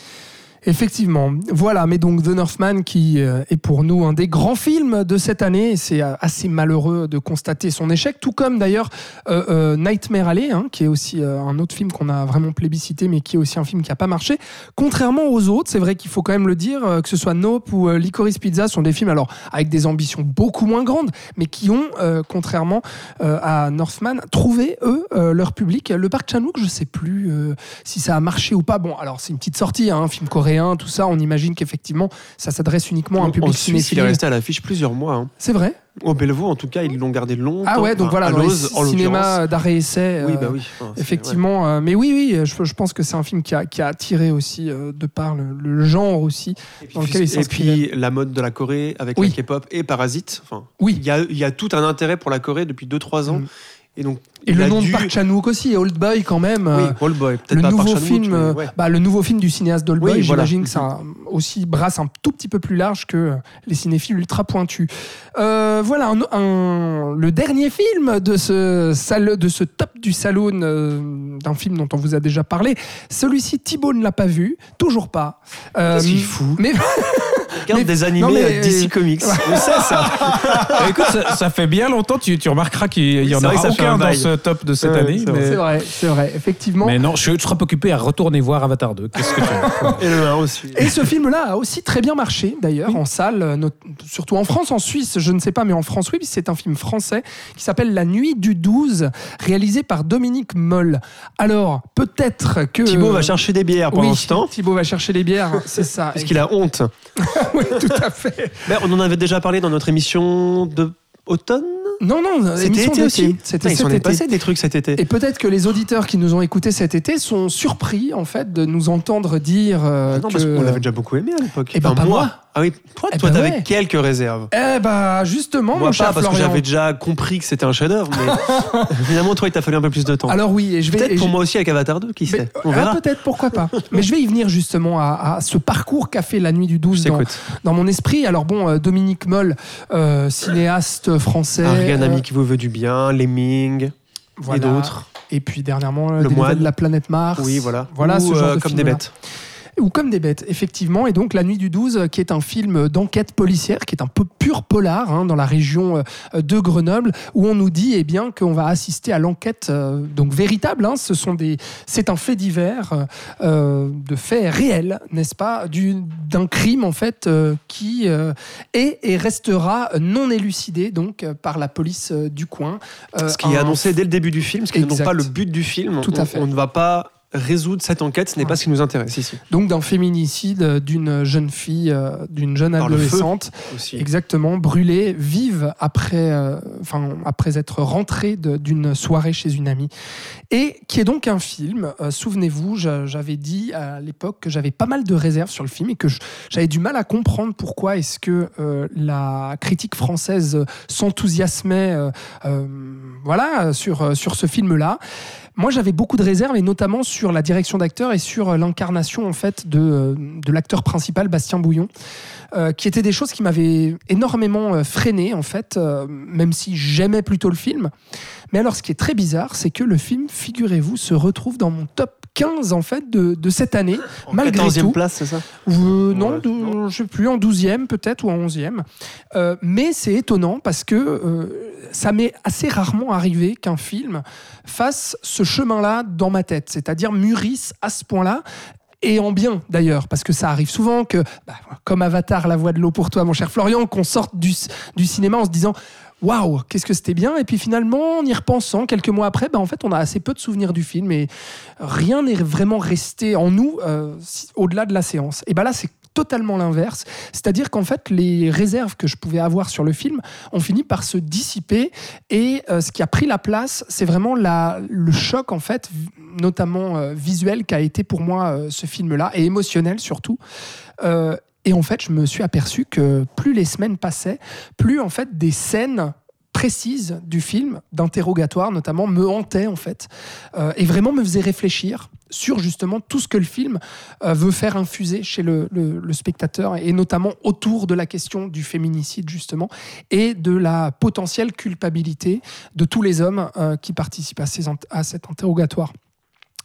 Effectivement. Voilà, mais donc The Northman qui euh, est pour nous un des grands films de cette année. C'est euh, assez malheureux de constater son échec, tout comme d'ailleurs euh, Nightmare Alley, hein, qui est aussi un autre film qu'on a vraiment plébiscité, mais qui est aussi un film qui n'a pas marché. Contrairement aux autres, c'est vrai qu'il faut quand même le dire, que ce soit Nope ou Licorice Pizza sont des films alors avec des ambitions beaucoup moins grandes, mais qui ont, contrairement à Northman, trouvé eux leur public. Le Parc Chan-wook, je sais plus si ça a marché ou pas. Bon, alors c'est une petite sortie, hein, un film coréen, tout ça. On imagine qu'effectivement, ça s'adresse uniquement à un En public Suisse, il est resté à l'affiche plusieurs mois. hein. C'est vrai. Au Bellevaux, en tout cas, ils l'ont gardé longtemps. Ah ouais, donc voilà, dans Lose, en l'occurrence. cinémas d'arrêt-essai. Oui, euh, bah oui. Enfin, c'est- Effectivement, euh, mais oui, oui, je, je pense que c'est un film qui a, qui a attiré aussi, euh, de par le, le genre aussi. Et puis, dans lequel il et puis la mode de la Corée avec Oui. la K-pop et Parasite. Enfin, Oui. il y a, y a tout un intérêt pour la Corée depuis 2-3 ans. Mm. Et donc, Et le nom dû- de Park Chan-wook aussi, Old Boy quand même. Oui, euh, Old Boy. Peut-être le pas nouveau Park film, mais ouais. bah, le nouveau film du cinéaste Old Oui, Boy, voilà. j'imagine que ça aussi brasse un tout petit peu plus large que euh, les cinéphiles ultra pointus. Euh, voilà un- un- le dernier film de ce de ce top du saloon euh, d'un film dont on vous a déjà parlé. Celui-ci, Thibaut ne l'a pas vu, toujours pas. Euh, qu'il fout? Mais Regarde mais- des non, animés mais- euh, DC Comics. On sait ça. Euh, écoute, ça, ça fait bien longtemps, tu, tu remarqueras qu'il Oui, y en aura ça fait aucun un dans ce top de cette année. c'est vrai. Mais, c'est vrai, c'est vrai, effectivement. mais non, je, je serai occupé à retourner voir Avatar 2. Qu'est-ce que tu veux Et le 1 aussi. Et ce film-là a aussi très bien marché, d'ailleurs, en salle, euh, surtout en France, en Suisse, je ne sais pas, mais en France, oui, c'est un film français qui s'appelle La Nuit du 12, réalisé par Dominique Moll. Alors, peut-être que... Thibaut va chercher des bières pendant oui, ce temps. Thibaut va chercher les bières, c'est ça. Parce qu'il a honte. oui, tout à fait. Mais on en avait déjà parlé dans notre émission de automne. Non, non, C'était été aussi. C'était Putain, Il cet été. passé des trucs cet été. Et peut-être que les auditeurs qui nous ont écoutés cet été sont surpris, en fait, de nous entendre dire euh, Ah non, que... parce qu'on l'avait déjà beaucoup aimé à l'époque. Eh ben, pas moi. Ah oui, toi, Eh toi, ben t'avais ouais. quelques réserves. Eh bah, justement, Moi mon cher pas, parce que j'avais déjà compris que c'était un chef-d'œuvre, mais finalement, toi, il t'a fallu un peu plus de temps. Alors oui, et je vais... Peut-être pour je- moi aussi avec Avatar 2, qui Mais- sait On ah, peut-être, pourquoi pas. Mais je vais y venir justement à, à ce parcours qu'a fait la nuit du 12 Je dans, dans mon esprit. Alors bon, euh, Dominique Moll, euh, cinéaste français. Ariane, euh, ami qui vous veut du bien, Lemming voilà. et d'autres. Et puis dernièrement, euh, Le moine. de la planète Mars. Oui, voilà. Voilà Ou, ce genre euh, de comme des bêtes. Ou comme des bêtes, effectivement. Et donc La Nuit du 12, euh, qui est un film d'enquête policière, qui est un peu pur polar hein, dans la région euh, de Grenoble, où on nous dit eh bien qu'on va assister à l'enquête euh, donc véritable. hein. Ce sont des, c'est un fait divers euh, euh, de faits réels, n'est-ce pas, du- d'un crime en fait euh, qui euh, est et restera non élucidé donc par la police du coin. Ce qui est annoncé dès le début du film, ce qui n'est Exact. pas le but du film. Tout à On- fait. On ne va pas résoudre cette enquête, ce n'est Ouais. pas ce qui nous intéresse ici. donc d'un féminicide euh, d'une jeune fille, euh, d'une jeune Par adolescente. Aussi. Exactement, brûlée, vive après, euh, enfin, après être rentrée d'une soirée chez une amie. Et qui est donc un film, euh, souvenez-vous, j'a- j'avais dit à l'époque que j'avais pas mal de réserves sur le film et que j'avais du mal à comprendre pourquoi est-ce que euh, la critique française s'enthousiasmait euh, euh, voilà, sur, sur ce film-là. Moi, j'avais beaucoup de réserves, et notamment sur la direction d'acteur et sur euh, l'incarnation en fait de, euh, de l'acteur principal, Bastien Bouillon, euh, qui étaient des choses qui m'avaient énormément freiné en fait, même si j'aimais plutôt le film. Mais alors, ce qui est très bizarre, c'est que le film, figurez-vous, se retrouve dans mon top 15 en fait de, de cette année, En malgré 14e tout. place, c'est ça Euh, non, je sais plus, en 12e peut-être ou en 11e. Euh, mais c'est étonnant parce que euh, ça m'est assez rarement arrivé qu'un film fasse ce chemin-là dans ma tête, c'est-à-dire mûrisse à ce point-là. Et en bien d'ailleurs, parce que ça arrive souvent que, bah, comme Avatar, la voix de l'eau pour toi, mon cher Florian, qu'on sorte du, du cinéma en se disant Waouh, qu'est-ce que c'était bien Et puis finalement, en y repensant, quelques mois après, bah, en fait, on a assez peu de souvenirs du film et rien n'est vraiment resté en nous euh, au-delà de la séance. Et bah là, c'est totalement l'inverse. C'est-à-dire qu'en fait, les réserves que je pouvais avoir sur le film ont fini par se dissiper. Et euh, ce qui a pris la place, c'est vraiment la, le choc, en fait, notamment euh, visuel, qu'a été pour moi euh, ce film-là, et émotionnel surtout. Et en fait, je me suis aperçu que plus les semaines passaient, plus en fait des scènes précises du film, d'interrogatoire notamment, me hantaient en fait, euh, et vraiment me faisaient réfléchir sur justement tout ce que le film euh, veut faire infuser chez le, spectateur, et notamment autour de la question du féminicide justement, et de la potentielle culpabilité de tous les hommes euh, qui participent à, ces à cet interrogatoire.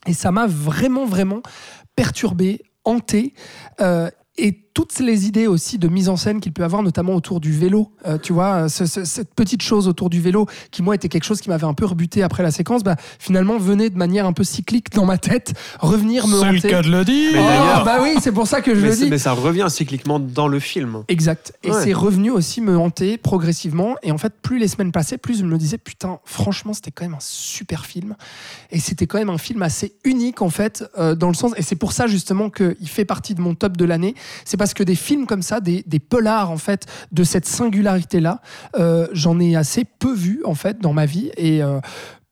Et ça m'a vraiment, vraiment perturbé, hanté. et toutes les idées aussi de mise en scène qu'il peut avoir, notamment autour du vélo, euh, tu vois, ce- ce- cette petite chose autour du vélo, qui moi était quelque chose qui m'avait un peu rebuté après la séquence, bah, finalement venait de manière un peu cyclique dans ma tête, revenir me C'est le cas de le dire. Mais Oh, bah oui, c'est pour ça que je mais, le dis. mais ça revient cycliquement dans le film. Exact. Et Ouais. c'est revenu aussi me hanter progressivement. Et en fait, plus les semaines passaient, plus je me disais, putain, franchement, c'était quand même un super film. Et c'était quand même un film assez unique, en fait, euh, dans le sens. Et c'est pour ça, justement, qu'il fait partie de mon top de l'année. C'est parce que des films comme ça, des, des polars, en fait, de cette singularité-là, euh, j'en ai assez peu vu, en fait, dans ma vie. Et euh,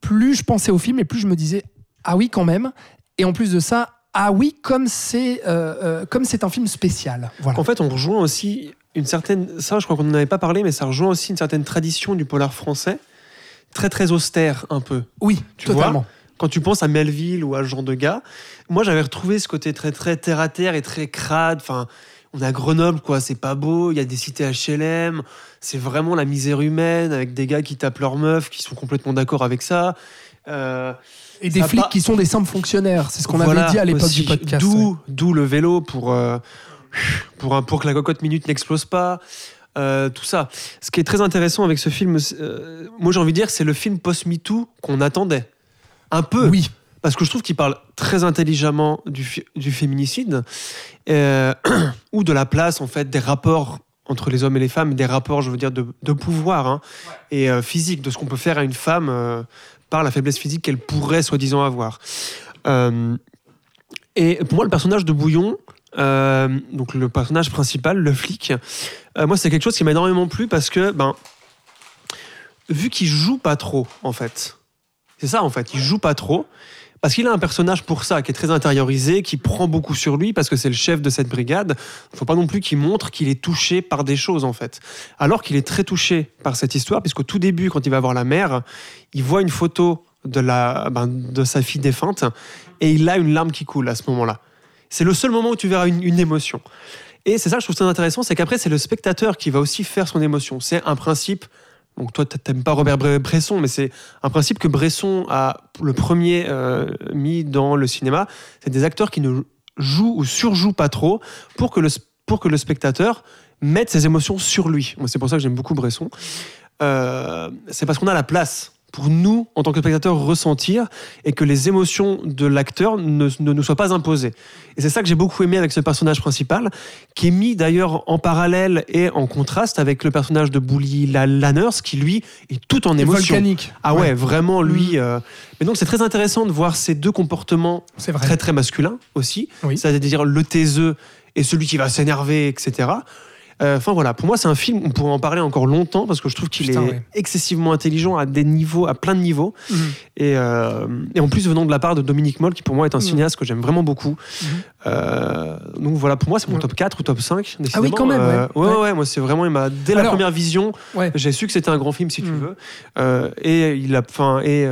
plus je pensais au film, et plus je me disais, ah oui, quand même. Et en plus de ça, ah oui, comme c'est euh, comme c'est un film spécial. Voilà. En fait, on rejoint aussi une certaine. Ça, je crois qu'on n'en avait pas parlé, mais ça rejoint aussi une certaine tradition du polar français, très très austère un peu. Oui, Tu totalement. Quand tu penses à Melville ou à ce genre de gars, moi j'avais retrouvé ce côté très très terre à terre et très crade. Enfin, on est à Grenoble, quoi. C'est pas beau. Il y a des cités HLM. C'est vraiment la misère humaine avec des gars qui tapent leurs meufs, qui sont complètement d'accord avec ça. Euh, Et des flics pas- qui sont des simples fonctionnaires. C'est ce qu'on Voilà, avait dit à l'époque du podcast. ouais. D'où, le vélo pour, euh, pour, un- pour que la cocotte minute n'explose pas. euh, tout ça. Ce qui est très intéressant avec ce film, moi j'ai envie de dire, c'est le film post-MeToo qu'on attendait. Un peu. Oui, Parce que je trouve qu'il parle très intelligemment du, du féminicide euh, ou de la place, en fait, des rapports entre les hommes et les femmes, des rapports, je veux dire, de, de pouvoir hein, et euh, physique, de ce qu'on peut faire à une femme euh, par la faiblesse physique qu'elle pourrait soi-disant avoir. Et pour moi, le personnage de Bouillon, donc le personnage principal, le flic, moi, c'est quelque chose qui m'a énormément plu parce que, ben, vu qu'il joue pas trop, en fait, c'est ça, en fait, il joue pas trop. Parce qu'il a un personnage pour ça, qui est très intériorisé, qui prend beaucoup sur lui, parce que c'est le chef de cette brigade. Il faut pas non plus qu'il montre qu'il est touché par des choses, en fait. Alors qu'il est très touché par cette histoire, puisqu'au tout début, quand il va voir la mère, il voit une photo de, la, ben, de sa fille défunte, et il a une larme qui coule à ce moment-là. C'est le seul moment où tu verras une, une émotion. Et c'est ça que je trouve très intéressant, c'est qu'après, c'est le spectateur qui va aussi faire son émotion. C'est un principe. Donc toi, t'aimes pas Robert Bre- Bresson, mais c'est un principe que Bresson a le premier euh, mis dans le cinéma. C'est des acteurs qui ne jouent ou surjouent pas trop pour que le, pour que le spectateur mette ses émotions sur lui. C'est pour ça que j'aime beaucoup Bresson. Euh, c'est parce qu'on a la place pour nous, en tant que spectateurs, ressentir et que les émotions de l'acteur ne, ne nous soient pas imposées. Et c'est ça que j'ai beaucoup aimé avec ce personnage principal, qui est mis d'ailleurs en parallèle et en contraste avec le personnage de Bully La- Lanners, qui lui est tout en émotion. volcanique. Ah ouais, Ouais. vraiment lui. Mm. euh, Mais donc c'est très intéressant de voir ces deux comportements très très masculins aussi, Oui. c'est-à-dire le taiseux et celui qui va s'énerver, etc. Euh, Enfin voilà, pour moi c'est un film, on pourrait en parler encore longtemps parce que je trouve qu'il est ouais. excessivement intelligent à des niveaux, à plein de niveaux. Mhm. Et, euh, et en plus venant de la part de Dominique Moll, qui pour moi est un Mhm. cinéaste que j'aime vraiment beaucoup. Mhm. Euh, donc voilà, pour moi c'est mon top 4 ou top 5. Ah oui, quand même, ouais. ouais, moi c'est vraiment, il m'a- dès la première vision, j'ai su que c'était un grand film si tu veux. Et il a, enfin, et,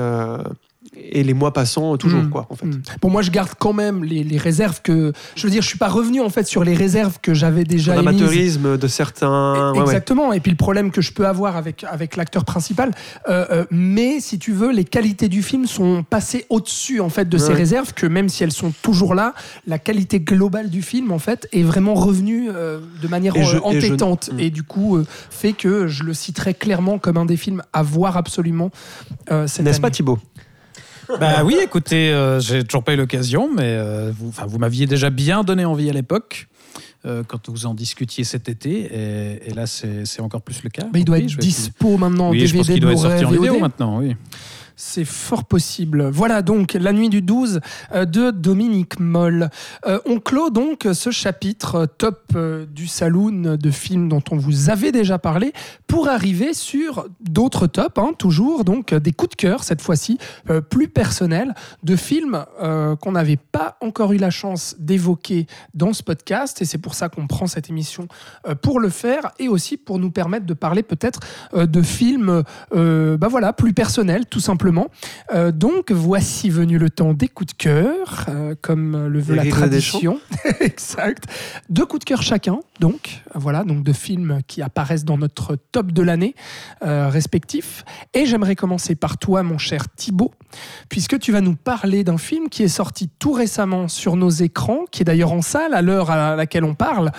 et les mois passant toujours Mm. quoi en fait. Mm. Bon, moi, je garde quand même les, les réserves que. Je veux dire, je suis pas revenu en fait sur les réserves que j'avais déjà. L'amateurisme de certains. ouais. Exactement. Et puis le problème que je peux avoir avec, avec l'acteur principal. Euh, euh, mais si tu veux, les qualités du film sont passées au-dessus en fait de ces réserves que même si elles sont toujours là, la qualité globale du film en fait est vraiment revenue euh, de manière Et je- et je- entêtante et, du coup fait que je le citerai clairement comme un des films à voir absolument cette N'est-ce pas. Thibaut? Bah oui, écoutez, euh, j'ai toujours pas eu l'occasion, mais euh, vous, vous m'aviez déjà bien donné envie à l'époque. euh, quand vous en discutiez cet été, et, et là c'est encore plus le cas. Mais il doit être dispo maintenant en Oui, je pense DVD, qu'il doit être sorti en vidéo maintenant, oui. C'est fort possible. Voilà donc la nuit du 12 euh, de Dominique Moll. Euh, on clôt donc ce chapitre euh, top du saloon de films dont on vous avait déjà parlé pour arriver sur d'autres tops, hein, toujours donc des coups de cœur cette fois-ci plus personnels de films qu'on n'avait pas encore eu la chance d'évoquer dans ce podcast et c'est pour ça qu'on prend cette émission pour le faire et aussi pour nous permettre de parler peut-être de films bah voilà, plus personnels tout simplement. Euh, donc voici venu le temps des coups de cœur, euh, comme le veut la tradition. exact. Deux coups de cœur chacun, donc voilà, donc de films qui apparaissent dans notre top de l'année euh, respectif. Et j'aimerais commencer par toi, mon cher Thibaut, puisque tu vas nous parler d'un film qui est sorti tout récemment sur nos écrans, qui est d'ailleurs en salle à l'heure à laquelle on parle.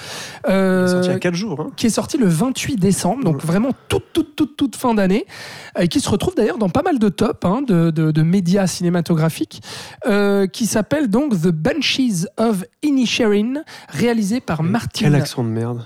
Il est sorti il y a 4 jours. hein. qui est sorti le 28 décembre, donc vraiment toute, toute, toute, toute fin d'année, et qui se retrouve d'ailleurs dans pas mal de tops hein, de, de- de médias cinématographiques, euh, qui s'appelle donc The Banshees of Inisherin, réalisé par Martin. Quel accent de merde.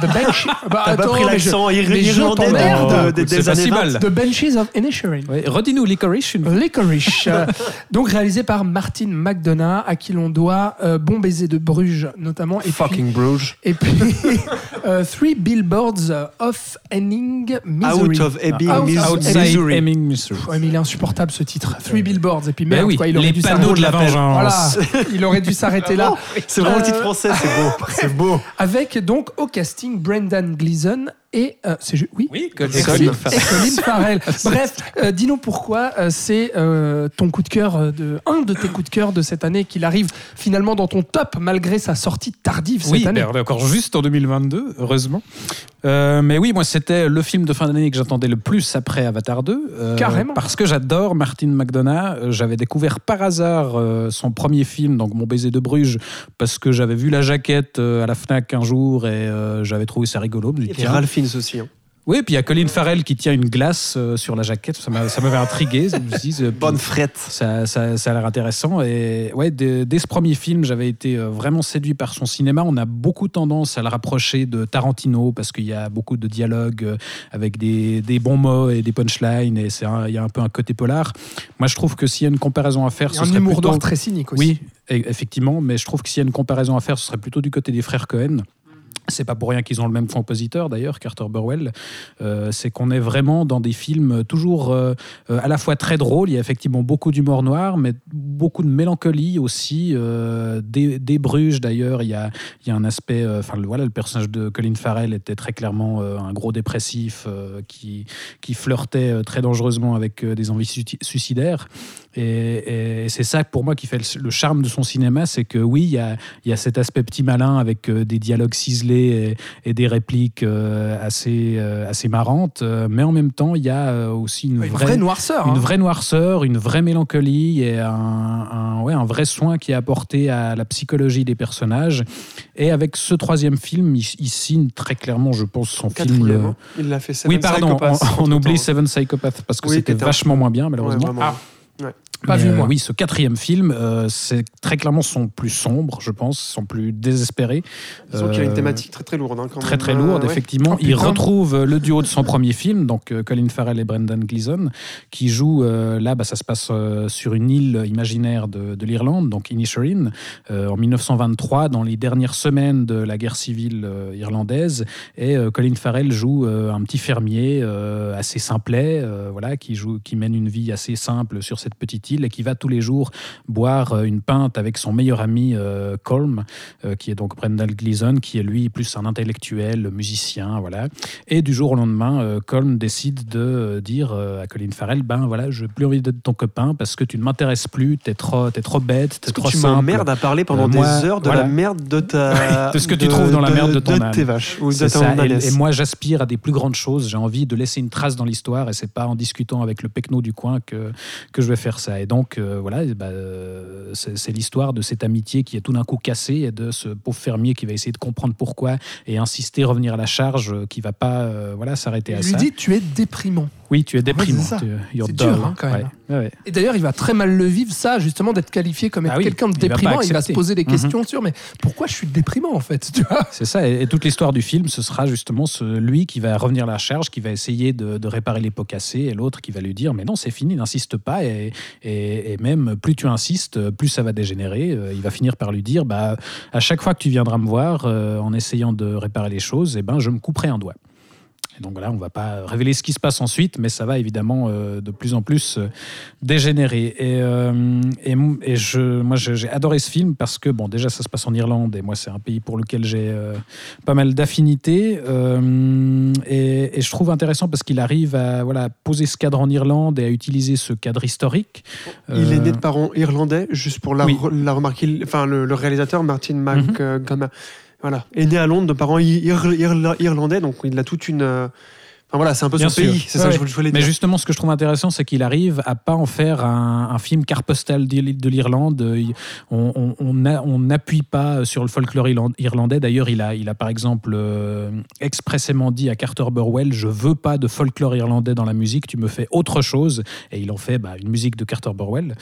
The Banshee- Bah, T'as pas attends, pris l'accent je irlandais de- de- des années si 20. mal. The Banshees of Inisherin. Ouais, Redis-nous Licorice une. Licorice. Euh, donc réalisé par Martin McDonough, à qui l'on doit euh, Bon baiser de Bruges notamment. Et puis, Fucking Bruges. et puis euh, Three Billboards of Ending Misery. Out of Ebbing, Out- Mis- Outside Missouri. Hemming, Missouri. Ouais, mais il est insupportable ce titre. Three Billboards. Et puis Ben merde, oui, quoi, il aurait les dû panneaux de la vengeance. Voilà, il aurait dû s'arrêter là. C'est vraiment le titre Euh, français, c'est beau. C'est beau. Avec donc au casting Brendan Gleeson et euh, c'est oui. Oui. Colin. Colin Farrell. Bref, euh, dis-nous pourquoi euh, c'est euh, ton coup de cœur de un de tes coups de cœur de cette année qu'il arrive finalement dans ton top malgré sa sortie tardive cette Oui, année. ben, on est encore juste en 2022, heureusement. Euh, mais oui, moi, c'était le film de fin d'année que j'attendais le plus après Avatar 2. euh, Carrément. Parce que j'adore Martin McDonough. J'avais découvert par hasard euh, son premier film, donc Mon baiser de Bruges, parce que j'avais vu la jaquette euh, à la Fnac un jour et euh, j'avais trouvé ça rigolo. Me Aussi. hein. Oui, puis il y a Colin Farrell qui tient une glace euh, sur la jaquette. Ça m'a- ça m'avait intrigué. Je me suis dit, euh, Bonne frette. ça, ça, ça a l'air intéressant. Et ouais, dès, dès ce premier film, j'avais été euh, vraiment séduit par son cinéma. On a beaucoup tendance à le rapprocher de Tarantino parce qu'il y a beaucoup de dialogues avec des, des bons mots et des punchlines. Et un- il y a un peu un côté polar. Moi, je trouve que s'il y a une comparaison à faire, Il y ce a un serait humour plutôt... noir très cynique aussi. Oui, e- effectivement, mais je trouve que s'il y a une comparaison à faire, ce serait plutôt du côté des frères Cohen. C'est pas pour rien qu'ils ont le même compositeur d'ailleurs, Carter Burwell. Euh, c'est qu'on est vraiment dans des films toujours euh, euh, à la fois très drôles. Il y a effectivement beaucoup d'humour noir, mais beaucoup de mélancolie aussi. Euh, des, Bruges d'ailleurs, il y a, un aspect. Enfin, voilà, le personnage de Colin Farrell était très clairement un gros dépressif qui, flirtait très dangereusement avec des envies suicidaires. Et, et c'est ça pour moi qui fait le, le charme de son cinéma, c'est que oui, il y a, il y a cet aspect petit malin avec euh, des dialogues ciselés et, et des répliques euh, assez, euh, assez marrantes, euh, mais en même temps, il y a euh, aussi une, Une vraie, noirceur. une hein. vraie noirceur, une vraie mélancolie et un, un- ouais, un vrai soin qui est apporté à la psychologie des personnages. Et avec ce troisième film, il, il signe très clairement, je pense, son film. Le-. Il l'a fait Seven Oui, pardon, on, oublie Seven Psychopaths parce que Oui, c'était vachement moins bien, malheureusement. Ouais, vraiment. Pas vu, euh, moi. Oui, ce quatrième film, euh, c'est très clairement son plus sombre, je pense, son plus désespéré. Disons qu'il y a une Euh, thématique très très lourde. hein, quand Très même. très Euh, lourde, ouais. effectivement. Oh, il retrouve euh, le duo de son premier film, donc euh, Colin Farrell et Brendan Gleeson, qui jouent, euh, là bah, ça se passe euh, sur une île imaginaire de, de l'Irlande, donc Inisherin, euh, en 1923, dans les dernières semaines de la guerre civile euh, irlandaise. Et euh, Colin Farrell joue euh, un petit fermier euh, assez simplet, euh, voilà, qui, joue, qui mène une vie assez simple sur cette petite île et qui va tous les jours boire euh, une pinte avec son meilleur ami euh, Colm, euh, qui est donc Brendan Gleeson, qui est lui plus un intellectuel, musicien, voilà. Et du jour au lendemain, Colm décide de dire à Colin Farrell, ben voilà, je n'ai plus envie d'être ton copain parce que tu ne m'intéresses plus, t'es trop, t'es trop bête, t'es trop tu simple. m'emmerdes à parler pendant Euh, des moi, heures de voilà. la merde de ta. De ce que tu trouves dans la merde de ton âne. tes vaches. Ou de ça. Et, et moi, j'aspire à des plus grandes choses. J'ai envie de laisser une trace dans l'histoire, et c'est pas en discutant avec le pecno du coin que, que je vais faire ça. Et donc, euh, voilà, bah, c'est l'histoire de cette amitié qui est tout d'un coup cassée et de ce pauvre fermier qui va essayer de comprendre pourquoi et insister, revenir à la charge, euh, qui va pas, euh, voilà, s'arrêter à Il lui ça. dit tu es déprimant. oui, tu es déprimant. c'est ça. tu- dur, hein, quand même. Ouais. Ouais, ouais. Et d'ailleurs, il va très mal le vivre, ça, justement, d'être qualifié comme être Ah oui, quelqu'un de il va pas déprimant. Il va se poser des Mhm. questions sur mais pourquoi je suis déprimant en fait C'est ça, et, et toute l'histoire du film, ce sera justement ce, lui qui va revenir à la charge, qui va essayer de, de réparer les pots cassés, et l'autre qui va lui dire Mais non, c'est fini, n'insiste pas, et, et- et même plus tu insistes, plus ça va dégénérer. Euh, Il va finir par lui dire bah, À chaque fois que tu viendras me voir euh, en essayant de réparer les choses, eh ben, je me couperai un doigt. Et donc voilà, on va pas révéler ce qui se passe ensuite, mais ça va évidemment euh, de plus en plus euh, dégénérer. Et, euh, et, m- et je, moi, j'ai adoré ce film parce que, bon, déjà, ça se passe en Irlande, et moi, c'est un pays pour lequel j'ai pas mal d'affinités. et, et je trouve intéressant parce qu'il arrive à voilà, poser ce cadre en Irlande et à utiliser ce cadre historique. Il est né de parents irlandais, juste pour la, oui. la remarquer. Enfin, le, le réalisateur, Martin Mhm. McGonagall, voilà, est né à Londres de parents ir- ir- irlandais, donc il a toute une. Enfin voilà, c'est un peu Bien son sûr. pays, c'est ça Ouais. que je voulais Mais justement, ce que je trouve intéressant, c'est qu'il arrive à pas en faire un, un film carte postale de l'Irlande. Euh, il- On n'appuie pas sur le folklore irland- irlandais. D'ailleurs, il a, il a par exemple euh, expressément dit à Carter Burwell Je veux pas de folklore irlandais dans la musique, tu me fais autre chose. Et il en fait bah, une musique de Carter Burwell.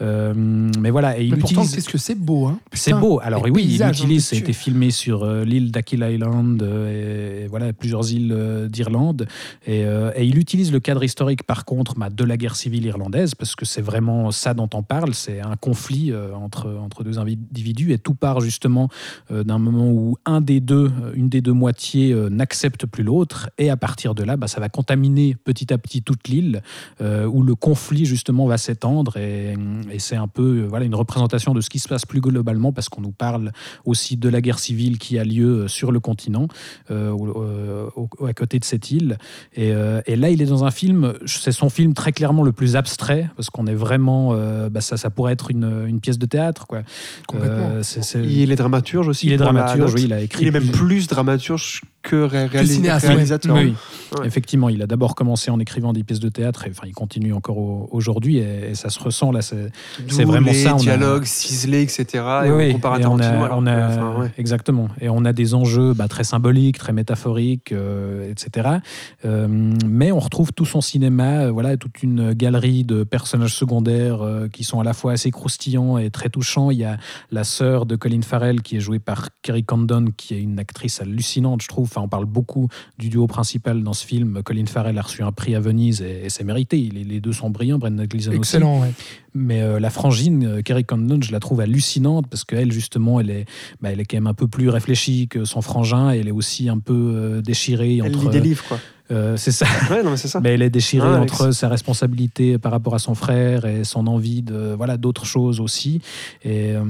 Euh, mais voilà, et il mais pourtant utilise. qu'est-ce que c'est beau hein C'est beau. Alors oui, il paysages, hein, utilise, ça a été filmé sur euh, l'île d'Achill Island et, et voilà plusieurs îles d'Irlande. Et, euh, et il utilise le cadre historique par contre bah, de la guerre civile irlandaise parce que c'est vraiment ça dont on parle. C'est un conflit euh, entre entre deux individus et tout part justement euh, d'un moment où un des deux, une des deux moitiés n'accepte plus l'autre et à partir de là, bah, ça va contaminer petit à petit toute l'île où le conflit justement va s'étendre et, c'est un peu voilà une représentation de ce qui se passe plus globalement parce qu'on nous parle aussi de la guerre civile qui a lieu sur le continent à côté de cette île et, euh, et là il est dans un film c'est son film très clairement le plus abstrait parce qu'on est vraiment euh, bah, ça ça pourrait être une, une pièce de théâtre quoi Complètement. Euh, Il est dramaturge aussi. il est dramaturge oui il a écrit Il est même plus dramaturge que ré- réalis- cinéaste, réalisateur. oui, Ouais. effectivement, il a d'abord commencé en écrivant des pièces de théâtre, et enfin, il continue encore au- aujourd'hui, et, et ça se ressent là. C'est vraiment les ça, on a- dialogues ciselés, etc. et Oui, on et on alors on a- enfin, ouais. exactement, et on a des enjeux bah, très symboliques, très métaphoriques, euh, etc. Euh, mais on retrouve tout son cinéma, euh, voilà, toute une galerie de personnages secondaires qui sont à la fois assez croustillants et très touchants. Il y a la sœur de Colin Farrell qui est jouée par Kerry Condon, qui est une actrice hallucinante, je trouve. Enfin, on parle beaucoup du duo principal dans ce film. Colin Farrell a reçu un prix à Venise et, et c'est mérité. Les, les deux sont brillants, Brendan Gleeson aussi. excellent ouais. Mais euh, la frangine, euh, Kerry Condon, je la trouve hallucinante parce qu'elle, justement, elle est, bah, elle est quand même un peu plus réfléchie que son frangin et elle est aussi un peu euh, déchirée Elle entre. lit des livres, quoi. euh, c'est ça. Ouais, non, mais c'est ça. Mais elle est déchirée Ah, entre sa responsabilité par rapport à son frère et son envie de voilà d'autres choses aussi. Et euh,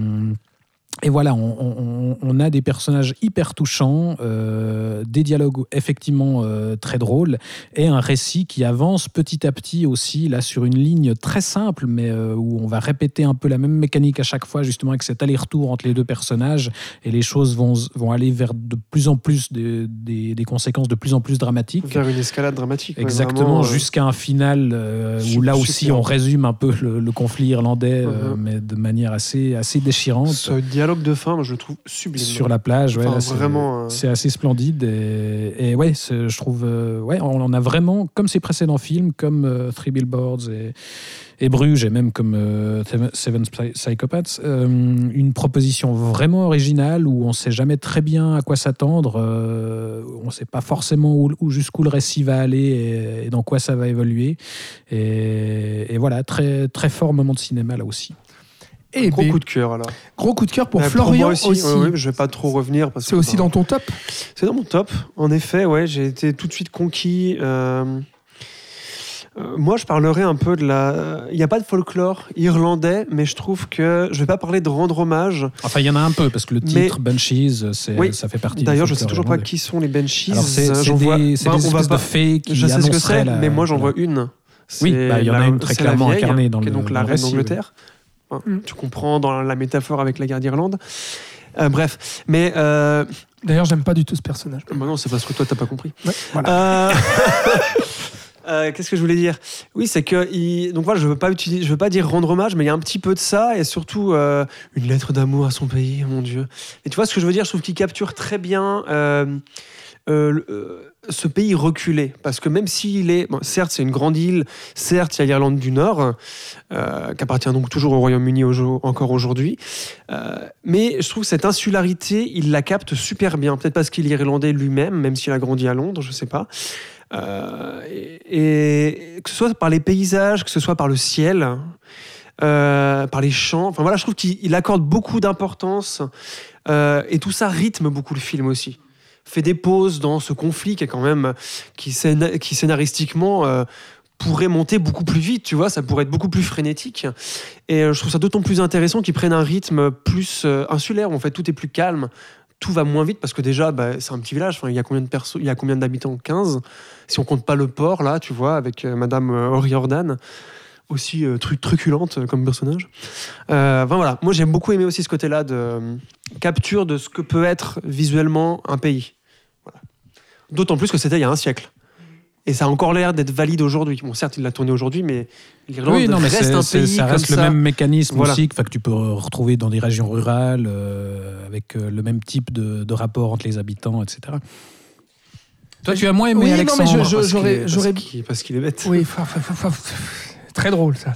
et voilà, on, on- on a des personnages hyper touchants, euh, des dialogues effectivement euh, très drôles, et un récit qui avance petit à petit aussi, là, sur une ligne très simple, mais euh, où on va répéter un peu la même mécanique à chaque fois, justement, avec cet aller-retour entre les deux personnages, et les choses vont, vont aller vers de plus en plus des, des- des conséquences de plus en plus dramatiques. Faire une escalade dramatique. Exactement, jusqu'à un final où là aussi on résume un peu le, le conflit irlandais, Mhm. mais de manière assez, assez déchirante. Dialogue de fin, moi, je le trouve sublime. Sur la plage, ouais, Enfin, là, c'est- vraiment, euh, c'est assez splendide et, et ouais, je trouve, euh, ouais, on en a vraiment comme ses précédents films, comme euh, Three Billboards et, et Bruges et même comme euh, Seven Psy- Psychopaths, une proposition vraiment originale où on sait jamais très bien à quoi s'attendre, on sait pas forcément où, où- jusqu'où le récit va aller et, et dans quoi ça va évoluer et, et voilà, très très fort moment de cinéma là aussi. Et Gros ben, coup de cœur, alors. gros coup de cœur pour Ouais, Florian moi aussi, aussi. ouais, ouais, je vais pas trop revenir. parce c'est aussi enfin, dans ton top C'est dans mon top. En effet, ouais, j'ai été tout de suite conquis. euh, Euh, moi, je parlerai un peu de la. Il n'y a pas de folklore irlandais, mais je trouve que je vais pas parler de rendre hommage. Enfin, il y en a un peu, parce que le Mais- titre, Banshees, c'est- Oui. ça fait partie du D'ailleurs, je sais toujours pas qui sont les Banshees. Alors, c'est c'est J'en vois- des, c'est ben, des on va espèces pas- de fées qui Je sais ce que c'est, la- mais moi j'en vois une. Oui, bah, il y en a une très clairement incarnée dans qui est le- donc la reine d'Angleterre. Enfin, Mm. Tu comprends dans la métaphore avec la guerre d'Irlande. Euh, bref, mais euh, D'ailleurs, j'aime pas du tout ce personnage. bah non, c'est parce que toi t'as pas compris. Ouais, voilà. Euh, Qu'est-ce que je voulais dire? Oui, c'est que il- donc voilà, je veux pas utiliser, je veux pas dire rendre hommage, mais il y a un petit peu de ça et surtout euh, une lettre d'amour à son pays, mon Dieu. Et tu vois ce que je veux dire? Je trouve qu'il capture très bien euh, ce pays reculé, parce que même s'il est, certes, c'est une grande île, certes, il y a l'Irlande du Nord, euh, qui appartient donc toujours au Royaume-Uni au- encore aujourd'hui, euh, mais je trouve que cette insularité, il la capte super bien. Peut-être parce qu'il est irlandais lui-même, même s'il a grandi à Londres, je sais pas. Euh, et, que ce soit par les paysages, que ce soit par le ciel, par les chants. Enfin voilà, je trouve qu'il il accorde beaucoup d'importance et tout ça rythme beaucoup le film aussi. Fait des pauses dans ce conflit qui est quand même qui, scéna- qui scénaristiquement euh, pourrait monter beaucoup plus vite, tu vois, ça pourrait être beaucoup plus frénétique. Et euh, je trouve ça d'autant plus intéressant qu'ils prennent un rythme plus euh, insulaire, où en fait tout est plus calme, tout va moins vite parce que déjà bah, c'est un petit village, il y a combien y a combien d'habitants? 15 si on compte pas le port là, tu vois, avec euh, Madame O'Riordan aussi euh, tru- truculente comme personnage. Voilà, moi j'ai beaucoup aimé aussi ce côté-là de capture de ce que peut être visuellement un pays. D'autant plus que c'était il y a un siècle. Et ça a encore l'air d'être valide aujourd'hui. Bon, certes, il l'a tourné aujourd'hui, mais l'Irlande Oui, non, mais reste un pays ça reste comme le ça. même mécanisme Voilà. aussi que, tu peux retrouver dans des régions rurales, euh, avec euh, le même type de, de rapport entre les habitants, etc. Toi, tu as moins aimé Oui, non, mais Alexandre je- je- Parce qu'il j'aurais- parce qu'il- Parce qu'il est bête. Oui, fa- fa- fa- fa- très drôle ça.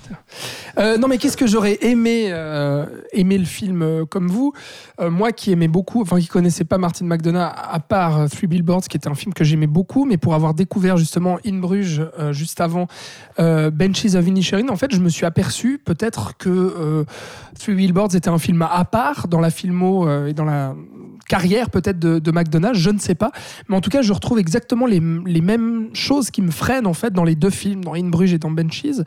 Euh, non, mais qu'est-ce que j'aurais aimé, euh, aimé le film euh, comme vous? Euh, Moi qui aimais beaucoup, enfin qui connaissais pas Martin McDonough à part Three Billboards, qui était un film que j'aimais beaucoup, mais pour avoir découvert justement In Bruges juste avant Benches of Inisherin, en fait, je me suis aperçu peut-être que Three Billboards était un film à part dans la filmo et dans la carrière peut-être de, de McDonough, je ne sais pas. Mais en tout cas, je retrouve exactement les, les mêmes choses qui me freinent en fait dans les deux films, dans In Bruges et dans Benches.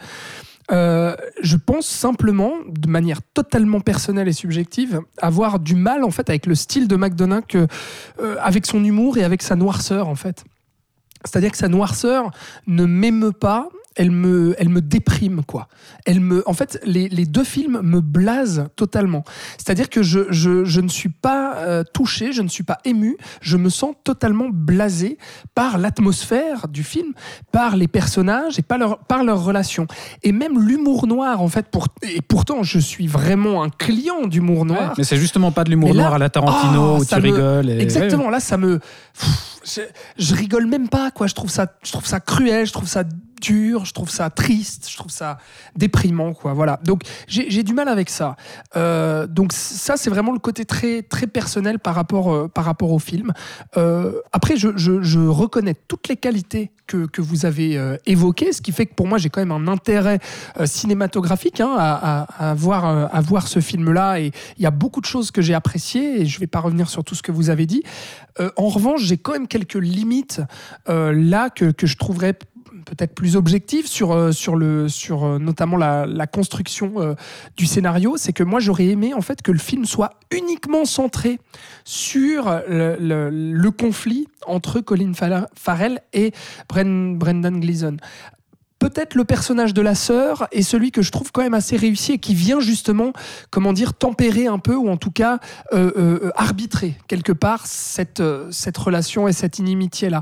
Euh, je pense simplement, de manière totalement personnelle et subjective, avoir du mal en fait avec le style de McDonough, que, euh, avec son humour et avec sa noirceur en fait. C'est-à-dire que sa noirceur ne m'émeut pas, elle me, elle me déprime quoi. Elle me, en fait, les, les deux films me blasent totalement. C'est-à-dire que je, je, je ne suis pas euh, touché, je ne suis pas ému, je me sens totalement blasé par l'atmosphère du film, par les personnages et par leur, par leurs relations. Et même l'humour noir, en fait, pour, et pourtant je suis vraiment un client d'humour noir. Mais c'est justement pas de l'humour noir à la Tarantino Oh, où tu me- rigoles. et- Exactement, là ça me. Pff, je, je rigole même pas, quoi. Je trouve, ça, je trouve ça cruel, je trouve ça dur, je trouve ça triste, je trouve ça déprimant, quoi. Voilà. Donc j'ai du mal avec ça. Euh, donc ça, c'est vraiment le côté très, très personnel par rapport, euh, par rapport au film. Euh, après, je, reconnais toutes les qualités que, que vous avez évoquées, ce qui fait que pour moi, j'ai quand même un intérêt cinématographique hein, à, voir, à voir ce film-là. Et il y a beaucoup de choses que j'ai appréciées et je ne vais pas revenir sur tout ce que vous avez dit. En revanche, j'ai quand même quelques limites là que, que je trouverais peut-être plus objectives sur, euh, sur, le, sur euh, notamment la, construction euh, du scénario. C'est que moi, j'aurais aimé en fait que le film soit uniquement centré sur le, le- conflit entre Colin Fa- Farrell et Bren- Brendan Gleeson peut-être le personnage de la sœur est celui que je trouve quand même assez réussi et qui vient justement, comment dire, tempérer un peu ou en tout cas euh, euh, arbitrer quelque part cette, euh, cette relation et cette inimitié-là.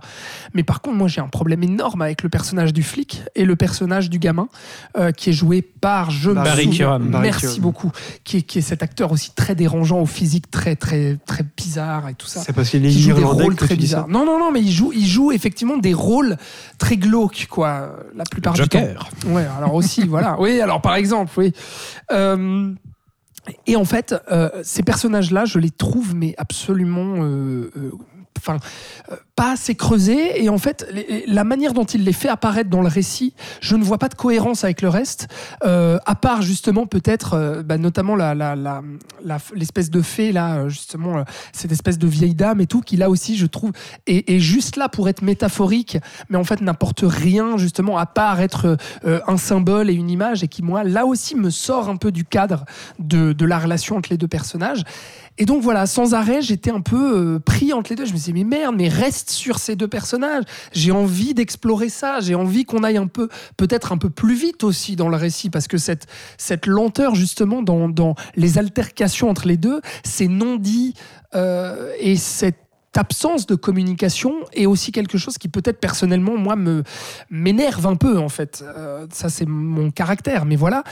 Mais par contre, moi j'ai un problème énorme avec le personnage du flic et le personnage du gamin euh, qui est joué par, je me Barry. Barry merci beaucoup, qui est, qui est cet acteur aussi très dérangeant, au physique très très très bizarre et tout ça C'est parce qu'il est qui joue des rôles très bizarres. Non, non, non, mais il joue, il joue effectivement des rôles très glauques, quoi, la plupart du temps. Joker. Ouais, alors aussi, voilà. Oui, alors par exemple, oui. Euh, et en fait, euh, ces personnages-là, je les trouve mais absolument euh, enfin, euh, pas assez creusées. Et en fait, la manière dont il les fait apparaître dans le récit, je ne vois pas de cohérence avec le reste, euh, à part justement peut-être, euh, bah, notamment l'espèce de fée là, justement, cette espèce de vieille dame et tout, qui là aussi, je trouve, est, juste là pour être métaphorique, mais en fait n'apporte rien justement à part être un symbole et une image, et qui moi là aussi me sort un peu du cadre de la relation entre les deux personnages. Et donc voilà, sans arrêt, j'étais un peu euh, pris entre les deux. Je me disais, mais merde, mais reste sur ces deux personnages. J'ai envie d'explorer ça. J'ai envie qu'on aille un peu, peut-être un peu plus vite aussi dans le récit, parce que cette, cette lenteur, justement, dans, dans les altercations entre les deux, ces non-dits euh, et cette absence de communication est aussi quelque chose qui peut-être personnellement moi me m'énerve un peu en fait Euh, ça c'est mon caractère mais voilà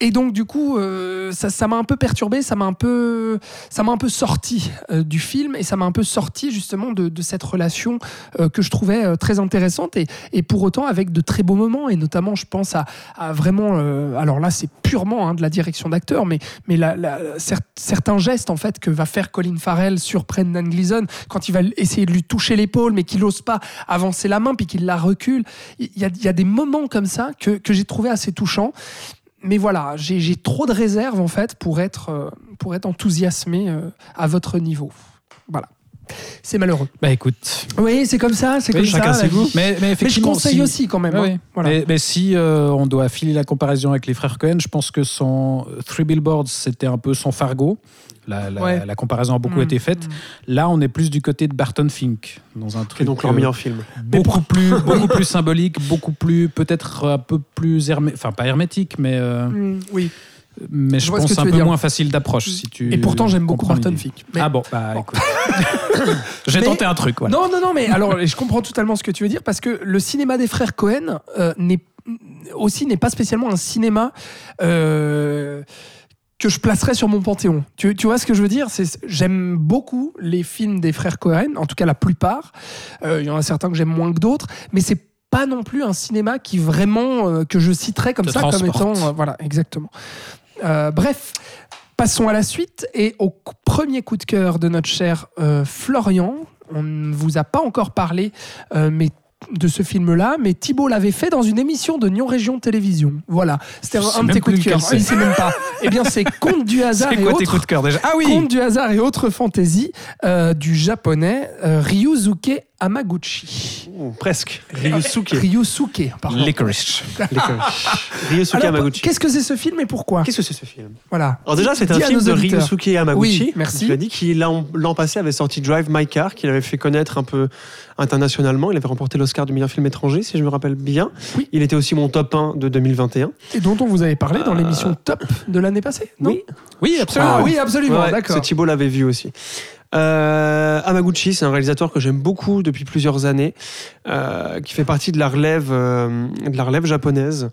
et donc du coup, euh, ça m'a un peu perturbé, ça m'a un peu, ça m'a un peu sorti euh, du film et ça m'a un peu sorti justement de, de cette relation euh, que je trouvais euh, très intéressante et, et pour autant avec de très beaux moments et notamment je pense à, à vraiment, euh, alors là c'est purement hein, de la direction d'acteur, mais mais la, la- cer- certains gestes en fait que va faire Colin Farrell sur Brendan Gleeson quand il va essayer de lui toucher l'épaule mais qu'il n'ose pas avancer la main puis qu'il la recule, il y a, y a des moments comme ça que, que j'ai trouvé assez touchants mais voilà, j'ai trop de réserves en fait pour être, euh, pour être enthousiasmé euh, à votre niveau. Voilà. C'est malheureux. Bah écoute. Oui, c'est comme ça, c'est Oui, comme chacun ça. ses goûts. Mais, mais Mais je conseille si- aussi quand même. Hein. Voilà. Mais, mais si euh, on doit filer la comparaison avec les frères Cohen, je pense que son Three Billboards, c'était un peu son Fargo. La, la- Ouais. la comparaison a beaucoup Mm, été faite. Là, on est plus du côté de Barton Fink, dans un truc est donc leur euh, meilleur film. beaucoup plus, beaucoup plus symbolique, beaucoup plus, peut-être un peu plus hermétique, enfin pas hermétique, mais, euh, Mm, oui. Mais je, ce pense que un peu dire. moins facile d'approche. Si tu Et pourtant, j'aime beaucoup Barton. Fink. Mais- Ah bon, bah Bon. écoute. J'ai Mais- tenté un truc, voilà. Non, non, non, mais alors je comprends totalement ce que tu veux dire parce que le cinéma des frères Cohen euh, n'est aussi n'est pas spécialement un cinéma euh, que je placerais sur mon panthéon. Tu, tu vois ce que je veux dire? C'est j'aime beaucoup les films des frères Cohen, en tout cas la plupart. Euh, Il y en a certains que j'aime moins que d'autres, mais c'est pas non plus un cinéma qui vraiment euh, que je citerais comme Te ça comme étant euh, voilà exactement. Euh, bref. Passons à la suite et au premier coup de cœur de notre cher euh, Florian. On ne vous a pas encore parlé euh, mais de ce film-là, mais Thibault l'avait fait dans une émission de Nyon Région Télévision. Voilà, c'était un de tes coups de cœur. lequel Il sait même pas. eh bien, c'est Conte du hasard et quoi tes autres coups de cœur déjà? Ah oui Conte du hasard et autres fantaisies euh, du japonais euh, Ryuzuke Hamaguchi. Ouh, presque. Ryusuke. Ryusuke, pardon. Licorice. Ryusuke Alors, Hamaguchi. Qu'est-ce que c'est ce film et pourquoi Qu'est-ce que c'est ce film Voilà. Alors déjà, c'est un film de auditeurs. Ryusuke Hamaguchi. Oui, merci. Tu l'as dit qui l'an l'an passé avait sorti Drive My Car, qu'il avait fait connaître un peu internationalement. Il avait remporté l'Oscar du meilleur film étranger, si je me rappelle bien. Oui. Il était aussi mon top 1 de 2021. Et dont on vous avait parlé dans l'émission Top de l'année passée, non Oui. Oui, absolument. Ah oui, absolument, Ouais, d'accord. Ce Thibault l'avait vu aussi. Euh, Hamaguchi, c'est un réalisateur que j'aime beaucoup depuis plusieurs années, euh, qui fait partie de la relève, euh, de la relève japonaise,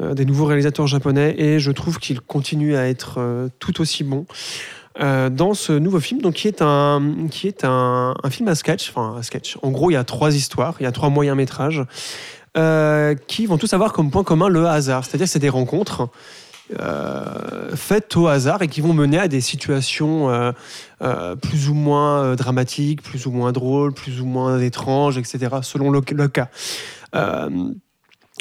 euh, des nouveaux réalisateurs japonais, et je trouve qu'il continue à être tout aussi bon. dans ce nouveau film, donc qui est un qui est un, film à sketch, enfin un sketch. En gros, il y a trois histoires, il y a trois moyens métrages qui vont tous avoir comme point commun le hasard, c'est-à-dire c'est des rencontres faites au hasard et qui vont mener à des situations euh, plus ou moins euh, dramatiques, plus ou moins drôles, plus ou moins étranges, etc., selon le, cas. Euh,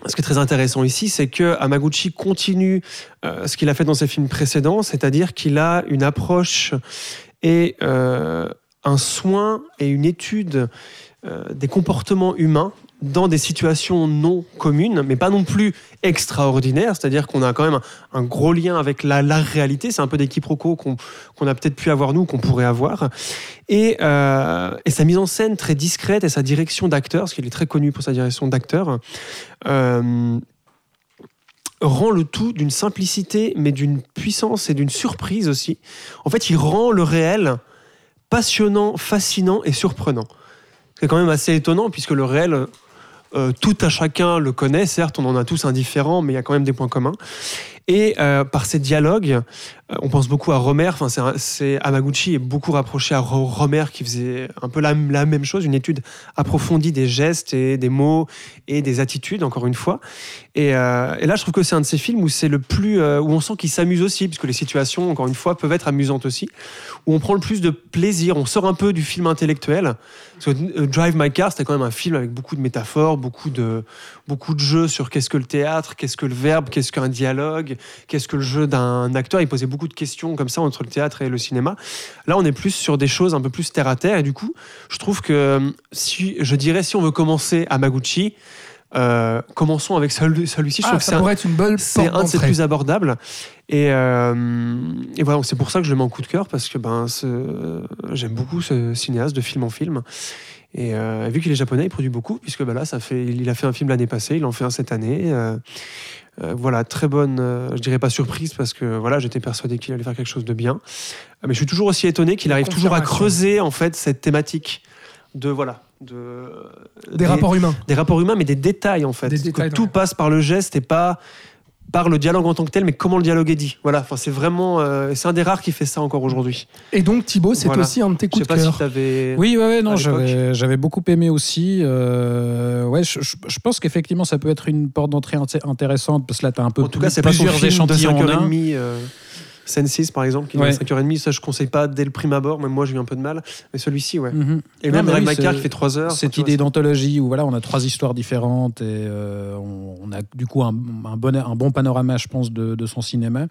ce qui est très intéressant ici, c'est que Hamaguchi continue ce qu'il a fait dans ses films précédents, c'est-à-dire qu'il a une approche et un soin et une étude des comportements humains dans des situations non communes, mais pas non plus extraordinaires, c'est-à-dire qu'on a quand même un, gros lien avec la, réalité, c'est un peu des quiproquos qu'on a peut-être pu avoir nous, qu'on pourrait avoir, et, euh, et sa mise en scène très discrète et sa direction d'acteur, parce qu'il est très connu pour sa direction d'acteur, euh, rend le tout d'une simplicité, mais d'une puissance et d'une surprise aussi. En fait, il rend le réel passionnant, fascinant et surprenant. C'est quand même assez étonnant, puisque le réel, euh, tout à chacun le connaît, certes, on en a tous un différent, mais il y a quand même des points communs. Et euh, par ces dialogues, euh, on pense beaucoup à Romer. Enfin, c'est Amaguchi est beaucoup rapproché à Ro- Romer qui faisait un peu la, même chose, une étude approfondie des gestes et des mots et des attitudes, encore une fois. Et, et là, je trouve que c'est un de ces films où c'est le plus où on sent qu'il s'amuse aussi, puisque les situations, encore une fois, peuvent être amusantes aussi, où on prend le plus de plaisir. On sort un peu du film intellectuel. Parce que euh, Drive My Car, c'était quand même un film avec beaucoup de métaphores, beaucoup de beaucoup de jeux sur qu'est-ce que le théâtre, qu'est-ce que le verbe, qu'est-ce qu'un dialogue, qu'est-ce que le jeu d'un acteur. Il posait beaucoup de questions comme ça entre le théâtre et le cinéma. Là, on est plus sur des choses un peu plus terre à terre. Et du coup, je trouve que euh, si je dirais si on veut commencer à Maguchi, euh, commençons avec celui- celui-ci. Ah, ça c'est un- pourrait être une bonne c'est un de ses plus abordables. Et, euh, et voilà, c'est pour ça que je le mets en coup de cœur, parce que ben, j'aime beaucoup ce cinéaste de film en film. Et euh, vu qu'il est japonais, il produit beaucoup, puisque ben là, ça fait, il a fait un film l'année passée, il en fait un cette année. Voilà, très bonne, je dirais pas surprise, parce que voilà, j'étais persuadé qu'il allait faire quelque chose de bien. Mais je suis toujours aussi étonné qu'il arrive toujours à creuser en fait cette thématique de voilà de Des rapports humains. des rapports humains, mais des détails en fait. Des Que détails, tout ouais. passe par le geste et pas par le dialogue en tant que tel, mais comment le dialogue est dit. Voilà, enfin, c'est vraiment. euh, c'est un des rares qui fait ça encore aujourd'hui. Et donc Thibaut, c'est Voilà. aussi un de tes Je coups sais de pas si avais. Oui, ouais, ouais, non, j'avais beaucoup aimé aussi. Euh, ouais, je, je- je pense qu'effectivement, ça peut être une porte d'entrée int- intéressante parce que là, tu as un peu En tout cas, c'est pas son plusieurs de échantillons en un. 5h30. Euh... Sense6 par exemple, qui Ouais. est 5h30, ça je conseille pas dès le prime abord, même moi j'ai eu un peu de mal, mais celui-ci ouais. Mhm. Et Non, même Drive oui, qui fait 3 heures. Cette idée d'anthologie où voilà, on a trois histoires différentes et euh, on, on a du coup un, un bon, un bon panorama, je pense, de, de son cinéma.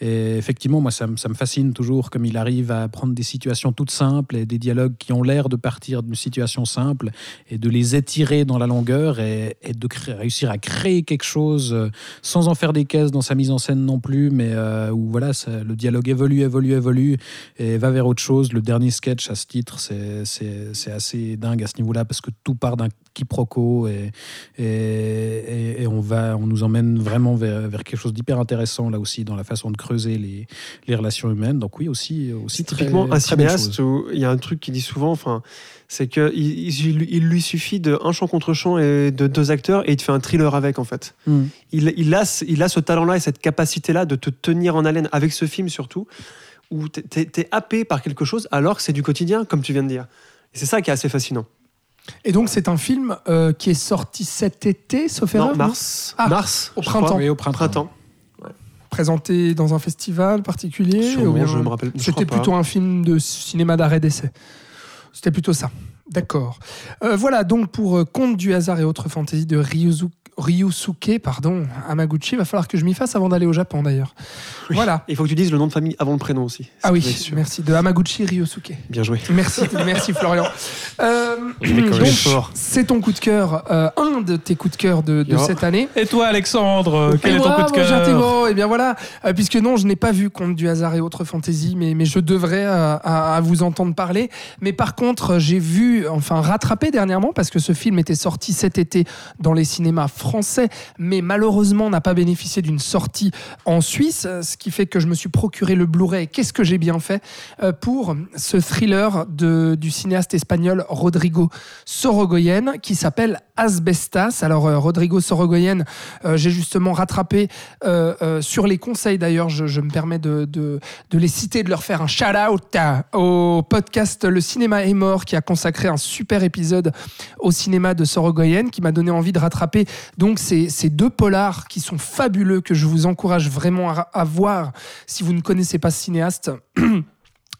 Et effectivement, moi, ça, me- ça me fascine toujours comme il arrive à prendre des situations toutes simples et des dialogues qui ont l'air de partir d'une situation simple et de les étirer dans la longueur et, et de créer- réussir à créer quelque chose euh, sans en faire des caisses dans sa mise en scène non plus, mais euh, où voilà, ça- le dialogue évolue, évolue, évolue et va vers autre chose. Le dernier sketch à ce titre, c'est- assez dingue à ce niveau-là parce que tout part d'un quiproquo et, et, et- et on, va, on nous emmène vraiment vers, vers quelque chose d'hyper intéressant là aussi dans la façon de creuser les, les relations humaines. Donc oui, aussi, aussi très- typiquement un très belle cinéaste où il y a un truc qu'il dit souvent, enfin, c'est qu'il il, il lui suffit de un chant contre chant et de deux acteurs et il te fait un thriller avec en fait. Mm. Il, il, a, ce- il a ce talent-là et cette capacité-là de te tenir en haleine avec ce film surtout, où t'es- t'es t'es happé par quelque chose alors que c'est du quotidien, comme tu viens de dire. Et c'est ça qui est assez fascinant. Et donc c'est un film euh, qui est sorti cet été, sauf Non, erreur, mars, Ah, mars, au printemps. crois. Oui, au printemps. Printemps. présenté dans un festival particulier Sûrement, ou je me rappelle. C'était plutôt un film de cinéma d'arrêt d'essai. C'était plutôt ça. D'accord. Euh, voilà donc pour euh, Conte du hasard et autres fantaisies de Ryuzu- Ryusuke pardon, Hamaguchi. Il va falloir que je m'y fasse avant d'aller au Japon d'ailleurs. Oui. Voilà. Il faut que tu dises le nom de famille avant le prénom aussi. Ah oui, sûr. merci. De Hamaguchi Ryusuke. Bien joué. Merci, merci Florian. Euh, c'est ton coup de cœur, euh, un de tes coups de cœur de, cette année. Et toi, Alexandre, quel Et est ton coup de cœur Thibaut, Eh bien voilà, euh, puisque non, je n'ai pas vu Conte du hasard et autres fantaisies, mais, mais je devrais euh, à, à vous entendre parler. Mais par contre, j'ai vu, enfin rattrapé dernièrement, parce que ce film était sorti cet été dans les cinémas français, mais malheureusement n'a pas bénéficié d'une sortie en Suisse, euh, ce qui fait que je me suis procuré le Blu-ray. Qu'est-ce que j'ai bien fait euh, pour ce thriller de, du cinéaste espagnol Rodrigo Sorogoyen qui s'appelle Asbestas. Alors euh, Rodrigo Sorogoyen, j'ai justement rattrapé sur les conseils d'ailleurs, je, me permets de, de les citer, de leur faire un shout-out au podcast Le cinéma est mort qui a consacré un super épisode au cinéma de Sorogoyen qui m'a donné envie de rattraper donc ces, ces deux polars qui sont fabuleux que je vous encourage vraiment à, à voir si vous ne connaissez pas cinéaste.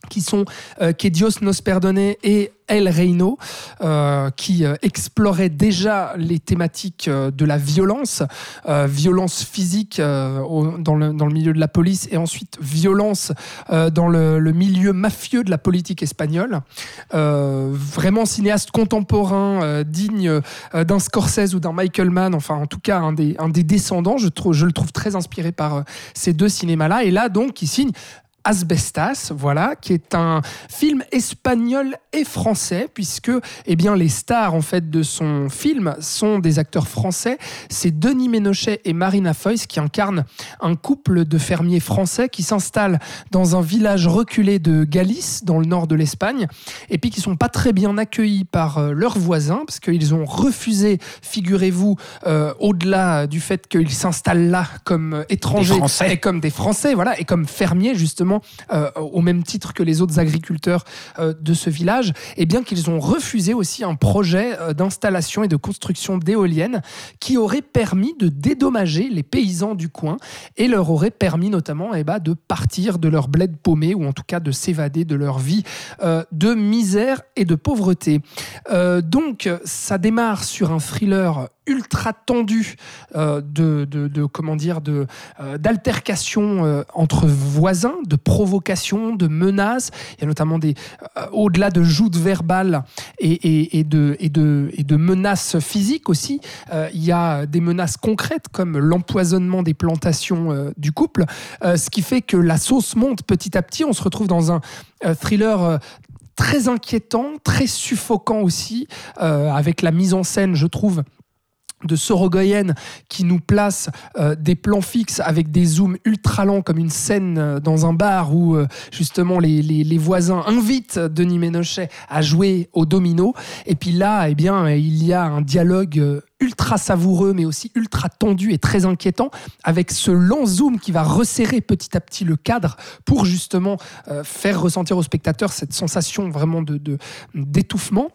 qui sont euh, Que Dios nos perdone et El Reino, euh, qui euh, exploraient déjà les thématiques euh, de la violence, violence physique dans, le, milieu de la police et ensuite violence dans le, milieu mafieux de la politique espagnole. Vraiment cinéaste contemporain, digne d'un Scorsese ou d'un Michael Mann, enfin en tout cas un des, descendants, je, le trouve très inspiré par ces deux cinémas-là. Et là donc, il signe Asbestas, voilà, qui est un film espagnol et français, puisque eh bien, les stars en fait de son film sont des acteurs français. C'est Denis Ménochet et Marina Foïs qui incarnent un couple de fermiers français qui s'installent dans un village reculé de Galice, dans le nord de l'Espagne, et puis qui sont pas très bien accueillis par euh, leurs voisins, parce qu'ils ont refusé, figurez-vous, euh, au-delà du fait qu'ils s'installent là comme étrangers Des Français. et comme des Français, voilà, et comme fermiers justement, euh, au même titre que les autres agriculteurs euh, de ce village, et bien qu'ils ont refusé aussi un projet euh, d'installation et de construction d'éoliennes qui aurait permis de dédommager les paysans du coin et leur aurait permis notamment eh ben, de partir de leur bled paumé ou en tout cas de s'évader de leur vie de misère et de pauvreté. Donc ça démarre sur un thriller ultra tendu euh, de, de, de- comment dire de euh, d'altercation euh, entre voisins, de provocation, de menaces. Il y a notamment des euh, au-delà de joutes verbales et, et, et de et de et de menaces physiques aussi. euh, il y a des menaces concrètes comme l'empoisonnement des plantations euh, du couple, ce qui fait que la sauce monte petit à petit. On se retrouve dans un thriller. Très inquiétant, très suffocant aussi, euh, avec la mise en scène, je trouve, de Sorogoyen qui nous place euh, des plans fixes avec des zooms ultra lents comme une scène euh, dans un bar où euh, justement les, les- voisins invitent Denis Ménochet à jouer au domino. Et puis là eh bien il y a un dialogue ultra savoureux mais aussi ultra tendu et très inquiétant avec ce lent zoom qui va resserrer petit à petit le cadre pour justement faire ressentir au spectateur cette sensation vraiment de d'étouffement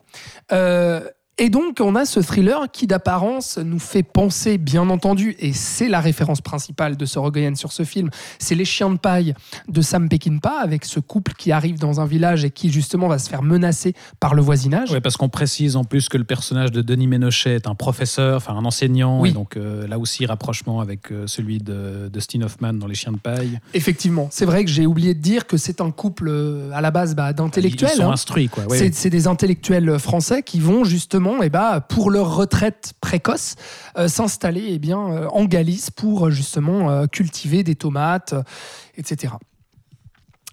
et donc, on a ce thriller qui, d'apparence, nous fait penser, bien entendu, et c'est la référence principale de Sorogoyen sur ce film, c'est Les Chiens de paille de Sam Peckinpah, avec ce couple qui arrive dans un village et qui, justement, va se faire menacer par le voisinage. Ouais, parce qu'on précise en plus que le personnage de Denis Ménochet est un professeur, enfin un enseignant, Oui. et donc euh, là aussi rapprochement avec euh, celui de Dustin Hoffman dans Les Chiens de paille. Effectivement, c'est vrai que j'ai oublié de dire que c'est un couple, euh, à la base, bah, d'intellectuels. Ils sont hein. instruits, quoi. C'est ouais. c'est des intellectuels français qui vont justement, eh ben, pour leur retraite précoce, euh, s'installer eh bien, euh, en Galice pour euh, justement cultiver des tomates, etc.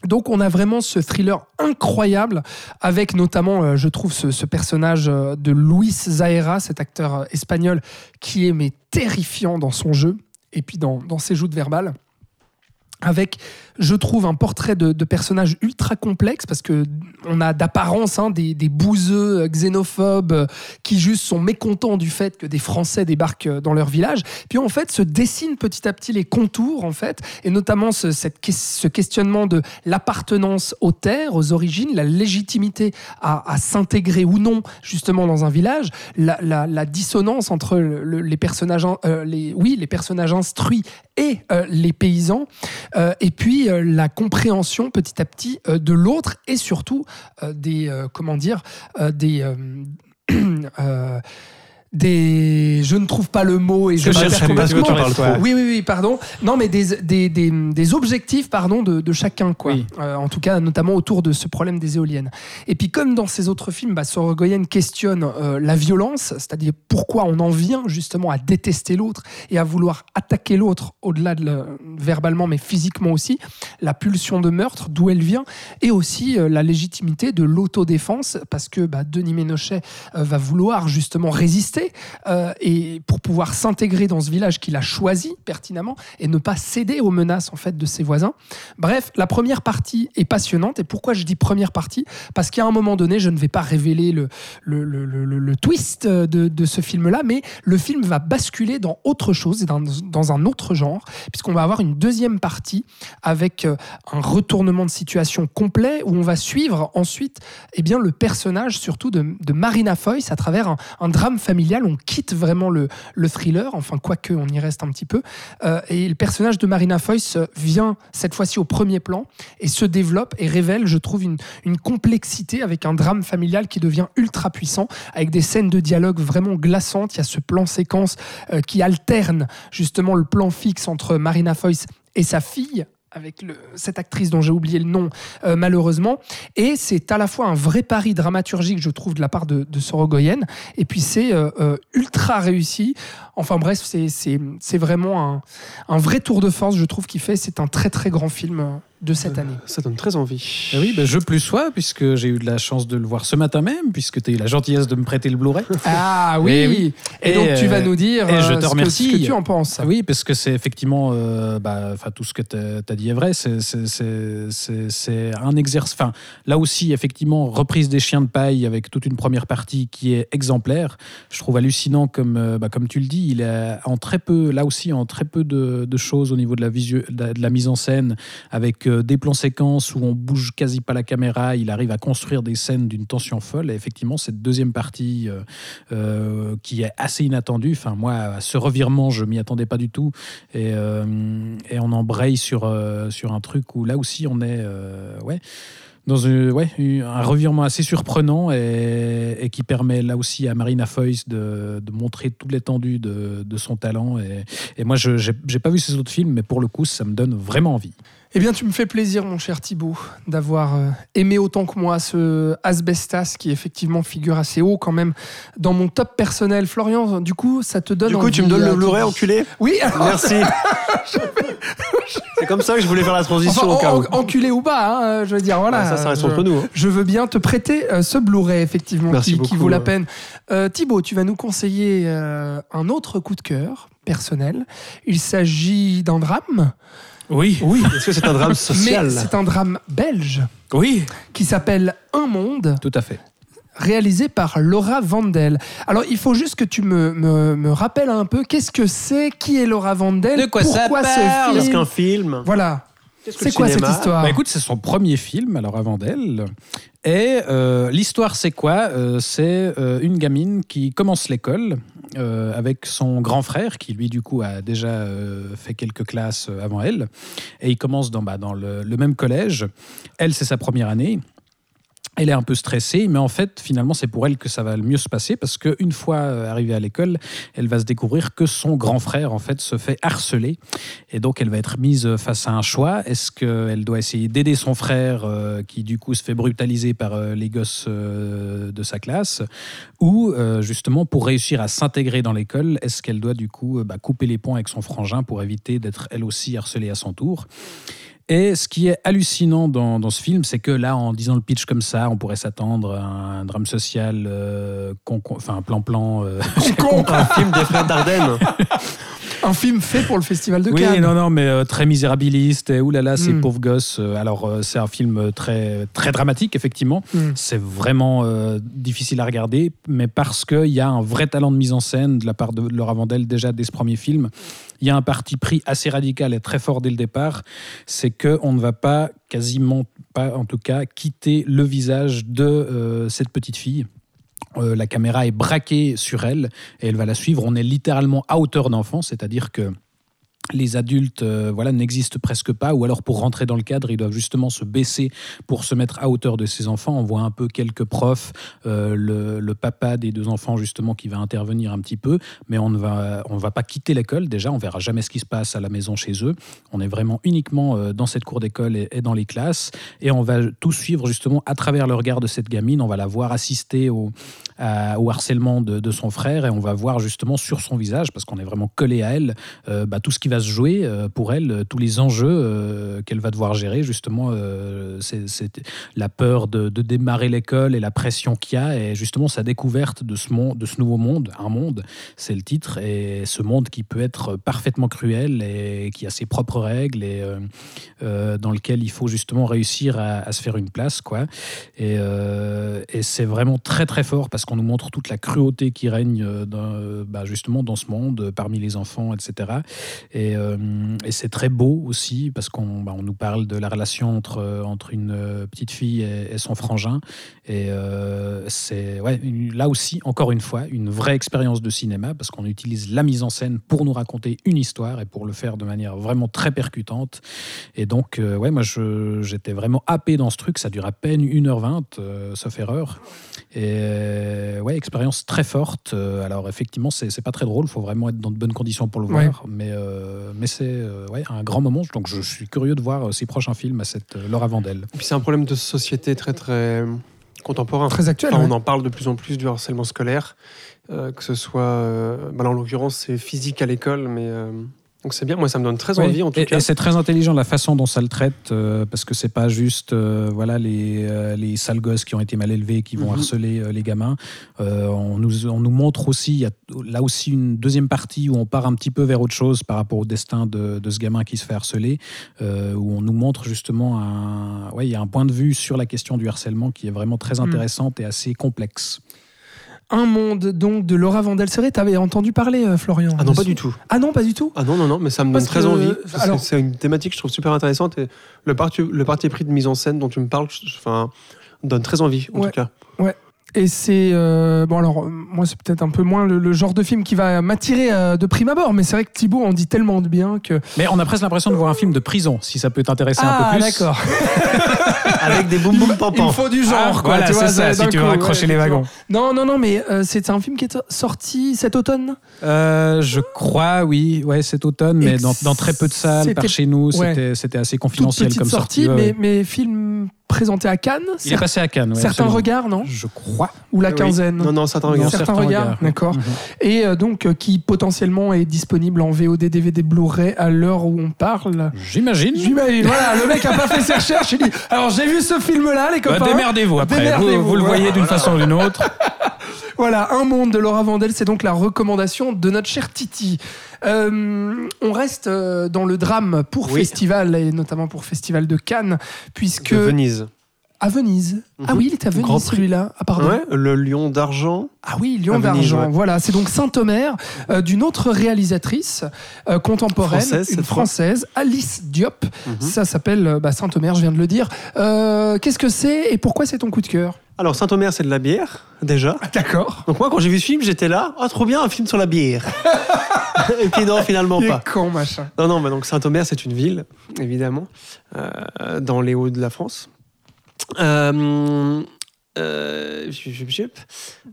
Donc on a vraiment ce thriller incroyable avec notamment, je trouve, ce, personnage de Luis Zahera, cet acteur espagnol qui est mais terrifiant dans son jeu et puis dans, dans ses joutes verbales. Avec, je trouve, un portrait de, de personnage ultra complexe parce que on a d'apparence hein, des, des bouseux euh, xénophobes euh, qui juste sont mécontents du fait que des Français débarquent euh, dans leur village. Puis en fait, se dessinent petit à petit les contours en fait, et notamment ce, questionnement de l'appartenance aux terres, aux origines, la légitimité à, s'intégrer ou non justement dans un village, la, dissonance entre le- le- les personnages, oui, les personnages instruits et les paysans. Et puis euh, la compréhension petit à petit euh, de l'autre et surtout euh, des comment dire des des je ne trouve pas le mot et je cherche complètement. oui oui oui pardon non mais des, des, des, des objectifs pardon de, de chacun quoi Oui. Euh, en tout cas notamment autour de ce problème des éoliennes et puis comme dans ses autres films bah, Sorogoyen questionne euh, la violence c'est-à-dire pourquoi on en vient justement à détester l'autre et à vouloir attaquer l'autre au-delà de le- verbalement mais physiquement aussi la pulsion de meurtre d'où elle vient et aussi euh, la légitimité de l'autodéfense parce que bah, Denis Ménochet va vouloir justement résister euh, et pour pouvoir s'intégrer dans ce village qu'il a choisi pertinemment et ne pas céder aux menaces en fait de ses voisins. Bref, la première partie est passionnante et pourquoi je dis première partie? Parce qu'à un moment donné, je ne vais pas révéler le, le, le- le- twist de, de ce film-là, mais le film va basculer dans autre chose dans, dans un autre genre, puisqu'on va avoir une deuxième partie avec euh, un retournement de situation complet où on va suivre ensuite eh bien, le personnage surtout de, de Marina Foïs à travers un, un drame familial. On quitte vraiment le, le thriller, enfin quoique on y reste un petit peu. Euh, et le personnage de Marina euh, vient cette fois-ci au premier plan et se développe et révèle, je trouve, une, une complexité avec un drame familial qui devient ultra puissant, avec des scènes de dialogue vraiment glaçantes. Il y a ce plan séquence euh, qui alterne justement le plan fixe entre Marina Foïs et sa fille avec cette actrice dont j'ai oublié le nom euh, malheureusement et c'est à la fois un vrai pari dramaturgique je trouve de la part de, Sorogoyen et puis c'est euh, euh, ultra réussi Enfin bref, c'est- vraiment un, un vrai tour de force, je trouve, qu'il fait. C'est un très très grand film de cette année. Ça donne très envie. Eh oui, ben, je plus sois, puisque j'ai eu de la chance de le voir ce matin même, puisque tu as eu la gentillesse de me prêter le Blu-ray. Ah oui, Eh oui. Et, Et, donc tu vas euh, nous dire et je euh, te ce que- remercie. ce que, tu en penses. Oui, parce que c'est effectivement, euh, bah, enfin, tout ce que tu as, dit est vrai. C'est- un exercice. Enfin, là aussi, effectivement, reprise des chiens de paille avec toute une première partie qui est exemplaire. Je trouve hallucinant, comme, euh, bah, comme tu le dis, il est en très peu, là aussi, en très peu de, de choses au niveau de la, visu- de la, de la mise en scène, avec des plans séquences où on bouge quasi pas la caméra. Il arrive à construire des scènes d'une tension folle. Et effectivement, cette deuxième partie euh, euh, qui est assez inattendue. Enfin, moi, à ce revirement, je m'y attendais pas du tout. Et, euh, on embraye sur, sur un truc où là aussi, on est. ouais dans ouais, un revirement assez surprenant et, qui permet là aussi à Marina Foïs de, de montrer toute l'étendue de, de son talent. Et, et moi, je n'ai pas vu ses autres films, mais pour le coup, ça me donne vraiment envie. Eh bien, tu me fais plaisir, mon cher Thibaut, d'avoir euh, aimé autant que moi ce Asbestas qui effectivement figure assez haut quand même dans mon top personnel. Florian, du coup, ça te donne Du coup, tu me donnes euh, le Blu-ray, tu- enculé? Oui, alors, Merci. C'est comme ça que je voulais faire la transition enfin, au cas où. en- enculé ou pas, hein, je veux dire, voilà. ça, ça reste entre nous. hein. Je veux bien te prêter euh, ce Blu-ray, effectivement, Merci qui, vaut la peine. Euh, Thibaut, tu vas nous conseiller euh, un autre coup de cœur personnel. Il s'agit d'un drame, Oui, Oui. Est-ce que c'est un drame mais social c'est un drame belge oui, qui s'appelle Un monde, tout à fait. réalisé par Laura Vandel. Alors, il faut juste que tu me, me, me rappelles un peu qu'est-ce que c'est, qui est Laura Vandel, De quoi ça pourquoi parle ce film. qu'un film Voilà. C'est quoi cette histoire Bah écoute, c'est son premier film, alors avant d'elle. Et euh, l'histoire, c'est quoi Euh, C'est euh, une gamine qui commence l'école euh, avec son grand frère, qui lui, du coup, a déjà euh, fait quelques classes avant elle. Et ils commencent dans, bah, dans le, le même collège. Elle, c'est sa première année. Elle est un peu stressée, mais en fait, finalement, c'est pour elle que ça va le mieux se passer parce qu'une fois euh, arrivée à l'école, elle va se découvrir que son grand frère, en fait, se fait harceler. Et donc, elle va être mise face à un choix. Est-ce qu'elle doit essayer d'aider son frère, euh, qui du coup se fait brutaliser par euh, les gosses de sa classe, ou justement, pour réussir à s'intégrer dans l'école, est-ce qu'elle doit du coup bah, couper les ponts avec son frangin pour éviter d'être elle aussi harcelée à son tour? Et ce qui est hallucinant dans, dans ce film, c'est que là, en disant le pitch comme ça, on pourrait s'attendre à un drame social, euh, con- con- enfin plan-plan. euh, Un film des frères Dardenne. Un film fait pour le Festival de Oui, Cannes. non, non, mais euh, très misérabiliste. Et oulala, ces Mm. pauvres gosses. Euh, Alors, euh, c'est un film très, très dramatique, effectivement. Mm. C'est vraiment difficile à regarder, mais parce qu'il y a un vrai talent de mise en scène de la part de Laura Vandel, déjà dès ce premier film. Il y a un parti pris assez radical et très fort dès le départ. C'est qu'on ne va pas, quasiment pas en tout cas, quitter le visage de cette petite fille. Euh, la caméra est braquée sur elle et elle va la suivre. On est littéralement à hauteur d'enfant, c'est-à-dire que les adultes euh, voilà, n'existent presque pas, ou alors pour rentrer dans le cadre, ils doivent justement se baisser pour se mettre à hauteur de ces enfants. On voit un peu quelques profs, euh, le, papa des deux enfants justement qui va intervenir un petit peu, mais on ne va, on va pas quitter l'école déjà, on verra jamais ce qui se passe à la maison chez eux. On est vraiment uniquement dans cette cour d'école et, et dans les classes, et on va tout suivre justement à travers le regard de cette gamine. On va la voir assister au, à- au harcèlement de, son frère, et on va voir justement sur son visage, parce qu'on est vraiment collé à elle, euh, bah, tout ce qui va se jouer euh, pour elle, euh, tous les enjeux euh, qu'elle va devoir gérer, justement, euh, c'est la peur de, démarrer l'école et la pression qu'il y a, et justement sa découverte de ce, monde, de ce nouveau monde, un monde, c'est le titre, et ce monde qui peut être parfaitement cruel et qui a ses propres règles, et euh, euh, dans lequel il faut justement réussir à, se faire une place, quoi. Et, euh, c'est vraiment très très fort parce qu'on nous montre toute la cruauté qui règne euh, dans, bah, justement dans ce monde, euh, parmi les enfants, etc. Et, euh, c'est très beau aussi parce qu'on bah, nous parle de la relation entre, euh, entre une euh, petite fille et, son frangin. Et euh, c'est ouais, là aussi, encore une fois, une vraie expérience de cinéma parce qu'on utilise la mise en scène pour nous raconter une histoire et pour le faire de manière vraiment très percutante. Et donc, euh, ouais, moi, j'étais vraiment happé dans ce truc. Ça dure à peine 1h20, euh, sauf erreur. Et euh, ouais, expérience très forte. Euh, alors, effectivement, c'est pas très drôle. Il faut vraiment être dans de bonnes conditions pour le Ouais. voir. Mais, euh, mais c'est euh, ouais, un grand moment. Donc, je suis curieux de voir euh, ses prochains films à cette euh, Laura Vandel. Et puis c'est un problème de société très très contemporain. Très actuel. Enfin, ouais. on en parle de plus en plus du harcèlement scolaire. Euh, que ce soit, euh, bah là, en l'occurrence, c'est physique à l'école, mais euh, donc c'est bien. Moi, ça me donne très Oui, envie en tout et, cas. et c'est très intelligent la façon dont ça le traite, euh, parce que c'est pas juste euh, voilà les, euh, les sales gosses qui ont été mal élevés qui vont Mhm. harceler euh, les gamins. Euh, on, nous, on nous montre aussi, il y a là aussi une deuxième partie où on part un petit peu vers autre chose par rapport au destin de, de ce gamin qui se fait harceler, euh, où on nous montre justement un, ouais, il y a un point de vue sur la question du harcèlement qui est vraiment très Mhm. intéressante et assez complexe. Un monde donc de Laura Vandel-Serré. T'avais entendu parler, euh, Florian Ah non, pas du tout. Ah non, pas du tout. Ah non, non, non, mais ça me donne très que- envie. alors- C'est une thématique que je trouve super intéressante et le parti, le parti pris de mise en scène dont tu me parles, je- enfin, donne très envie en Ouais. tout cas. Et c'est euh, bon alors euh, moi c'est peut-être un peu moins le, le genre de film qui va m'attirer euh, de prime abord, mais c'est vrai que Thibaut en dit tellement de bien que Mais on a presque l'impression de voir un film de prison, si ça peut t'intéresser un ah peu plus. d'accord. Avec des boum boum pam Il faut du genre Ah, quoi. voilà, tu vois, c'est ça, si tu veux raccrocher les wagons. Non non non mais euh, c'est un film qui est sorti cet automne? Euh, je crois, oui, ouais, cet automne, mais dans, dans très peu de salles, par chez nous, ouais. c'était c'était assez Toute confidentiel petite comme sortie, sortie. ouais, mais, ouais. mais film présenté à Cannes. Il est passé à Cannes. ouais, certains absolument. regards non Je crois. ou la Oui. quinzaine. Non, non, certains regards. certains, certains regards, regards. d'accord. Mhm. Et euh, donc euh, qui potentiellement est disponible en VOD, DVD, Blu-ray à l'heure où on parle. J'imagine. J'imagine, voilà, le mec a pas fait ses recherches, il dit Alors j'ai vu ce film-là, les Bah, copains. Démerdez-vous après. Démerdez-vous, vous, vous le voilà. voyez d'une façon ou d'une autre. Voilà, Un monde de Laura Vandel, c'est donc la recommandation de notre cher Titi. Euh, on reste euh, dans le drame pour Oui. festival, et notamment pour Festival de Cannes, puisque. De Venise. À Venise. Ah oui, il est à Venise celui-là. Ah, pardon. Ouais, le lion d'argent. Ah oui, Lion d'Argent. ouais. Voilà, c'est donc Saint-Omer euh, d'une autre réalisatrice euh, contemporaine, Française, une fois. française, Alice Diop. Mhm. Ça s'appelle bah, Saint-Omer, je viens de le dire. Euh, Qu'est-ce que c'est et pourquoi c'est ton coup de cœur? Alors, Saint-Omer, c'est de la bière, déjà. D'accord. Donc, moi, quand j'ai vu ce film, j'étais là. Ah, trop bien, un film sur la bière. Et puis, non, finalement Il pas. est con, machin. Non, non, mais donc Saint-Omer, c'est une ville, évidemment, euh, dans les Hauts de la France. Euh, euh.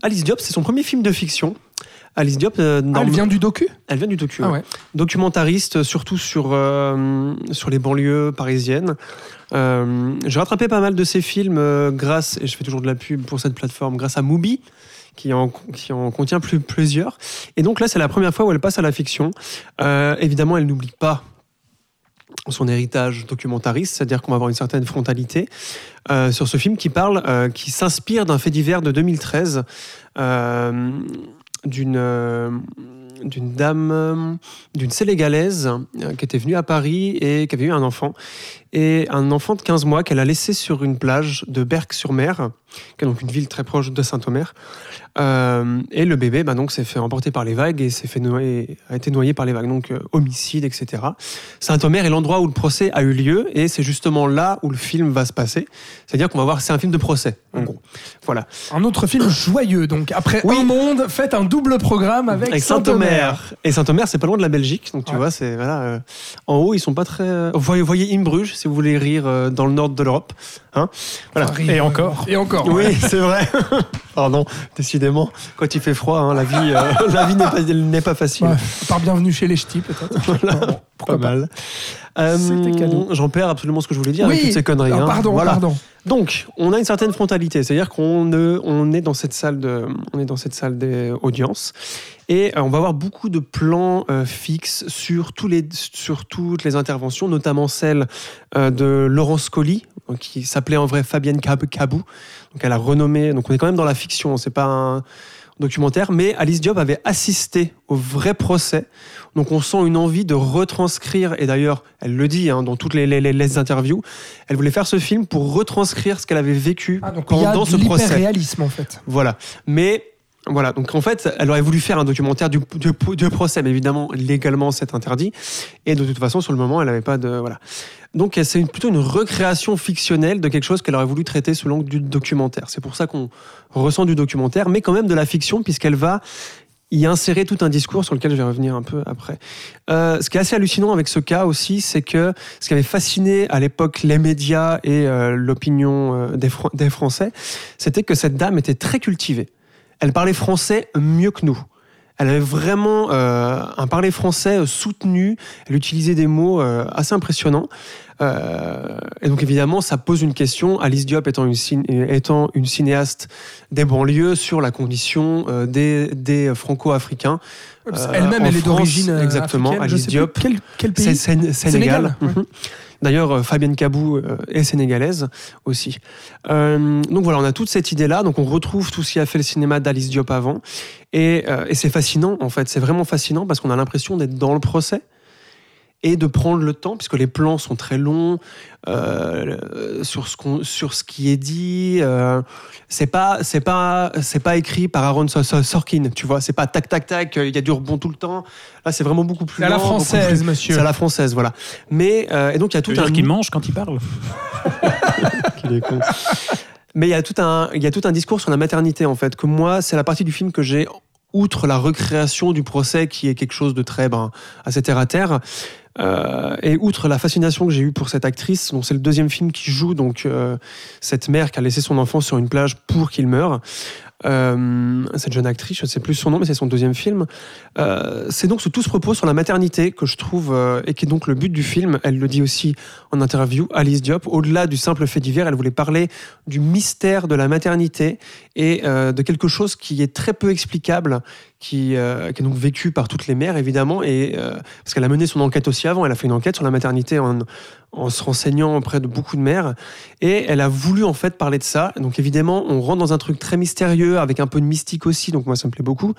Alice Diop, c'est son premier film de fiction. Alice Diop, euh, Ah, elle vient du docu? Elle vient du docu. Ah ouais. Documentariste, surtout sur, euh, sur les banlieues parisiennes. Euh, J'ai rattrapé pas mal de ses films euh, grâce, et je fais toujours de la pub pour cette plateforme, grâce à Mubi, qui en, contient plus, plusieurs. Et donc là, c'est la première fois où elle passe à la fiction. Euh, évidemment, elle n'oublie pas son héritage documentariste, c'est-à-dire qu'on va avoir une certaine frontalité sur ce film qui parle, qui s'inspire d'un fait divers de 2013 euh, d'une dame, d'une sénégalaise qui était venue à Paris et qui avait eu un enfant. Et un enfant de 15 mois qu'elle a laissé sur une plage de Berck-sur-Mer, qui est donc une ville très proche de Saint-Omer. Euh, et le bébé bah, donc, s'est fait emporter par les vagues et s'est fait noyer, a été noyé par les vagues. Donc euh, homicide, etc. Saint-Omer est l'endroit où le procès a eu lieu et c'est justement là où le film va se passer. C'est-à-dire qu'on va voir, c'est un film de procès, en gros. Voilà. Un autre film joyeux, donc après Oui. Un Monde, faites un double programme avec, Avec Saint-Omer. Et Saint-Omer, c'est pas loin de la Belgique, donc tu Ouais. vois, c'est voilà. euh, en haut, ils sont pas très. Vous voyez, voyez Imbruges, si vous voulez rire euh, dans le nord de l'Europe, hein. Voilà. Enfin, rire, Et encore. Et encore. Oui, ouais. c'est vrai. Pardon, décidément, quand il fait froid, hein, la vie, euh, la vie n'est pas, facile. Ouais. À part bienvenue chez les ch'tis, peut-être. Bon, pas mal. Euh. J'en perds absolument ce que je voulais dire avec Oui. toutes ces conneries. Alors, hein. pardon, Voilà. pardon. Donc, on a une certaine frontalité, c'est-à-dire qu'on ne- on est dans cette salle de, on est dans cette salle d'audience et euh, on va avoir beaucoup de plans euh, fixes sur tous les, sur toutes les interventions, notamment celle euh, de Laurence Colli, qui s'appelait en vrai Fabienne Cab- Cabou. Donc, elle a renommé. Donc, on est quand même dans la fiction, c'est pas un documentaire, mais Alice Diop avait assisté au vrai procès. Donc on sent une envie de retranscrire, et d'ailleurs elle le dit hein, dans toutes les, les- interviews, elle voulait faire ce film pour retranscrire ce qu'elle avait vécu Ah, donc il y a pendant de ce procès. l'hyper-réalisme, en fait. Voilà. Mais voilà, donc en fait, elle aurait voulu faire un documentaire du, procès, mais évidemment, légalement, c'est interdit. Et de toute façon, sur le moment, elle n'avait pas de. Voilà. Donc c'est plutôt une recréation fictionnelle de quelque chose qu'elle aurait voulu traiter sous l'angle du documentaire. C'est pour ça qu'on ressent du documentaire, mais quand même de la fiction, puisqu'elle va y insérer tout un discours sur lequel je vais revenir un peu après. Euh, ce qui est assez hallucinant avec ce cas aussi, c'est que ce qui avait fasciné à l'époque les médias et euh, l'opinion euh, des Français, c'était que cette dame était très cultivée. Elle parlait français mieux que nous. Elle avait vraiment euh, un parler français euh, soutenu. Elle utilisait des mots euh, assez impressionnants. Euh, et donc évidemment, ça pose une question. Alice Diop étant une, cin- étant une cinéaste des banlieues sur la condition des, des franco-africains. Elle-même, elle est d'origine Exactement, Alice Diop. quel, pays Sén- Sénégal, Sénégal. ouais. Mhm. D'ailleurs, euh, Fabienne Cabou euh, est sénégalaise aussi. Euh, donc voilà, on a toute cette idée-là. Donc on retrouve tout ce qui a fait le cinéma d'Alice Diop avant. Et, et c'est fascinant, en fait. C'est vraiment fascinant parce qu'on a l'impression d'être dans le procès et de prendre le temps, puisque les plans sont très longs euh, sur, ce qu'on- sur ce qui est dit. Euh, c'est pas, c'est pas, c'est pas écrit par Aaron Sor- Sor- Sorkin, tu vois. C'est pas tac tac tac. Il y a du rebond tout le temps. Là, c'est vraiment beaucoup plus. C'est à la française, plus- monsieur. C'est à la française, voilà. Mais euh, et donc il y a tout un qu'il mange quand il parle qu'il est con. Mais il y a tout un, il y a tout un discours sur la maternité en fait. Que moi, c'est la partie du film que j'ai outre la recréation du procès qui est quelque chose de très ben, assez terre à terre. euh, et outre la fascination que j'ai eue pour cette actrice, c'est le deuxième film qui joue donc euh, cette mère qui a laissé son enfant sur une plage pour qu'il meure. Euh, cette jeune actrice, je ne sais plus son nom, mais c'est son deuxième film. Euh, c'est donc tout ce propos sur la maternité que je trouve, euh, et qui est donc le but du film. Elle le dit aussi en interview, Alice Diop. Au-delà du simple fait divers, elle voulait parler du mystère de la maternité et de quelque chose qui est très peu explicable, qui, est donc vécu par toutes les mères, évidemment, et, parce qu'elle a mené son enquête aussi avant. Elle a fait une enquête sur la maternité en, en se renseignant auprès de beaucoup de mères. Et elle a voulu en fait parler de ça. Donc évidemment, on rentre dans un truc très mystérieux, avec un peu de mystique aussi, donc moi ça me plaît beaucoup.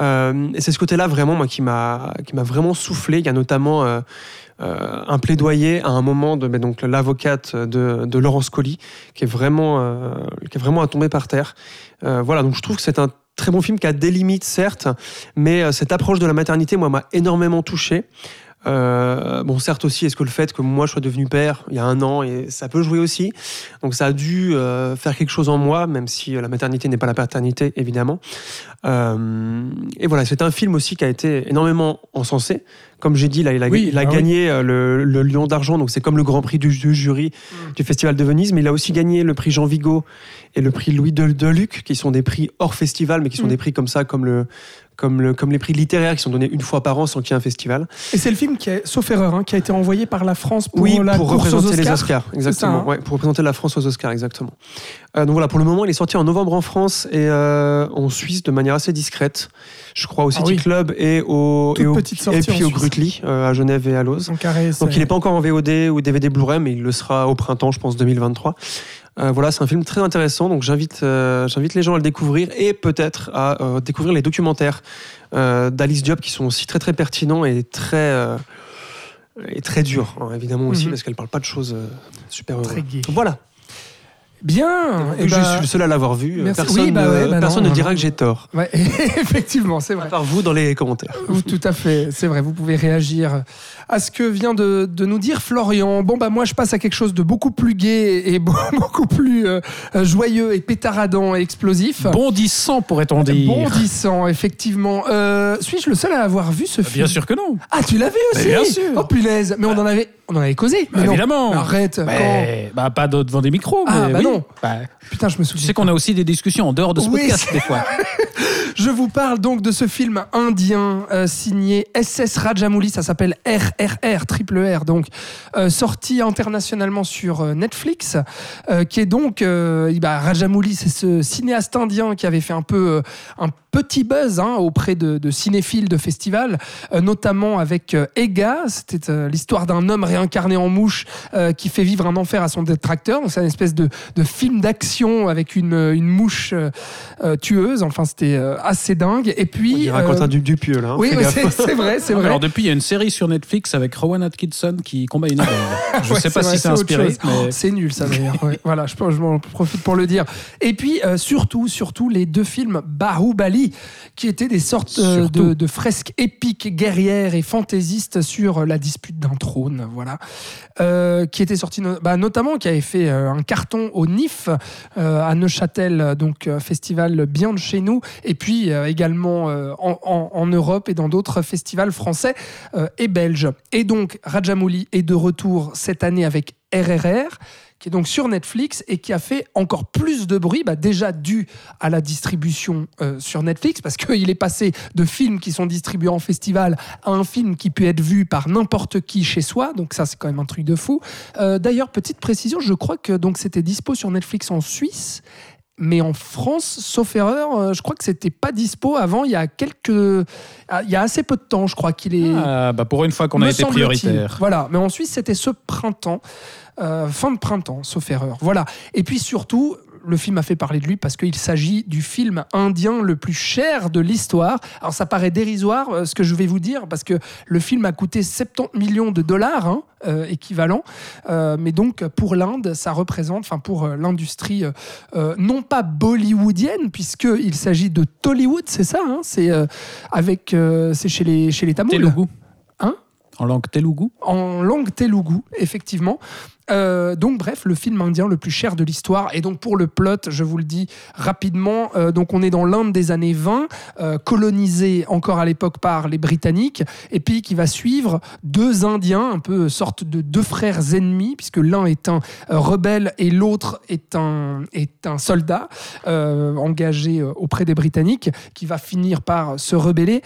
Euh, et c'est ce côté-là vraiment moi qui m'a vraiment soufflé. Il y a notamment euh, euh, un plaidoyer à un moment de ben, l'avocate de, Laurence Colli qui est vraiment qui est vraiment à tomber par terre. Voilà, donc je trouve que c'est un très bon film qui a des limites certes, mais cette approche de la maternité moi m'a énormément touché. Euh, bon, certes aussi, est-ce que le fait que moi je sois devenu père il y a un an, et ça peut jouer aussi. Donc ça a dû euh, faire quelque chose en moi, même si euh, la maternité n'est pas la paternité, évidemment. Euh, et voilà, c'est un film aussi qui a été énormément encensé. Comme j'ai dit, là, il a, Oui, il a ah gagné euh, le, le Lion d'argent, donc c'est comme le Grand Prix du, du jury Mm. du Festival de Venise, mais il a aussi gagné le prix Jean Vigo et le prix Louis de, Deluc, qui sont des prix hors festival, mais qui sont Mm. des prix comme ça, comme le comme, le, comme les prix littéraires qui sont donnés une fois par an sans qu'il y ait un festival. Et c'est le film qui, est, sauf erreur, hein, qui a été envoyé par la France pour oui, la pour aux représenter les Oscars. Exactement. hein ouais, pour représenter la France aux Oscars, exactement. Euh, donc voilà, pour le moment, il est sorti en novembre en France et euh, en Suisse de manière assez discrète. Je crois au Ah City oui. Club et au et, au- puis au. Grutli euh, à Genève et à Lausanne. Donc il n'est pas encore en VOD ou DVD Blu-ray, mais il le sera au printemps, je pense 2023. Euh, voilà, c'est un film très intéressant, donc j'invite euh, j'invite les gens à le découvrir et peut-être à euh, découvrir les documentaires d'Alice Diop qui sont aussi très très pertinents et très et très durs, hein, évidemment aussi Mhm. parce qu'elle parle pas de choses euh, super heureuses. Très. Voilà. Bien. Et eh je ben, suis le seul à l'avoir vu. euh, merci. Personne, Oui, bah ouais, bah personne non, ne dira non. que j'ai tort. ouais, effectivement, c'est vrai. À part vous dans les commentaires. Ou- Tout à fait, c'est vrai, vous pouvez réagir à ce que vient de, de nous dire Florian. Bon, bah moi je passe à quelque chose de beaucoup plus gai et beau- beaucoup plus euh, euh, joyeux et pétaradant et explosif. Bondissant, pourrait-on dire. Bondissant, effectivement. Euh, Suis-je le seul à avoir vu ce film Bien sûr que non. Ah, tu l'avais aussi Mais bien sûr. Oh punaise, mais on en avait, on en avait causé. Mais Bah, non. évidemment. Arrête, Mais, bah, pas devant des micros. Ah, mais bah oui. non. Bah, Putain, je me tu souviens. sais qu'on a aussi des discussions en dehors de ce Oui, podcast, des fois. Je vous parle donc de ce film indien euh, signé SS Rajamouli, ça s'appelle RRR, triple R, donc euh, sorti internationalement sur euh, Netflix, euh, qui est donc euh, bah, Rajamouli, c'est ce cinéaste indien qui avait fait un peu euh, un petit buzz hein, auprès de, de cinéphiles de festivals, euh, notamment avec euh, Ega, c'était euh, l'histoire d'un homme réincarné en mouche euh, qui fait vivre un enfer à son détracteur. Donc c'est une espèce de, de film d'action avec une, une mouche euh, euh, tueuse. Enfin, c'était euh, assez dingue. Et On puis, dirait euh, Quentin du Dupieux là. hein, oui, c'est vrai, c'est vrai. Alors depuis, il y a une série sur Netflix avec Rowan Atkinson qui combat une abeille. Je Ouais, sais pas si c'est inspiré, mais C'est nul ça d'ailleurs. Ouais, voilà, je, je m'en profite pour le dire. Et puis euh, surtout, surtout les deux films Bahubali, qui étaient des sortes euh, de, de fresques épiques, guerrières et fantaisistes sur la dispute d'un trône, voilà, Euh, qui étaient sortis no- bah, notamment, qui avait fait euh, un carton au NIF euh, à Neuchâtel, donc euh, festival bien de chez nous, et puis euh, également en, Europe et dans d'autres festivals français et belges. Et donc Rajamouli est de retour cette année avec RRR qui est donc sur Netflix et qui a fait encore plus de bruit, bah, déjà dû à la distribution euh, sur Netflix, parce qu'il est passé de films qui sont distribués en festival à un film qui peut être vu par n'importe qui chez soi, donc ça c'est quand même un truc de fou. Euh, D'ailleurs, petite précision, je crois que donc c'était dispo sur Netflix en Suisse. Mais en France, sauf erreur, euh, je crois que c'était pas dispo avant. Il y a quelques, ah, il y a assez peu de temps, je crois qu'il est. Ah, bah pour une fois qu'on a été prioritaire. Voilà, mais en Suisse, c'était ce printemps, euh, fin de printemps, sauf erreur. Voilà. Et puis surtout, le film a fait parler de lui parce qu'il s'agit du film indien le plus cher de l'histoire. Alors ça paraît dérisoire euh, ce que je vais vous dire parce que le film a coûté 70 millions de dollars hein, euh, équivalent, Euh, mais donc pour l'Inde, ça représente, enfin pour l'industrie euh, non pas bollywoodienne puisque il s'agit de Tollywood, c'est ça, hein, c'est avec, c'est chez les chez les Tamouls. Telugu. Hein? En langue telugu? en langue telugu, effectivement. Euh, donc bref, le film indien le plus cher de l'histoire. Et donc pour le plot, je vous le dis rapidement, euh, donc on est dans l'Inde des années 20, euh, colonisé encore à l'époque par les Britanniques, et puis qui va suivre deux Indiens, un peu sorte de deux frères ennemis, puisque l'un est un euh, rebelle et l'autre est un, est un soldat engagé auprès des Britanniques, qui va finir par se rebeller.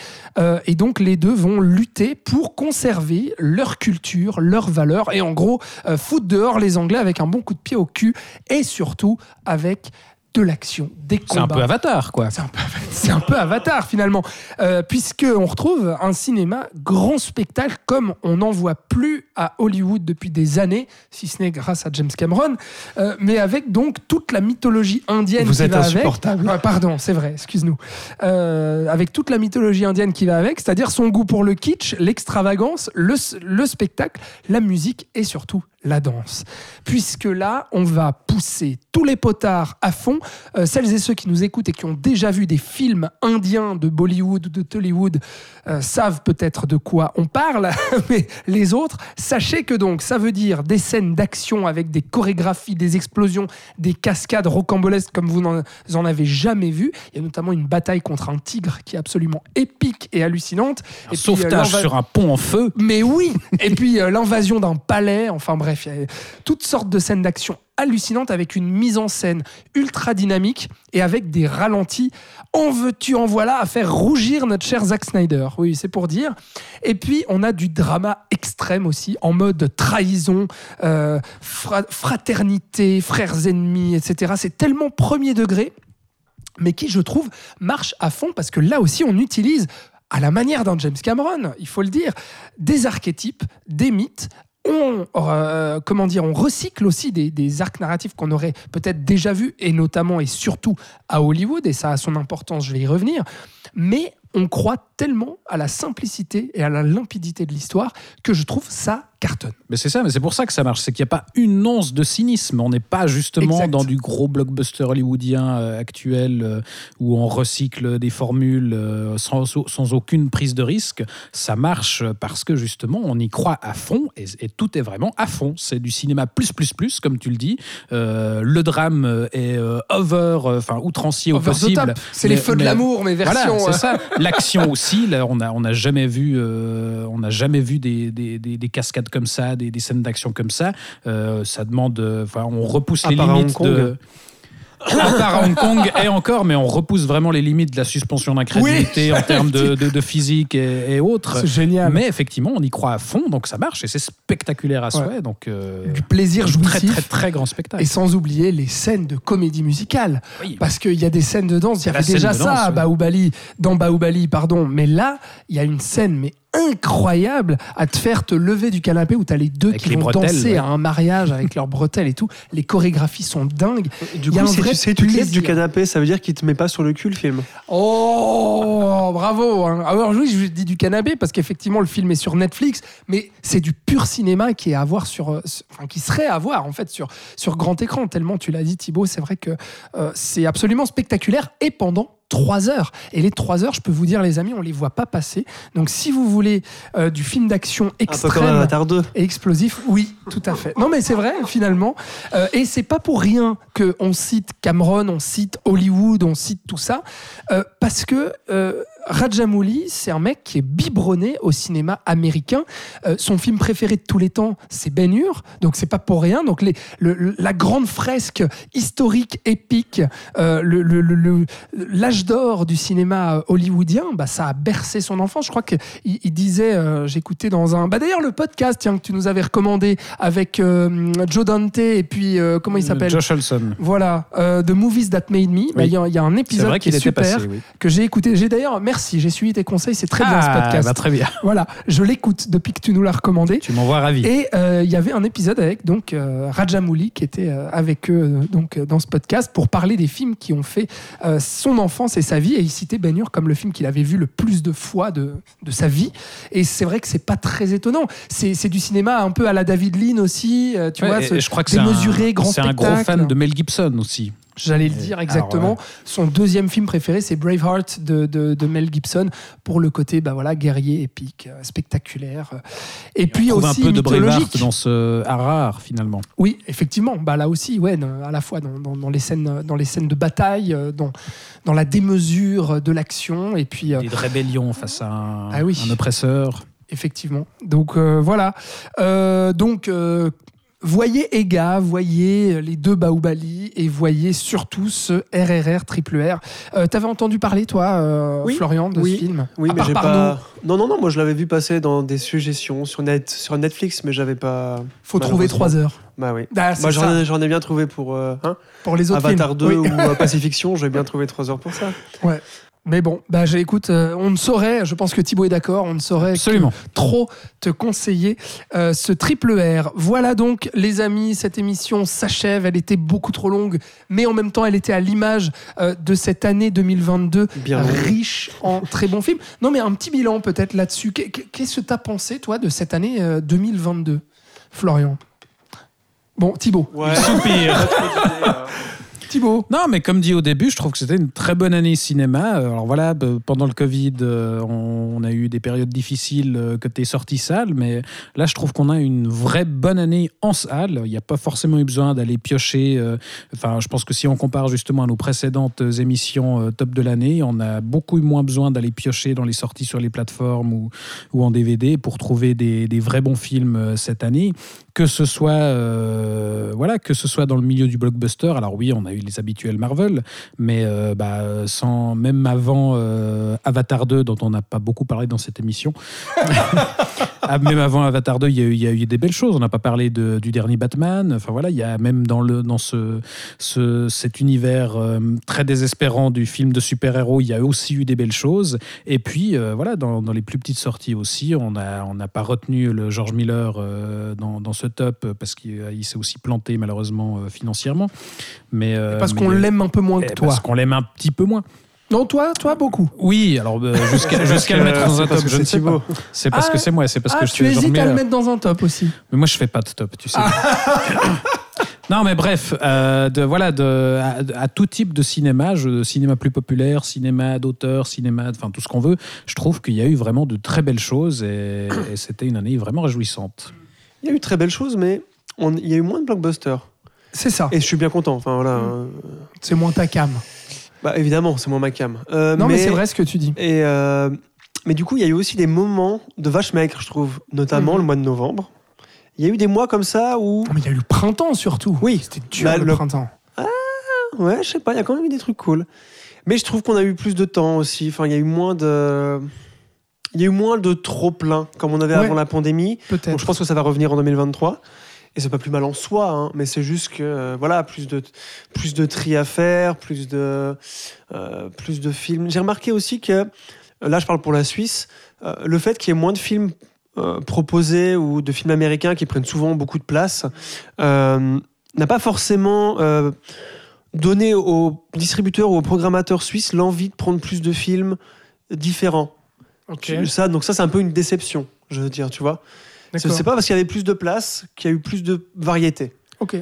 Et donc les deux vont lutter pour conserver leur culture, leurs valeurs, et en gros foutre dehors les Anglais avec un bon coup de pied au cul, et surtout avec de l'action, des C'est un combats. peu Avatar, quoi. C'est un peu, c'est un peu Avatar finalement, euh, puisque on retrouve un cinéma grand spectacle comme on n'en voit plus à Hollywood depuis des années, si ce n'est grâce à James Cameron, euh, mais avec donc toute la mythologie indienne Vous qui êtes va avec. insupportable. Ouais, pardon, c'est vrai, excuse-nous. Euh, avec toute la mythologie indienne qui va avec, c'est-à-dire son goût pour le kitsch, l'extravagance, le, le spectacle, la musique et surtout la danse. Puisque là, on va pousser tous les potards à fond. Euh, celles et ceux qui nous écoutent et qui ont déjà vu des films indiens de Bollywood ou de Tollywood euh, savent peut-être de quoi on parle, mais les autres, sachez que donc ça veut dire des scènes d'action avec des chorégraphies, des explosions, des cascades rocambolesques comme vous n'en en avez jamais vu. Il y a notamment une bataille contre un tigre qui est absolument épique et hallucinante. Un et puis, euh, sauvetage l'enva- sur un pont en feu. mais oui Et puis euh, l'invasion d'un palais, enfin bref, il y a toutes sortes de scènes d'action hallucinantes avec une mise en scène ultra dynamique et avec des ralentis. En veux-tu, en voilà, à faire rougir notre cher Zack Snyder. Oui, c'est pour dire. Et puis, on a du drama extrême aussi, en mode trahison, euh, fra- fraternité, frères ennemis, etc. C'est tellement premier degré mais qui, je trouve, marche à fond parce que là aussi, on utilise, à la manière d'un James Cameron, il faut le dire, des archétypes, des mythes. On, euh, comment dire, on recycle aussi des, des arcs narratifs qu'on aurait peut-être déjà vus, et notamment et surtout à Hollywood, et ça a son importance, je vais y revenir. Mais on croit tellement à la simplicité et à la limpidité de l'histoire que je trouve ça cartonne. Mais c'est ça, mais c'est pour ça que ça marche. C'est qu'il n'y a pas une once de cynisme. On n'est pas justement Exact. dans du gros blockbuster hollywoodien euh, actuel euh, où on recycle des formules euh, sans, sans aucune prise de risque. Ça marche parce que justement, on y croit à fond et, et tout est vraiment à fond. C'est du cinéma plus, plus, plus, comme tu le dis. Le drame est over, enfin outrancier au Over possible. C'est les Mais- feux de l'amour, mais version. voilà, c'est ça. L'action aussi. Là, on n'a on a jamais vu, on n'a jamais vu des, des, des- des cascades comme ça, des, des scènes d'action comme ça. Euh, ça demande, euh, enfin, on repousse À les limites de. À part à Hong Kong et encore, mais on repousse vraiment les limites de la suspension d'incrédulité en termes de, de- de physique et, et autres. C'est génial. Mais effectivement, on y croit à fond, donc ça marche et c'est spectaculaire à souhait. Donc, euh, du plaisir très, jouissif. très, très grand spectacle. Et sans oublier les scènes de comédie musicale. Oui. Parce qu'il y a des scènes de danse, il y avait déjà ça danse, à oui. Baoubali, dans Baoubali, pardon. Mais là, il y a une scène mais incroyable à te faire te lever du canapé où tu as les deux Avec qui les vont bretelles, danser ouais. à un mariage avec leurs bretelles et tout. Les chorégraphies sont dingues. Du coup, si tu sais, tu te lèves du canapé, ça veut dire qu'il te met pas sur le cul le film. Oh, bravo. hein. Alors oui, je dis du canapé parce qu'effectivement le film est sur Netflix, mais c'est du pur cinéma qui est à voir sur, euh, sur- enfin, qui serait à voir en fait sur sur grand écran. Tellement tu l'as dit Thibaut, c'est vrai que euh, c'est absolument spectaculaire et pendant trois heures. Et les trois heures, je peux vous dire les amis, on les voit pas passer. Donc si vous voulez euh, du film d'action extrême Avatar 2. et explosif, oui, tout à fait. Non, mais c'est vrai, finalement. Euh, et c'est pas pour rien que on cite Cameron, on cite Hollywood, on cite tout ça, euh, parce que euh, Rajamouli, c'est un mec qui est biberonné au cinéma américain. Euh, son film préféré de tous les temps, c'est Ben Hur, donc c'est pas pour rien. Donc les, le- le- la grande fresque historique, épique, euh, l'âge d'or du cinéma hollywoodien, bah, ça a bercé son enfance. Je crois qu'il il disait, euh, j'écoutais dans un... Bah, D'ailleurs, le podcast tiens, que tu nous avais recommandé avec euh, Joe Dante et puis, euh, comment il s'appelle Josh Olson. Voilà, euh, The Movies That Made Me. Bah, Il Oui. y, a- il y a un épisode qui est super, passé, oui. que j'ai écouté. J'ai d'ailleurs, merci, j'ai suivi tes conseils, c'est très bien ce Ah, podcast. bah, très bien. Voilà, je l'écoute depuis que tu nous l'as recommandé. Tu m'envoies ravi. Et euh, il y avait un épisode avec donc euh, Rajamouli qui était euh, avec eux donc dans ce podcast pour parler des films qui ont fait son enfance et sa vie et il citait Ben Hur comme le film qu'il avait vu le plus de fois de, de sa vie et c'est vrai que c'est pas très étonnant c'est du cinéma un peu à la David Lean aussi tu Ouais, vois ce- je crois que c'est un, démesuré grand c'est un gros fan de Mel Gibson aussi. J'allais le Et- dire alors, exactement. ouais. Son deuxième film préféré, c'est Braveheart de, de- de Mel Gibson, pour le côté bah voilà, guerrier, épique, euh, spectaculaire. euh, Et puis On aussi un peu de. Braveheart dans ce Harare finalement. Oui, effectivement. Bah là aussi, ouais, à la fois dans, dans- dans les scènes, dans les scènes de bataille, euh, dans, dans la démesure de l'action, et puis Des rébellions face à un, Ah oui. un oppresseur. effectivement. Donc euh, voilà. Euh, donc euh, voyez Ega, voyez les deux Baoubali et voyez surtout ce RRR triple R. Euh, T'avais entendu parler toi, euh, Oui, Florian, de oui, ce film? Oui, À mais j'ai pas. Non, non, non, moi je l'avais vu passer dans des suggestions sur, net, sur Netflix, mais j'avais pas. Faut trouver malheureusement. trois heures. Bah oui. Ah, Moi j'en ai, bien trouvé pour euh, hein, pour les autres Avatar films. 2 Oui. ou euh, Pacifiction, j'ai bien trouvé 3 heures pour ça. Mais bon, bah j'ai- écoute, euh, on ne saurait, je pense que Thibaut est d'accord, on ne saurait Absolument. trop te conseiller euh, ce triple R. Voilà donc, les amis, cette émission s'achève. Elle était beaucoup trop longue, mais en même temps, elle était à l'image euh, de cette année 2022, Bien longue. riche en très bons films. Non, mais un petit bilan peut-être là-dessus. Qu'est- Qu'est-ce que tu as pensé, toi, de cette année euh, 2022, Florian? Bon, Thibaut. Ouais. Soupir. Non, mais comme dit au début, je trouve que c'était une très bonne année cinéma. Euh, Alors voilà, pendant le Covid, euh, on, a eu des périodes difficiles euh, côté sortie salle, mais là, je trouve qu'on a une vraie bonne année en salle. Il n'y a pas forcément eu besoin d'aller piocher. euh, Enfin, je pense que si on compare justement à nos précédentes émissions euh, top de l'année, on a beaucoup moins besoin d'aller piocher dans les sorties sur les plateformes ou, en DVD pour trouver des, vrais bons films euh, cette année que ce soit euh, voilà que ce soit dans le milieu du blockbuster. Alors oui on a eu les habituels Marvel mais euh, bah, sans même avant euh, Avatar 2 dont on n'a pas beaucoup parlé dans cette émission. Ah, même avant Avatar 2 il y, a eu, il y a eu des belles choses. On n'a pas parlé de- du dernier Batman. Enfin voilà il y a même dans le dans ce, ce cet univers très désespérant du film de super-héros il y a aussi eu des belles choses. Et puis voilà dans, dans les plus petites sorties aussi on a on n'a pas retenu le George Miller dans, dans ce top euh, parce qu'il euh, s'est aussi planté malheureusement euh, financièrement mais euh, Parce qu'on l'aime un peu moins eh, que toi. parce qu'on l'aime un petit peu moins Non, toi, toi, beaucoup. oui alors euh, jusqu'à jusqu'à le mettre dans un top je ne sais pas c'est parce Ah, que c'est moi c'est parce ah, que je tu suis George hésites à le mettre dans un top aussi. Mais moi, je fais pas de top, tu sais. non, mais bref, euh, de, voilà, de, à, à tout type de cinéma, je- cinéma plus populaire, cinéma d'auteur, cinéma, enfin tout ce qu'on veut, je trouve qu'il y a eu vraiment de très belles choses et, et c'était une année vraiment réjouissante. Il y a eu très belles choses, mais on- il y a eu moins de blockbusters. C'est ça. Et je suis bien content. Enfin voilà. Mm. hein. C'est moins ta cam. Bah évidemment, c'est moins ma cam. Euh, Non, mais, c'est vrai ce que tu dis. Et euh, mais du coup, il y a eu aussi des moments de vache maigre, je trouve, notamment Mhm. le mois de novembre. Il y a eu des mois comme ça où, Non, mais il y a eu le printemps surtout. Oui. C'était dur Bah, le, le- printemps. ouais, je sais pas, il y a quand même eu des trucs cool. Mais je trouve qu'on a eu plus de temps aussi. Enfin, il y a eu moins de, il y a eu moins de trop plein comme on avait Ouais. avant la pandémie. Donc je pense que ça va revenir en 2023. Et c'est pas plus mal en soi, hein, mais c'est juste que euh, voilà, plus de plus de tri à faire, plus de euh, plus de films. J'ai remarqué aussi que euh, là, je parle pour la Suisse, euh, le fait qu'il y ait moins de films proposés ou de films américains qui prennent souvent beaucoup de place n'a pas forcément donné aux distributeurs ou aux programmateurs suisses l'envie de prendre plus de films différents. Ça, donc ça, c'est un peu une déception, je veux dire, tu vois. C'est pas parce qu'il y avait plus de place qu'il y a eu plus de variété. Ok.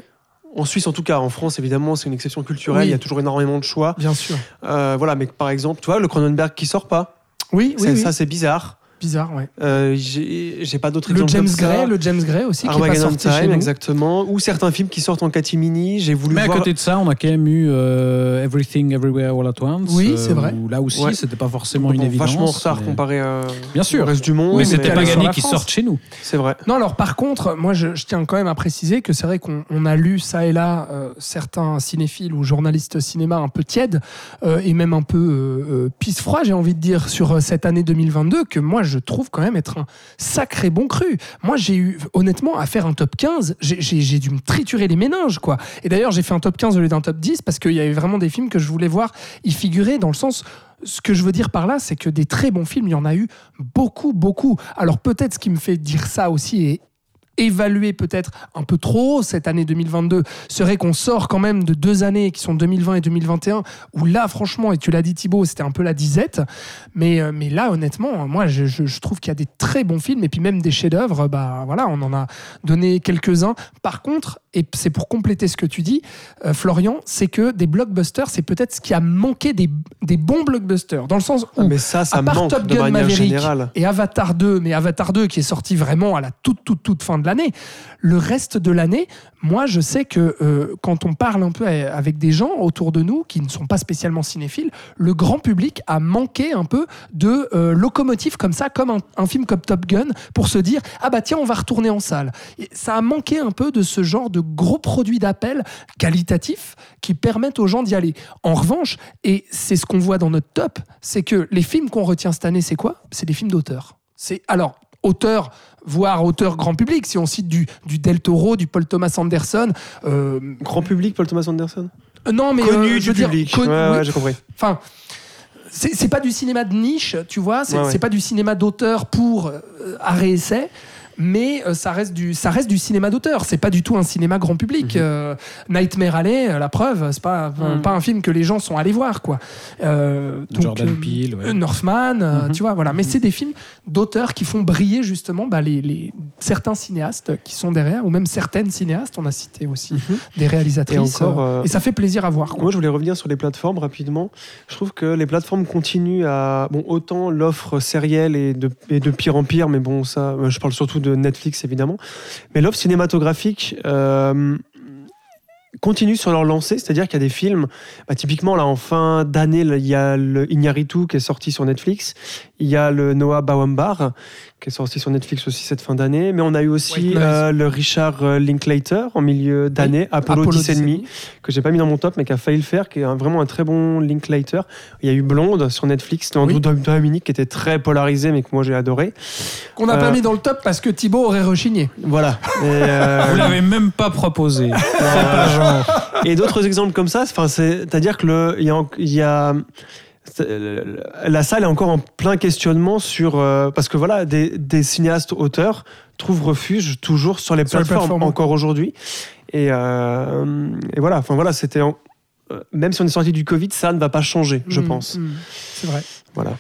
En Suisse, en tout cas, en France, évidemment, c'est une exception culturelle. Oui. Il y a toujours énormément de choix. Bien sûr. Euh, voilà, mais par exemple, tu vois, le Cronenberg qui sort pas, Oui, oui, c'est- oui. ça, c'est bizarre. Bizarre, ouais. Euh, J'ai j'ai pas d'autres Le exemples James comme ça. Gray, le James Gray aussi, qui est pas Armageddon sorti chez Time, nous. exactement. Ou certains films qui sortent en catimini. J'ai voulu Mais à voir. côté de ça, on a quand même eu euh, Everything Everywhere All at Once. Oui, euh, c'est vrai. Où là aussi, Ouais. c'était pas forcément Bon, une évidence. vachement en retard mais- comparé à, Bien sûr. au reste du monde. mais mais c'était qu'ils France. sortent chez nous. C'est vrai. Non, alors par contre, moi je, je tiens quand même à préciser que c'est vrai qu'on on a lu ça et là euh, certains cinéphiles ou journalistes cinéma un peu tièdes euh, et même un peu euh, euh, pisse-froid, j'ai envie de dire, sur cette année 2022 que moi je trouve quand même être un sacré bon cru. Moi j'ai eu honnêtement à faire un top 15, j'ai- j'ai j'ai dû me triturer les méninges quoi. Et d'ailleurs j'ai fait un top 15 au lieu d'un top 10 parce qu'il y avait vraiment des films que je voulais voir y figurer dans le sens ce que je veux dire par là, c'est que des très bons films, il y en a eu beaucoup, beaucoup. Alors peut-être ce qui me fait dire ça aussi et évaluer peut-être un peu trop cette année 2022 serait qu'on sort quand même de deux années qui sont 2020 et 2021 où là franchement et tu l'as dit Thibaut c'était un peu la disette. Mais, euh, mais là honnêtement moi je, je- je trouve qu'il y a des très bons films et puis même des chefs-d'œuvre bah voilà on en a donné quelques-uns. Par contre et c'est pour compléter ce que tu dis euh, Florian c'est que des blockbusters c'est peut-être ce qui a manqué des, des bons blockbusters dans le sens où Ah, mais ça, ça à part manque Top Gun Maverick générale. et Avatar 2, mais Avatar 2 qui est sorti vraiment à la toute, toute, toute fin de l'année. Le reste de l'année, moi, je sais que euh, quand on parle un peu avec des gens autour de nous qui ne sont pas spécialement cinéphiles, le grand public a manqué un peu de euh, locomotive comme ça, comme un, film comme Top Gun, pour se dire ah bah tiens, on va retourner en salle. Ça a manqué un peu de ce genre de gros produits d'appel qualitatifs qui permettent aux gens d'y aller. En revanche, et c'est ce qu'on voit dans notre top, c'est que les films qu'on retient cette année, c'est quoi? C'est des films d'auteur. C'est alors auteur, voire auteur grand public. Si on cite du, du Del Toro, du Paul Thomas Anderson, euh, Grand public, Paul Thomas Anderson euh, non mais Connu euh, je du veux dire, ouais, oui, j'ai compris. Enfin, c'est pas du cinéma de niche, tu vois. C'est Ouais, ouais. c'est pas du cinéma d'auteur pour euh, arrêt essai. Mais euh, ça reste du ça reste du cinéma d'auteur. C'est pas du tout un cinéma grand public. Mhm. Euh, Nightmare Alley, euh, la preuve, c'est pas Mhm. pas un film que les gens sont allés voir quoi. Euh, donc, Jordan Peele, ouais. Northman, Mhm. tu vois voilà. Mais c'est des films d'auteurs qui font briller justement bah, les, les- certains cinéastes qui sont derrière ou même certaines cinéastes. On a cité aussi des réalisatrices. Et encore, euh, et ça fait plaisir à voir. quoi. Moi, je voulais revenir sur les plateformes rapidement. Je trouve que les plateformes continuent à. Bon, autant l'offre sérielle est de, est de pire en pire, mais bon, ça, je parle surtout de Netflix évidemment. Mais l'offre cinématographique. euh, continue sur leur lancée, c'est-à-dire qu'il y a des films, bah, typiquement là en fin d'année, il y a le Iñárritu qui est sorti sur Netflix, il y a le Noah Baumbach qui est sorti sur Netflix aussi cette fin d'année, mais on a eu aussi euh, le Richard euh, Linklater en milieu d'année, Apollo, Apollo 10 et demi, que j'ai pas mis dans mon top, mais qui a failli le faire, qui est un- vraiment un très bon Linklater. Il y a eu Blonde sur Netflix, Andrew Oui. Dominique, qui était très polarisé, mais que moi j'ai adoré. Qu'on n'a Euh, pas mis dans le top parce que Thibaut aurait rechigné. Voilà. Et, euh, Vous l'avez même pas proposé. Et d'autres exemples comme ça, c'est-à-dire que le, il y a, y la salle est encore en plein questionnement sur euh, parce que voilà, des, des cinéastes auteurs trouvent refuge toujours sur les Sur les plateformes encore aujourd'hui. Et, euh, et voilà, enfin voilà, c'était en- euh, même si on est sorti du Covid, ça ne va pas changer, je Mm, pense. mm, C'est vrai. Voilà.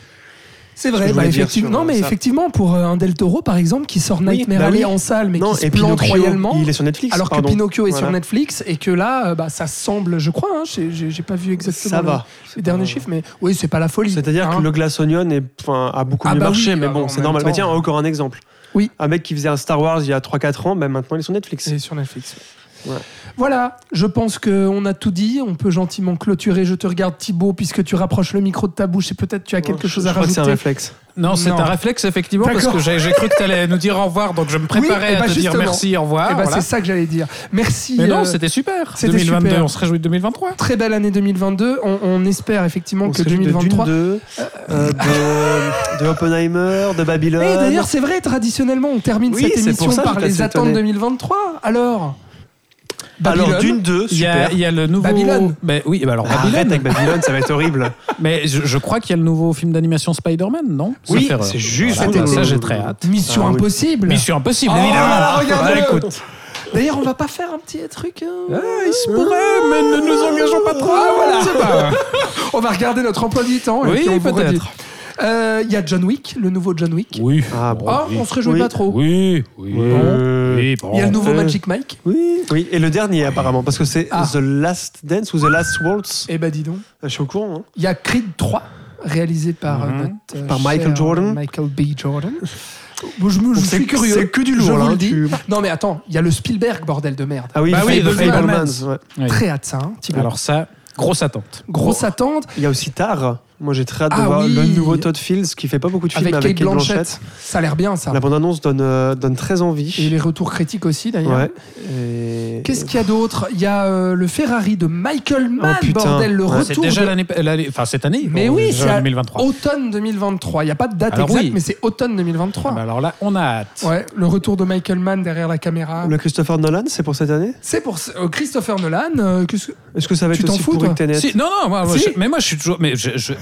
C'est vrai, bah, effectivement. Non, mais ça. effectivement, pour euh, un Del Toro, par exemple, qui sort Oui, Nightmare bah Alley en salle, mais non, qui se plante Pinocchio, royalement. il est sur Netflix. Alors que. Pinocchio est sur. Netflix et que là, euh, bah, ça semble, je crois, hein, j'ai- pas vu exactement Ça va. les derniers chiffres, mais oui, c'est pas la folie. C'est-à-dire hein. que le Glass Onion est, a beaucoup Ah mieux bah marché, oui, mais bah, bon, c'est normal. Mais tiens, encore un exemple. Oui. Un mec qui faisait un Star Wars il y a 3-4 ans, ben maintenant il est sur Netflix. C'est sur Netflix. Ouais. Voilà, je pense qu'on a tout dit. On peut gentiment clôturer. Je te regarde, Thibaut, puisque tu rapproches le micro de ta bouche et peut-être tu as quelque Je- chose je à crois que c'est un rajouter. réflexe. Non, c'est un réflexe, effectivement, parce que j'ai cru que tu allais nous dire au revoir, donc je me préparais Oui, eh à ben te dire merci, au revoir. Eh voilà. C'est ça que j'allais dire. Merci. Mais non, euh, c'était super. c'était 2022, super. on se réjouit de 2023. Très belle année 2022. On, on espère effectivement On que se réjouit de 2023. Dune 2, euh, de, de Oppenheimer, de Babylone. Et d'ailleurs, c'est vrai, traditionnellement, on termine Oui, cette c'est émission par les attentes étonné. 2023. Alors Alors Babylone. Dune 2, Il y, a, super. il y a le nouveau. Babylone. Ben oui, ben alors Arrête Babylone. avec Babylone, ça va être horrible. Mais je, je crois qu'il y a le nouveau film d'animation Spider-Man, non? Oui, Sauf erreur. c'est juste. Voilà, ça, j'ai très hâte. Mission Ah oui. impossible. Mission impossible, Oh, évidemment. regarde-le. Bah, écoute. D'ailleurs, on va pas faire un petit truc. hein Ah, il se pourrait, mais ne nous engageons pas trop. Ah, voilà. On va regarder notre emploi du temps. et Oui, puis on vous peut-être. Redit. Euh, Il y a John Wick, le nouveau John Wick. Oui. Ah, bon. Ah, on se réjouit Oui. pas trop. Oui, oui. Euh, Oui, bon. Il y a le nouveau Euh, Magic Mike. Oui, oui, et le dernier apparemment, parce que c'est Ah. The Last Dance ou The Last Waltz. Eh ben dis donc. Je suis au courant. hein. Il y a Creed 3. réalisé par euh, Mhm. notre euh, Par Michael cher Jordan. Michael B. Jordan. Bon, je me- je c'est- suis curieux. c'est que du je lourd, vous là, le hein, dis. tu- Non mais attends, il y a le Spielberg bordel de merde. Ah oui, Bah oui, Fable- The Fablemans, Fablemans. ouais. Oui. Très hâte ça, hein, Thibaut. Alors ça, grosse attente. Grosse attente Il y a aussi Tar. Moi, j'ai très hâte de Ah voir oui. le nouveau Todd Fields qui fait pas beaucoup de films avec, avec, Kate Kate Blanchett. Blanchett. Ça a l'air bien ça. La bande-annonce donne, euh, donne très Et envie. les retours critiques aussi d'ailleurs. Ouais. Et- Qu'est-ce qu'il y a d'autre? Il y a euh, le Ferrari de Michael Mann, Oh, bordel, le Ouais, C'est retour déjà de- l'année, l'année- enfin cette année. Mais bon, oui, c'est à- 2023. automne 2023. Il n'y a pas de date Alors exacte, oui. mais c'est automne 2023. Ah bah alors là, on a hâte. Ouais, le retour de Michael Mann derrière la caméra. Le Christopher Nolan, c'est pour cette année? C'est pour euh, Christopher Nolan. euh, qu'est-ce que- Est-ce que ça va Tu être aussi Tenet? Si, non, non, moi, moi, Si. je- mais moi je suis toujours. Mais je, je-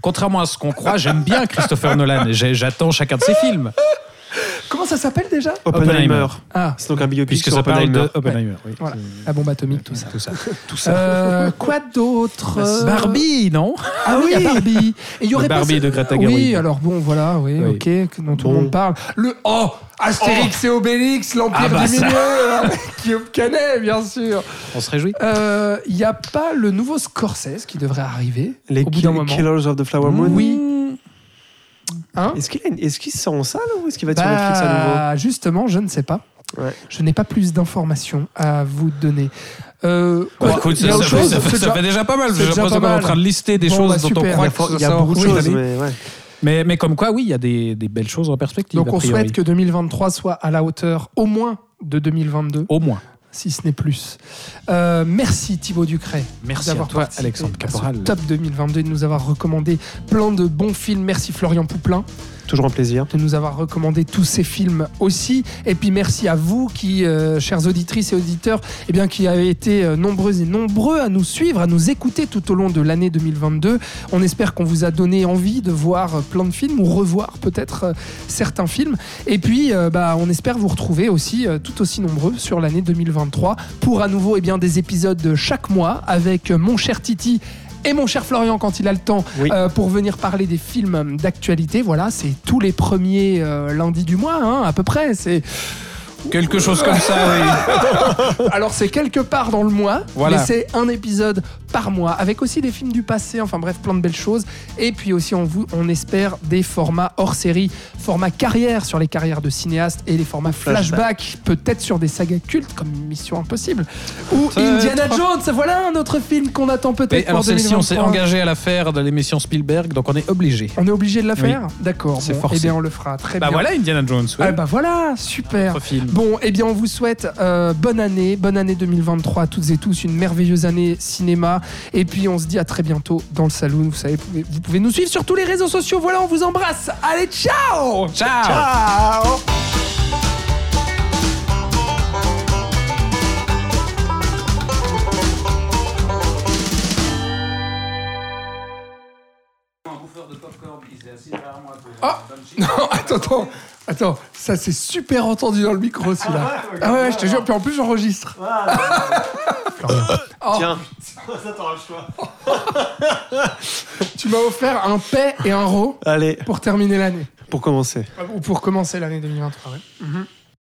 contrairement à ce qu'on croit, j'aime bien Christopher Nolan. et J'attends chacun de ses films. Comment ça s'appelle déjà Oppenheimer. Ah, C'est donc un biopic Puisque sur ça parle Oppenheimer. de Oppenheimer. oui. voilà. La bombe atomique, tout ça. Tout ça. Tout ça. Euh, quoi d'autre Euh, Barbie, non Ah oui, il y a Barbie. Et il y aurait Le Barbie pas... de Greta Oui, Gerwig. alors bon, voilà, oui, Oui. ok, dont tout le Bon. monde parle. Le oh, Astérix et Obélix, l'Empire Ah bah du ça. Milieu, hein, Guillaume Canet, bien sûr. On se réjouit. Euh, Il n'y a pas le nouveau Scorsese qui devrait arriver Les au bout d'un Kill- moment. Killers of the Flower Moon. Oui. Hein Est-ce qu'il une- est-ce qu'il sort en salle ou est-ce qu'il va être sur Netflix à Bah, justement, je ne sais pas. Ouais. Je n'ai pas plus d'informations à vous donner. Euh, Bah, écoute, il y a ça, autre ça fait, chose ça fait- ça déjà- fait déjà pas mal. l'impression pas qu'on est en train de lister des Bon, choses bah, dont super. on croit a, que fort- ça il y a beaucoup de choses, mais ouais. Mais, mais comme quoi, oui, il y a des, des belles choses en perspective. Donc on souhaite que 2023 soit à la hauteur au moins de 2022, Au moins. Si ce n'est plus. Euh, merci Thibaut Ducret Merci à d'avoir toi, participé Alexandre à ce Caporal. top 2022 et de nous avoir recommandé plein de bons films. Merci Florian Pouplin Toujours un plaisir. de nous avoir recommandé tous ces films aussi. Et puis merci à vous qui, euh, chères auditrices et auditeurs, eh bien, qui avez été euh, nombreux et nombreux à nous suivre, à nous écouter tout au long de l'année 2022. On espère qu'on vous a donné envie de voir euh, plein de films ou revoir peut-être certains films. Et puis, bah, on espère vous retrouver aussi tout aussi nombreux sur l'année 2023 pour à nouveau eh bien, des épisodes de chaque mois avec mon cher Titi. Et mon cher Florian, quand il a le temps, Oui. euh, pour venir parler des films d'actualité, voilà, c'est tous les premiers euh, lundis du mois, hein, à peu près. C'est Quelque chose comme ça, oui. alors c'est quelque part dans le mois, Voilà. mais c'est un épisode par mois, avec aussi des films du passé, enfin bref, plein de belles choses. Et puis aussi, on, vous, on espère des formats hors série, format carrière sur les carrières de cinéastes et les formats flashback, peut-être sur des sagas cultes comme Mission Impossible ou. Indiana Jones. Voilà un autre film qu'on attend peut-être Mais pour alors celle-ci, on s'est 2023. engagé à la faire de l'émission Spielberg, donc on est obligé. On est obligé de la faire D'accord. C'est Bon, forcé. eh bien, on le fera très Bah bien. voilà, Indiana Jones. oui. Ah bah voilà, super. Notre film. Bon, eh bien, on vous souhaite euh, bonne année, bonne année 2023 à toutes et tous, une merveilleuse année cinéma. Et puis, on se dit à très bientôt dans le salon. Vous savez, vous pouvez, vous pouvez nous suivre sur tous les réseaux sociaux. Voilà, on vous embrasse. Allez, ciao Ciao. Ciao Ah Non, attends, attends, attends, ça c'est super entendu dans le micro celui-là. Ah ouais, ouais, je te jure, puis en plus j'enregistre. Florian. Oh, Tiens. tu m'as offert un paix et un ro Allez, pour terminer l'année. pour commencer. Ou pour commencer l'année 2023, ouais. Mhm.